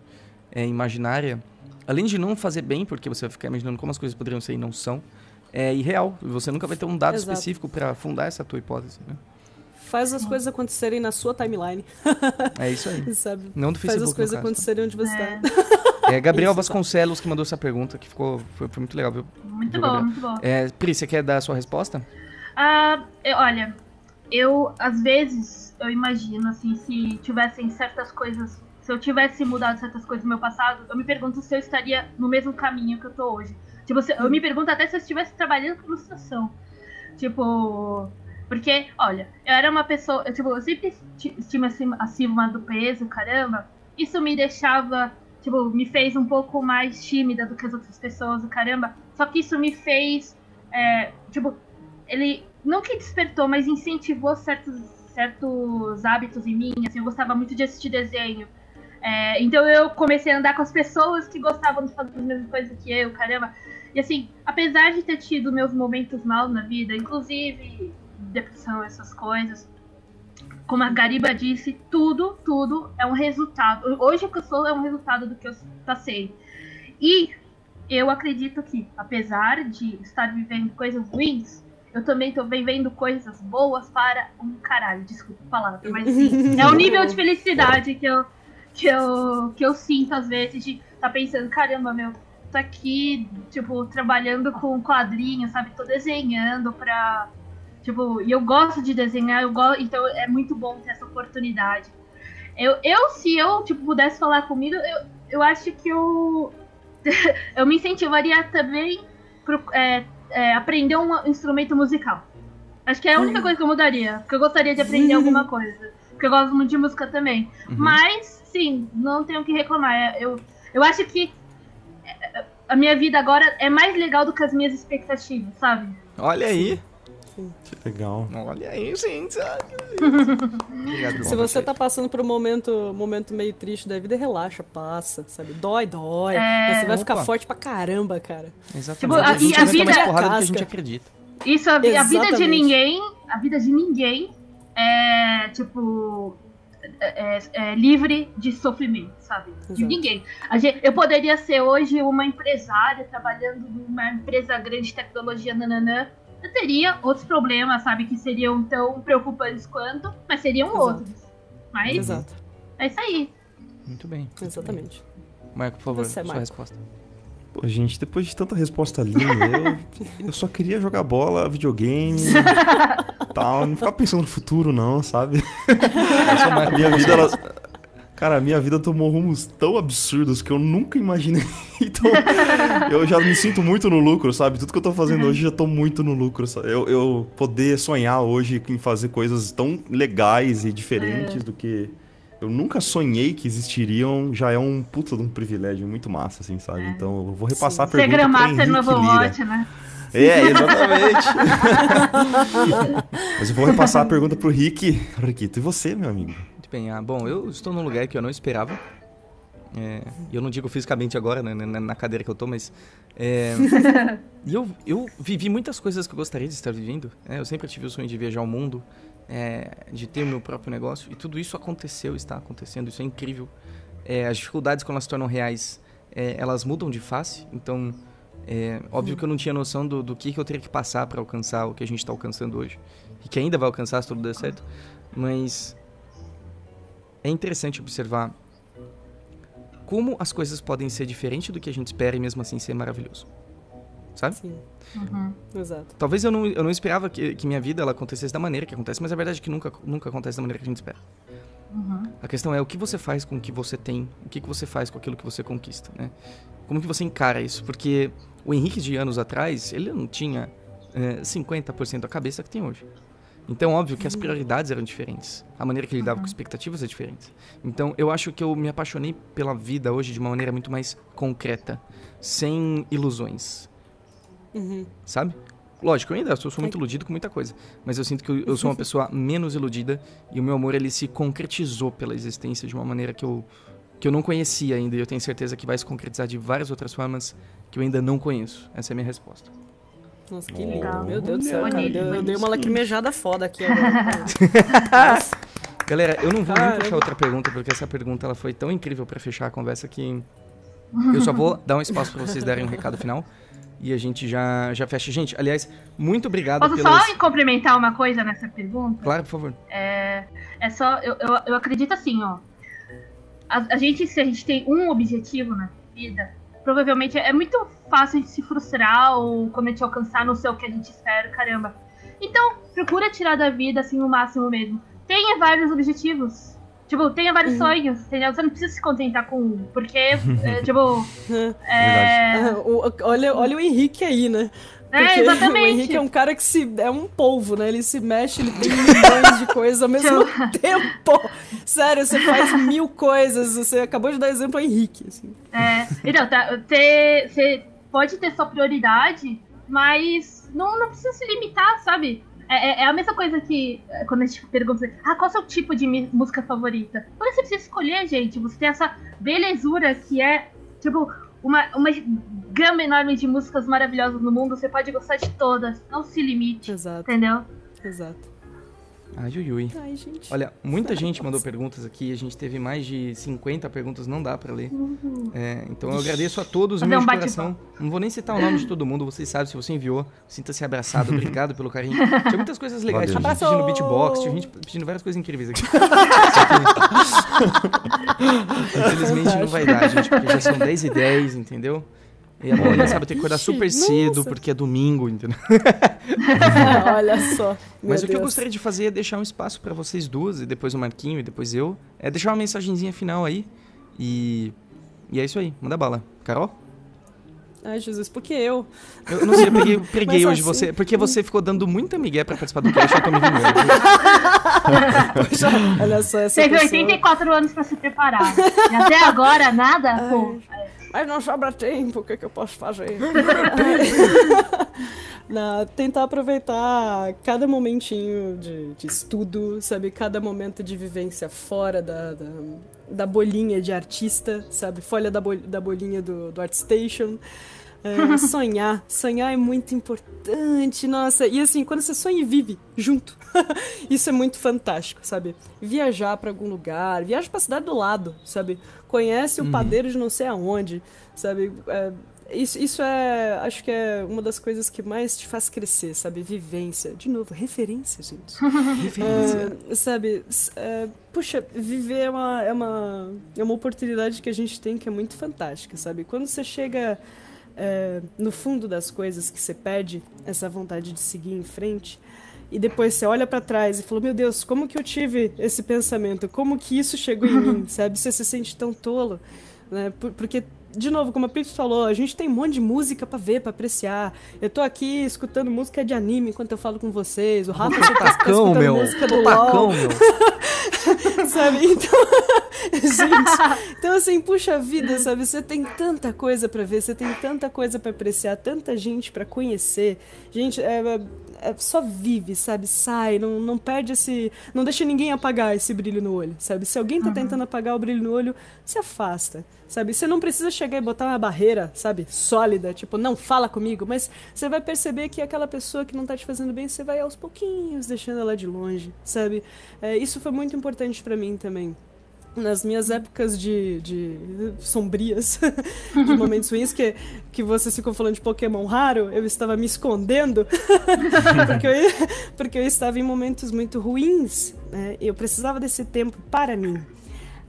é, imaginária, além de não fazer bem, porque você vai ficar imaginando como as coisas poderiam ser e não são, é irreal. E Você nunca vai ter um dado Exato. específico para fundar essa tua hipótese. Né? Faz as coisas acontecerem na sua timeline, É isso aí. [LAUGHS] sabe? Não do Faz Facebook, as coisas caso, acontecerem onde você É. tá. É Gabriel [LAUGHS] Isso, tá. Vasconcelos que mandou essa pergunta, que ficou, foi, foi muito legal, viu? Muito Viu, bom, Gabriel? muito bom. É, Pri, você quer dar a sua resposta? Ah, eu- olha, eu às vezes eu imagino assim, se tivessem certas coisas, se eu tivesse mudado certas coisas no meu passado, eu me pergunto se eu estaria no mesmo caminho que eu tô hoje. Tipo, se- eu me pergunto até se eu estivesse trabalhando com ilustração. Tipo, porque, olha, eu era uma pessoa, eu, tipo, eu sempre ti- estima acima, acima do peso, caramba. Isso me deixava tipo, me fez um pouco mais tímida do que as outras pessoas, caramba. Só que isso me fez, é, tipo, ele não que despertou, mas incentivou certos, certos hábitos em mim. Assim, eu gostava muito de assistir desenho. É, então eu comecei a andar com as pessoas que gostavam de fazer as mesmas coisas que eu, caramba. E assim, apesar de ter tido meus momentos mal na vida, inclusive depressão, essas coisas, como a Gariba disse, tudo, tudo é um resultado. Hoje o que eu sou é um resultado do que eu passei. E eu acredito que, apesar de estar vivendo coisas ruins, eu também tô vivendo coisas boas para um caralho, desculpa a palavra, mas sim, [LAUGHS] é um nível de felicidade que eu, que eu, que eu sinto às vezes de tá pensando, caramba, meu, tô aqui, tipo, trabalhando com quadrinhos, sabe? Tô desenhando pra. Tipo, e eu gosto de desenhar, eu gosto, então é muito bom ter essa oportunidade. Eu, eu se eu, tipo, pudesse falar comigo, eu, eu acho que eu. [LAUGHS] eu me incentivaria também pro, é, é, aprender um instrumento musical. Acho que é a única coisa que eu mudaria. Porque eu gostaria de aprender alguma coisa. Porque eu gosto muito de música também. Mas, sim, não tenho o que reclamar. Eu, eu acho que a minha vida agora é mais legal do que as minhas expectativas, sabe? Olha aí. Que legal. Olha aí, gente. [LAUGHS] Obrigado, Se você tá passando por um momento, momento meio triste da vida, relaxa, passa, sabe? Dói, dói. É. Você vai ficar Opa. forte pra caramba, cara. Exatamente. Tipo, a- a gente a aguenta mais vida- porrada do que a gente acredita. Isso, a, a vida de ninguém, a vida de ninguém é, tipo, é, é- é livre de sofrimento, sabe? De Exato. ninguém. A gente- eu poderia ser hoje uma empresária trabalhando numa empresa grande de tecnologia, nananã. Eu teria outros problemas, sabe? Que seriam tão preocupantes quanto, mas seriam Exato. outros. Mas Exato, é isso aí. Muito bem. exatamente. Marco, por favor, Você, sua Marco. resposta. Pô, gente, depois de tanta resposta linda, eu, [LAUGHS] eu só queria jogar bola, videogame, [LAUGHS] tal. Não ficar pensando no futuro, não, sabe? Esse é. A minha vida, ela... Cara, a minha vida tomou rumos tão absurdos que eu nunca imaginei. [LAUGHS] Então, eu já me sinto muito no lucro, sabe? Tudo que eu tô fazendo hoje, eu já tô muito no lucro. sabe? Eu, eu poder sonhar hoje em fazer coisas tão legais e diferentes do que eu nunca sonhei que existiriam, já é um puta de um privilégio muito massa, assim, sabe? Então, eu vou repassar a Ser pergunta pra no Henrique Lira. Overwatch, né? É, exatamente. [LAUGHS] Mas eu vou repassar a pergunta pro Rick. Riquito, e você, meu amigo? Muito bem. Ah, bom, eu estou num lugar que eu não esperava. É, e eu não digo fisicamente agora, né, na, na cadeira que eu tô, mas. é, [LAUGHS] e eu, eu vivi muitas coisas que eu gostaria de estar vivendo. né? Eu sempre tive o sonho de viajar ao mundo, é, de ter o meu próprio negócio. E tudo isso aconteceu, está acontecendo, isso é incrível. É, as dificuldades, quando elas se tornam reais, é, elas mudam de face. Então, é, óbvio que eu não tinha noção do, do que, que eu teria que passar para alcançar o que a gente está alcançando hoje. E que ainda vai alcançar se tudo der certo. Mas é interessante observar como as coisas podem ser diferentes do que a gente espera e mesmo assim ser maravilhoso. Sabe? Sim, Uhum. exato. Talvez eu não, eu não esperava que, que minha vida ela acontecesse da maneira que acontece, mas a verdade é que nunca, nunca acontece da maneira que a gente espera. Uhum. A questão é o que você faz com o que você tem, o que, que você faz com aquilo que você conquista, né? Como que você encara isso? Porque o Henrique de anos atrás, ele não tinha é, 50% da cabeça que tem hoje. Então, óbvio que as prioridades eram diferentes. A maneira que ele lidava com expectativas é diferente. Então, eu acho que eu me apaixonei pela vida hoje de uma maneira muito mais concreta, sem ilusões, Uhum. sabe? Lógico, eu ainda sou, sou muito iludido com muita coisa, mas eu sinto que eu, eu sou uma pessoa menos iludida e o meu amor ele se concretizou pela existência de uma maneira que eu que eu não conhecia ainda e eu tenho certeza que vai se concretizar de várias outras formas que eu ainda não conheço. Essa é a minha resposta. Nossa, que lindo. Legal. Meu Deus do céu, cara. Eu, bonito. dei uma lacrimejada foda aqui [LAUGHS] agora. Galera, eu não vou nem puxar outra pergunta porque essa pergunta ela foi tão incrível pra fechar a conversa que eu só vou dar um espaço pra vocês darem um recado final e a gente já já fecha. Gente, aliás, muito obrigado Posso pelas só complementar uma coisa nessa pergunta? Claro, por favor. É só, eu, eu, eu acredito assim, ó. A, a gente, se a gente tem um objetivo na vida, provavelmente é muito fácil a gente se frustrar ou quando a gente alcançar não sei o que a gente espera, caramba. Então, procura tirar da vida, assim, o máximo mesmo. Tenha vários objetivos. Tipo, tenha vários sonhos, entendeu? Você não precisa se contentar com um, porque, é, [LAUGHS] tipo, [LAUGHS] é, Ah, olha, olha o Henrique aí, né? É, Porque [LAUGHS] exatamente. o Henrique é um cara que se, é um polvo, né? Ele se mexe, ele tem milhões de coisas ao mesmo tempo. Sério, você faz mil coisas. Você acabou de dar exemplo ao Henrique. Assim. É, então, tá, você, você pode ter sua prioridade, mas não, não precisa se limitar, sabe? É, é- é a mesma coisa que é, quando a gente pergunta, ah, qual é o seu tipo de música favorita? Quando você precisa escolher, gente, você tem essa belezura que é, tipo, uma, uma gama enorme de músicas maravilhosas no mundo, você pode gostar de todas, não se limite, Exato, entendeu? exato. Ai, ui, ui. Ai, gente. Olha, muita gente mandou perguntas aqui, a gente teve mais de 50 perguntas, não dá pra ler. É, então eu agradeço a todos, meu um coração. Não vou nem citar o nome de todo mundo, vocês sabem, se você enviou, sinta-se abraçado, [LAUGHS] obrigado pelo carinho. Tinha muitas coisas legais, Valeu, tinha gente gente. pedindo beatbox, tinha gente pedindo várias coisas incríveis aqui. [LAUGHS] [LAUGHS] Infelizmente não vai dar, gente, porque já são 10 e 10, entendeu? E amanhã, sabe, eu tenho que acordar Ixi, super cedo, nossa. porque é domingo, entendeu? [LAUGHS] Olha só. Mas o que eu Deus. gostaria de fazer é deixar um espaço pra vocês duas, e depois o Marquinho, e depois eu. É deixar uma mensagenzinha final aí. E. E é isso aí, manda bala. Carol? Ai, Jesus, porque eu? Eu não sei, eu peguei, [LAUGHS] preguei Mas hoje assim- você. Porque você ficou dando muita migué pra participar do cast, eu tô me vingando. Olha só, essa Teve pessoa... 84 anos pra se preparar. E até agora, nada? Pô, Mas não sobra tempo, o que, que eu posso fazer? [LAUGHS] Na, tentar aproveitar cada momentinho de, de estudo, sabe? Cada momento de vivência fora da, da, da bolinha de artista, sabe? Folha da, bol, da bolinha do, do ArtStation. É, sonhar. Sonhar é muito importante, nossa. E assim, quando você sonha e vive junto, [LAUGHS] isso é muito fantástico, sabe? Viajar pra algum lugar, viaja pra cidade do lado, sabe? Conhece o padeiro de não sei aonde, sabe? É, isso, isso é, acho que é uma das coisas que mais te faz crescer, sabe? Vivência. De novo, [LAUGHS] referência, gente. Referência. É, sabe, é, puxa, viver é uma, é, uma, é uma oportunidade que a gente tem que é muito fantástica, sabe? Quando você chega é, no fundo das coisas que você perde, essa vontade de seguir em frente, e depois você olha pra trás e fala, meu Deus, como que eu tive esse pensamento? Como que isso chegou em mim, [LAUGHS] sabe? Você se sente tão tolo, né? Por- porque de novo, como a Pips falou, a gente tem um monte de música pra ver, pra apreciar. Eu tô aqui escutando música de anime enquanto eu falo com vocês. O Rafa [LAUGHS] tá Tacão, escutando meu. música do Tacão, LOL, meu. [LAUGHS] sabe? Então, [LAUGHS] gente, então assim, puxa vida, sabe? Você tem tanta coisa pra ver, você tem tanta coisa pra apreciar, tanta gente pra conhecer. Gente, é, é- só vive, sabe? Sai, não, não perde esse. Não deixa ninguém apagar esse brilho no olho, sabe? Se alguém tá tentando apagar o brilho no olho, se afasta, sabe? Você não precisa chegar e botar uma barreira, sabe? Sólida, tipo, não fala comigo, mas você vai perceber que aquela pessoa que não tá te fazendo bem, você vai aos pouquinhos deixando ela de longe, sabe? É, isso foi muito importante pra mim também nas minhas épocas de, de sombrias, [LAUGHS] de [LAUGHS] momentos ruins, que, que vocês ficam falando de Pokémon raro, eu estava me escondendo, [LAUGHS] porque, eu, porque eu estava em momentos muito ruins, né? Eu precisava desse tempo para mim.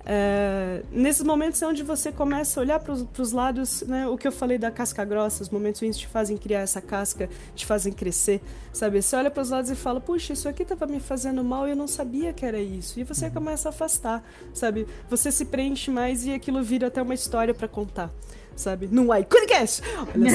É, nesses momentos é onde você começa a olhar para os lados, né, o que eu falei da casca grossa, os momentos ruins te fazem criar essa casca, te fazem crescer, sabe? Você olha para os lados e fala, puxa, isso aqui estava me fazendo mal e eu não sabia que era isso. E você começa a afastar, sabe? Você se preenche mais e aquilo vira até uma história para contar. Sabe? Num iConicast! Olha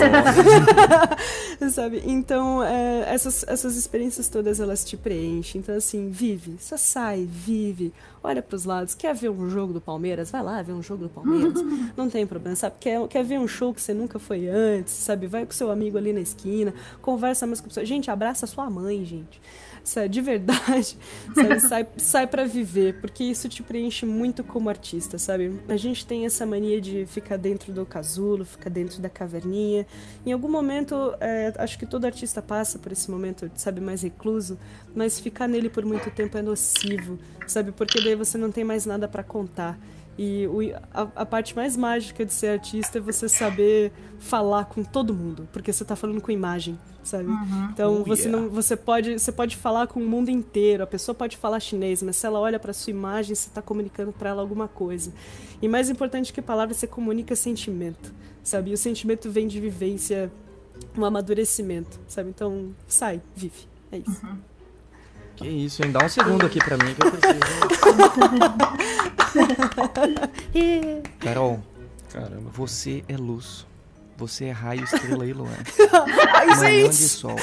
só. [LAUGHS] sabe? Então, é, essas, essas experiências todas, elas te preenchem. Então, assim, vive. Só sai, vive. Olha pros lados. Quer ver um jogo do Palmeiras? Vai lá ver um jogo do Palmeiras. [LAUGHS] Não tem problema, sabe? Quer, quer ver um show que você nunca foi antes, sabe? Vai com seu amigo ali na esquina, conversa mais com a pessoa. Gente, abraça a sua mãe, gente. Sabe, de verdade, [LAUGHS] sabe? Sai, sai para viver, porque isso te preenche muito como artista, sabe? A gente tem essa mania de ficar dentro do casulo, ficar dentro da caverninha. Em algum momento, é, acho que todo artista passa por esse momento, sabe, mais recluso, mas ficar nele por muito tempo é nocivo, sabe? Porque daí você não tem mais nada para contar. E o, a, a, parte mais mágica de ser artista é você saber falar com todo mundo, porque você tá falando com imagem, sabe? Uhum. Então Oh, você yeah. não você pode você pode falar com o mundo inteiro, a pessoa pode falar chinês, mas se ela olha para sua imagem, você tá comunicando para ela alguma coisa. E mais importante que palavras, você comunica sentimento, sabe? E o sentimento vem de vivência, um amadurecimento, sabe? Então, sai, vive. É isso. Uhum. Que isso, hein? Dá um segundo aqui pra mim que eu preciso. [LAUGHS] Carol, Caramba. você é luz. Você é raio, estrela e luar. [LAUGHS] Ai, Manhã de gente! sol.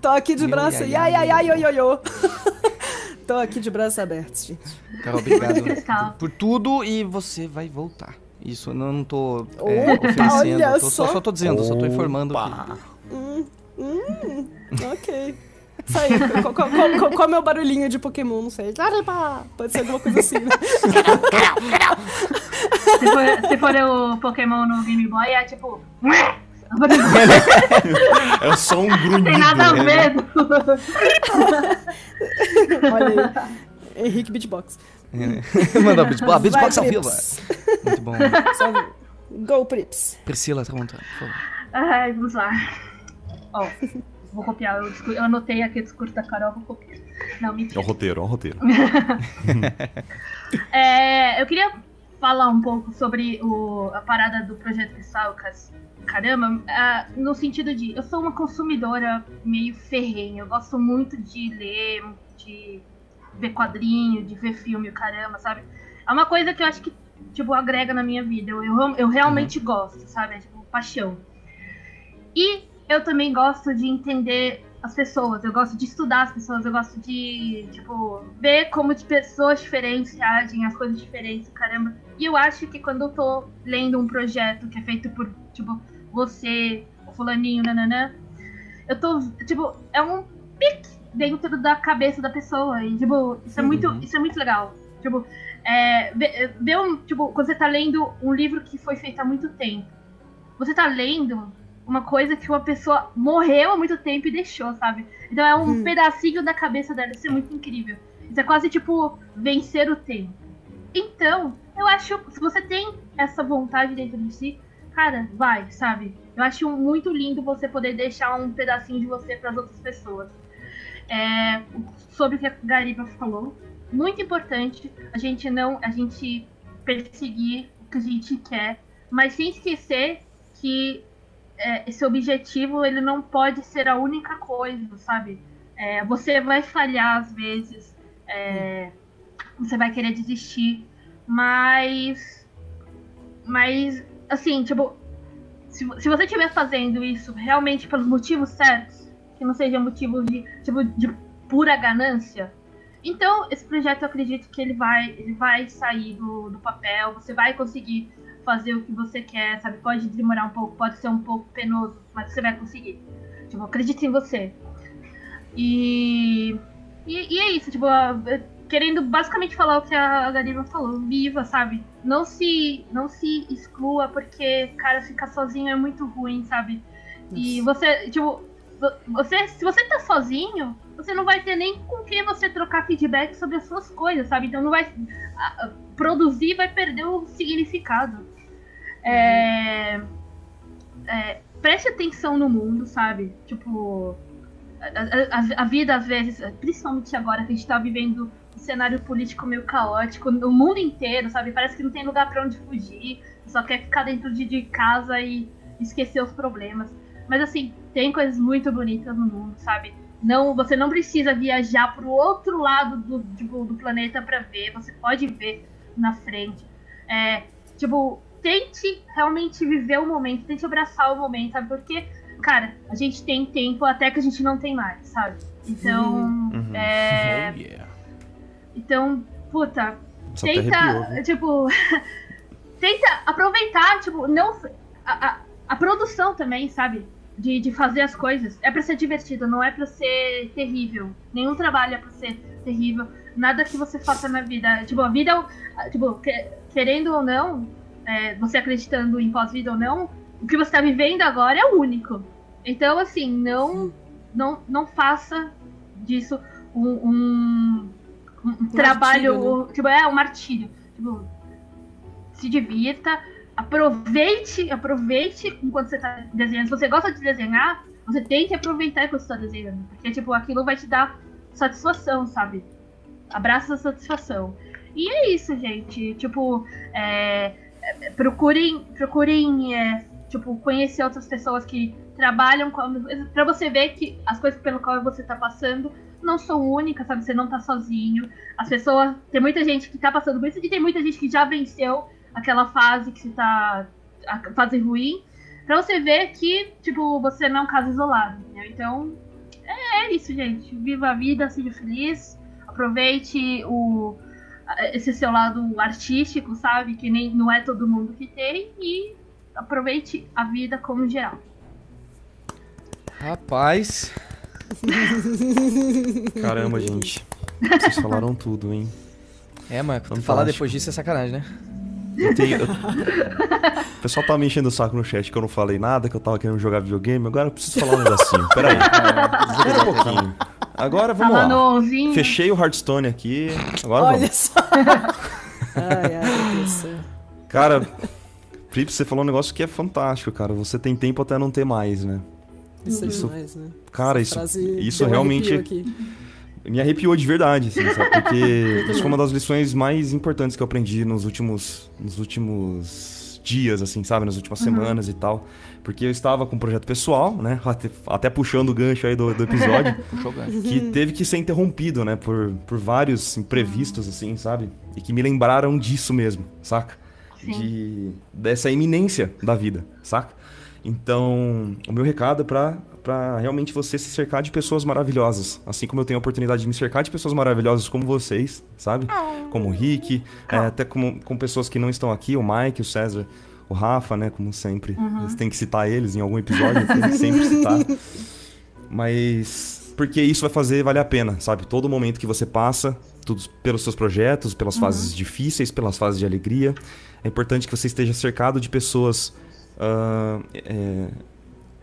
Tô aqui de Meu braço. Ai, ai, ai, oi, oi, oi. [LAUGHS] Tô aqui de braços abertos, gente. Cara, obrigado Cristal. por tudo e você vai voltar. Isso eu não tô Opa, é, oferecendo. olha tô- só. só. tô dizendo, só tô informando. Opa. Que... Hum, hum, ok. Isso aí, qual é o meu barulhinho de Pokémon? Não sei. Lariba! Pode ser alguma coisa assim, né? Se for, se for o Pokémon no Game Boy, é tipo. É só um grunhido. tem nada a né? ver. Olha aí. Henrique Beatbox. [LAUGHS] Manda beatbox, ah, beatbox ao vivo. Prips. Muito bom. Go, Prips. Priscila Tramontana, por favor. Ai, vamos lá. Ó, vou copiar. o discurso- Eu anotei aqui o discurso da Carol, vou copiar. Não, É mentira. o roteiro, é o roteiro. [LAUGHS] É, eu queria falar um pouco sobre o, a parada do projeto Pissaucas. Caramba, ah, no sentido de eu sou uma consumidora meio ferrenha. Eu gosto muito de ler, de ver quadrinho, de ver filme, caramba, sabe? É uma coisa que eu acho que tipo agrega na minha vida. Eu, eu, eu realmente gosto, sabe? É tipo paixão. E eu também gosto de entender as pessoas, eu gosto de estudar as pessoas, eu gosto de, tipo, ver como de pessoas diferentes reagem às coisas diferentes, caramba. E eu acho que quando eu tô lendo um projeto que é feito por, tipo, você, o fulaninho, nananã, eu tô, tipo, é um pique dentro da cabeça da pessoa. E, tipo, isso é muito, isso é muito legal. Tipo, é, ver, ver um, tipo, quando você tá lendo um livro que foi feito há muito tempo, você tá lendo uma coisa que uma pessoa morreu há muito tempo e deixou, sabe? Então é um pedacinho da cabeça dela, isso é muito incrível. Isso é quase tipo vencer o tempo. Então, eu acho, se você tem essa vontade dentro de si, cara, vai, sabe? Eu acho muito lindo você poder deixar um pedacinho de você para as outras pessoas. É, sobre o que a Gariba falou, muito importante a gente não, a gente perseguir o que a gente quer, mas sem esquecer que é, esse objetivo ele não pode ser a única coisa, sabe? É, você vai falhar às vezes, é, você vai querer desistir, mas, mas assim, tipo, se, se você estiver fazendo isso realmente pelos motivos certos, que não sejam motivos de, tipo, de pura ganância, então esse projeto eu acredito que ele vai, ele vai sair do, do papel, você vai conseguir fazer o que você quer, sabe? Pode demorar um pouco, pode ser um pouco penoso, mas você vai conseguir. Tipo, acredite em você. E, e, e é isso, tipo, querendo basicamente falar o que a Gariba falou, viva, sabe? Não se, não se exclua, porque, cara, ficar sozinho é muito ruim, sabe? E você, tipo, você, se você tá sozinho, você não vai ter nem com quem você trocar feedback sobre as suas coisas, sabe? Então não vai. a- a- produzir vai perder o significado. É, é, preste atenção no mundo, sabe? Tipo. A, a- a vida, às vezes, principalmente agora que a gente tá vivendo um cenário político meio caótico no mundo inteiro, sabe? Parece que não tem lugar pra onde fugir, só quer ficar dentro de, de casa e esquecer os problemas. Mas assim, tem coisas muito bonitas no mundo, sabe? Não, você não precisa viajar pro outro lado do, tipo, do planeta pra ver, você pode ver na frente. É, tipo, tente realmente viver o momento, tente abraçar o momento, sabe? Porque, cara, a gente tem tempo até que a gente não tem mais, sabe? Então, é, Oh, yeah. então, puta, Só tenta, arrepiou, tipo, [LAUGHS] tenta aproveitar, tipo, não a, a, a produção também, sabe? De, de fazer as coisas. É pra ser divertido, não é pra ser terrível. Nenhum trabalho é pra ser terrível. Nada que você faça na vida. Tipo, a vida, tipo, que- querendo ou não, é, você acreditando em pós-vida ou não, o que você tá vivendo agora é único. Então, assim, não, não, não faça disso um, um, um trabalho. Tipo, é um martírio. Tipo, se divirta, aproveite, aproveite enquanto você tá desenhando. Se você gosta de desenhar, você tem que aproveitar enquanto você tá desenhando. Porque, tipo, aquilo vai te dar satisfação, sabe? Abraça a satisfação. E é isso, gente. Tipo, é, procurem, procurem é, tipo, conhecer outras pessoas que trabalham para você ver que as coisas pelo qual você tá passando não são únicas, sabe? Você não tá sozinho. As pessoas. Tem muita gente que tá passando por isso e tem muita gente que já venceu aquela fase que você tá. a fase ruim. Pra você ver que, tipo, você não é um caso isolado, entendeu? Então, é, é isso, gente. Viva a vida, seja feliz. Aproveite o, esse seu lado artístico, sabe? Que nem não é todo mundo que tem. E aproveite a vida como geral. Rapaz. Caramba, gente. Vocês falaram tudo, hein? É, mas falar depois disso é sacanagem, né? Eu tenho- O pessoal tá me enchendo o saco no chat que eu não falei nada, que eu tava querendo jogar videogame. Agora eu preciso falar um negocinho. Pera aí. Espera um pouquinho. Agora vamos Tava lá. novinho. Fechei o Hearthstone aqui. Agora Olha vamos. só. ai, ai. Cara, Felipe, você falou um negócio que é fantástico, cara. Você tem tempo até não ter mais, né? Isso é Isso- demais, né? Cara, Essa isso, isso realmente me arrepiou de verdade, assim, sabe? Porque [LAUGHS] isso foi uma das lições mais importantes que eu aprendi nos últimos, nos últimos dias, assim, sabe? Nas últimas semanas e tal. Porque eu estava com um projeto pessoal, né? Até, até puxando o gancho aí do, do episódio. [LAUGHS] Puxou o gancho. que teve que ser interrompido, né? Por, por vários imprevistos, assim, sabe? E que me lembraram disso mesmo, saca? Sim. De, dessa iminência da vida, saca? Então, o meu recado é pra realmente você se cercar de pessoas maravilhosas. Assim como eu tenho a oportunidade de me cercar de pessoas maravilhosas como vocês, sabe? Como o Rick, é, até como, com pessoas que não estão aqui, o Mike, o César, o Rafa, né? Como sempre. Você tem que citar eles em algum episódio, tem que sempre citar. [LAUGHS] Mas porque isso vai fazer valer a pena, sabe? Todo momento que você passa, tudo pelos seus projetos, pelas fases difíceis, pelas fases de alegria, é importante que você esteja cercado de pessoas ah, é,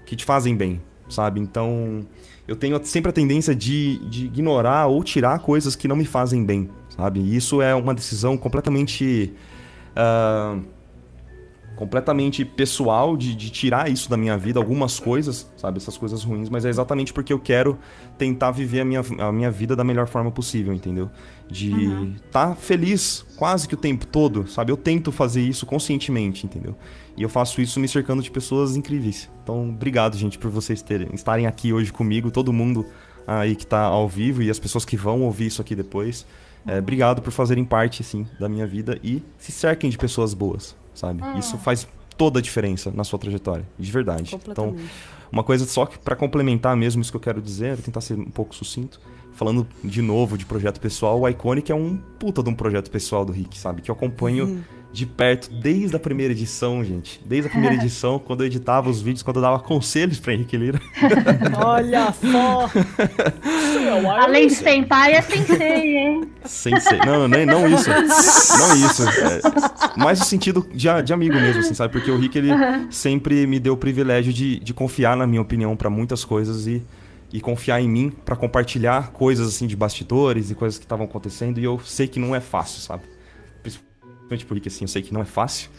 que te fazem bem, sabe? Então, eu tenho sempre a tendência de, de ignorar ou tirar coisas que não me fazem bem, sabe? E isso é uma decisão completamente ah, completamente pessoal de, de tirar isso da minha vida, algumas coisas, sabe, essas coisas ruins, mas é exatamente porque eu quero tentar viver a minha, a minha vida da melhor forma possível, entendeu? De estar feliz quase que o tempo todo, sabe? Eu tento fazer isso conscientemente, entendeu? E eu faço isso me cercando de pessoas incríveis. Então, obrigado, gente, por vocês terem, estarem aqui hoje comigo, todo mundo aí que tá ao vivo e as pessoas que vão ouvir isso aqui depois. É, obrigado por fazerem parte, assim, da minha vida e se cerquem de pessoas boas, sabe? Isso faz toda a diferença na sua trajetória, de verdade. Então, uma coisa só que pra complementar mesmo isso que eu quero dizer, vou tentar ser um pouco sucinto. Falando de novo de projeto pessoal, o Iconic é um puta de um projeto pessoal do Rick, sabe? Que eu acompanho de perto desde a primeira edição, gente. Desde a primeira [LAUGHS] edição, quando eu editava os vídeos, quando eu dava conselhos pra Henrique Lira. [LAUGHS] Olha só. Além de senpai, é sensei, hein? Sensei. Não, nem, não isso. Não isso. É, mais no sentido de, de amigo mesmo, assim, sabe? Porque o Rick, ele sempre me deu o privilégio de, de confiar na minha opinião pra muitas coisas e, e confiar em mim pra compartilhar coisas, assim, de bastidores e coisas que estavam acontecendo. E eu sei que não é fácil, sabe? Principalmente por Rick, assim, eu sei que não é fácil.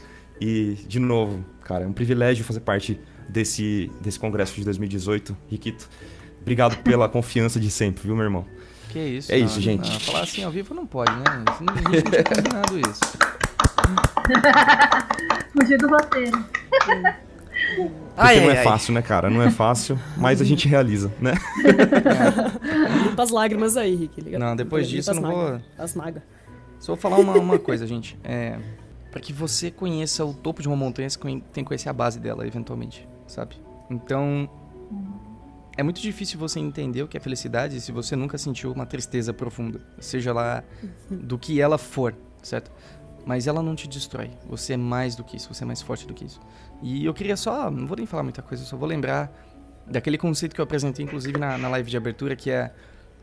E, de novo, cara, é um privilégio fazer parte desse, desse congresso de 2018. Riquito, obrigado pela [LAUGHS] confiança de sempre, viu, meu irmão? Que isso? É não, isso, gente. não, falar assim ao vivo não pode, né? Isso não- não tinha combinado isso. Fugir do roteiro. Porque Ai, não ai, é ai. fácil, né, cara? Não é fácil, mas a gente realiza, né? [LAUGHS] Limpa as lágrimas aí, Rick. liga- Não, depois limpa disso eu não vou- As magas. Só vou falar uma, uma coisa, gente. É, para que você conheça o topo de uma montanha, você tem que conhecer a base dela, eventualmente, sabe? Então, é muito difícil você entender o que é felicidade se você nunca sentiu uma tristeza profunda, seja lá do que ela for, certo? Mas ela não te destrói. Você é mais do que isso, você é mais forte do que isso. E eu queria só, não vou nem falar muita coisa, só vou lembrar daquele conceito que eu apresentei, inclusive, na, na live de abertura, que é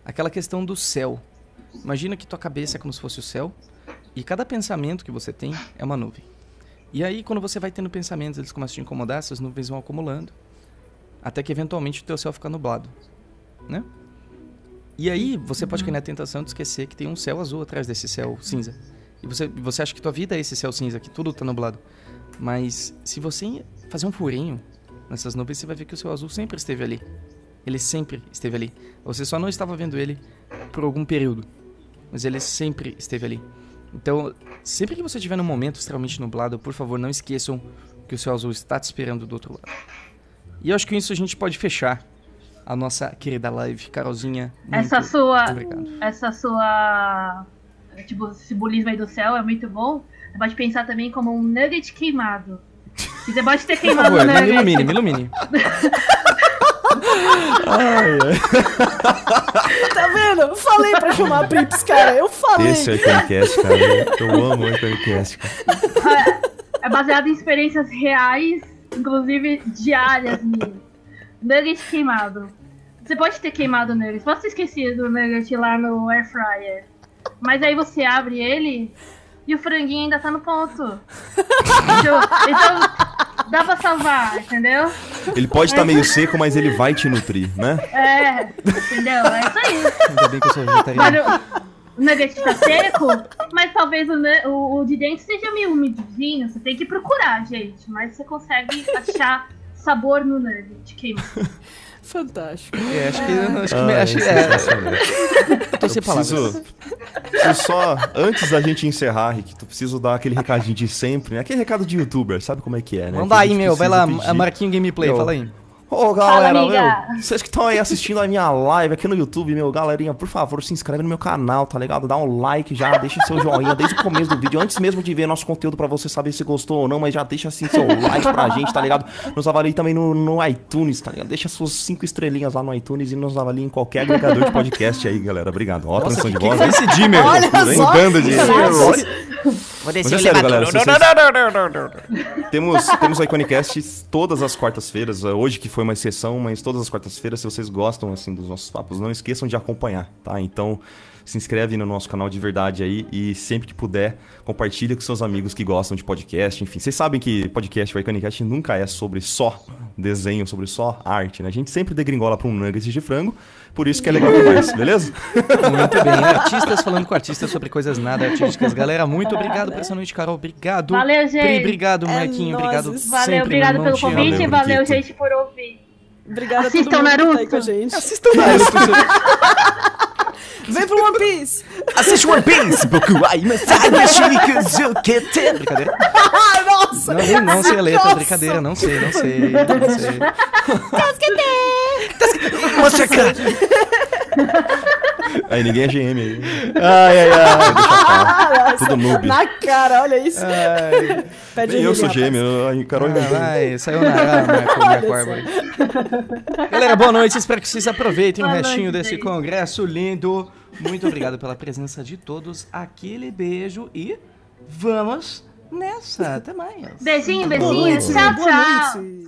aquela questão do céu. Imagina que tua cabeça é como se fosse o céu e cada pensamento que você tem é uma nuvem. E aí, quando você vai tendo pensamentos, eles começam a te incomodar, essas nuvens vão acumulando, até que eventualmente o teu céu fica nublado, né? E aí, você pode cair na tentação de esquecer que tem um céu azul atrás desse céu cinza. E você, você acha que tua vida é esse céu cinza, que tudo tá nublado. Mas se você fazer um furinho nessas nuvens, você vai ver que o céu azul sempre esteve ali. Ele sempre esteve ali. Você só não estava vendo ele por algum período. Mas ele sempre esteve ali. Então, sempre que você estiver num momento extremamente nublado, por favor, não esqueçam que o céu azul está te esperando do outro lado. E eu acho que com isso a gente pode fechar a nossa querida live. Carolzinha, Essa sua. Essa sua. Tipo, simbolismo aí do céu é muito bom. Você pode pensar também como um nugget queimado. E você pode ter [LAUGHS] Por queimado favor, o me Nugget. ilumine, me ilumine. [LAUGHS] [LAUGHS] Tá vendo? Eu falei pra chamar a Prips, cara. Eu falei. Esse é o Iconicast, cara. Eu amo o Iconicast, cara. É baseado em experiências reais, inclusive diárias. Nugget queimado. Você pode ter queimado o nugget, pode ter esquecido o nugget lá no air fryer. Mas aí você abre ele e o franguinho ainda tá no ponto. [LAUGHS] Então, então dá pra salvar, entendeu? Ele pode estar meio seco, mas ele vai te nutrir, né? É, entendeu? É isso aí. Ainda bem que eu sou vegetariano. Mas o, nugget tá seco, mas talvez o, o, o de dentro seja meio umidinho. Você tem que procurar, gente. Mas você consegue achar sabor no nugget queimado. Fantástico. É, acho que. Acho que, Ah, acho é é, tô sem palavras. preciso, preciso só, antes da gente encerrar, Rick, tu preciso dar aquele recadinho de sempre, né? Aquele recado de youtuber, sabe como é que é, né? Manda Que aí, meu. Vai lá, pedir. a Marquinho Gameplay, Meu, fala aí. Ô, galera, amiga. meu, vocês que estão aí assistindo a minha live aqui no YouTube, meu, galerinha, por favor, se inscreve no meu canal, tá ligado? Dá um like já, deixa seu joinha desde o começo do vídeo, antes mesmo de ver nosso conteúdo pra você saber se gostou ou não, mas já deixa assim seu like pra gente, tá ligado? Nos avalie também no, no iTunes, tá ligado? Deixa suas cinco estrelinhas lá no iTunes e nos avalie em qualquer agregador de podcast aí, galera. Obrigado. Ó, transição de voz. esse Dimmer? Mudando de... Vou Mas descer é o sério, galera, elevador. se Não, vocês- não, não, não, não, não, não. Temos, temos o Iconicast todas as quartas-feiras. Hoje que foi uma exceção, mas todas as quartas-feiras, se vocês gostam assim dos nossos papos, não esqueçam de acompanhar, tá? Então, se inscreve no nosso canal de verdade aí e sempre que puder, compartilha com seus amigos que gostam de podcast, enfim. Vocês sabem que podcast, o Iconicast nunca é sobre só desenho, sobre só arte, né? A gente sempre degringola pra um nuggets de frango, por isso que é legal demais, [LAUGHS] beleza? Muito bem. Artistas falando com artistas sobre coisas nada artísticas. Galera, muito obrigado por essa noite, Carol. Obrigado. Valeu, gente. Pri, obrigado, É Marquinho. nóis. Obrigado. Valeu, sempre, obrigado pelo convite, Valeu, valeu, gente, por ouvir. Obrigada a Assistam todo mundo que tá aí Naruto. com a gente. Assistam Naruto. [LAUGHS] Vem pro One Piece! Assiste One Piece, Boku ai Masaga Shikuzukete. Brincadeira. Ai, nossa! Não, não, não sei a letra. Brincadeira, não sei, não sei. Não sei. Massacre. Aí ninguém é GM aí. Ai, ai, ai. Ah, nossa, Tudo noob. Na cara, olha isso. Pede Nem eu sou rapaz. GM, a Carol Ah, vai, saiu na Árvore. Galera, boa noite. Espero que vocês aproveitem o Boa restinho noite, desse gente. congresso lindo. Muito obrigado pela presença de todos. Aquele beijo e vamos nessa. Até mais. Beijinho, beijinho. Tchau, tchau.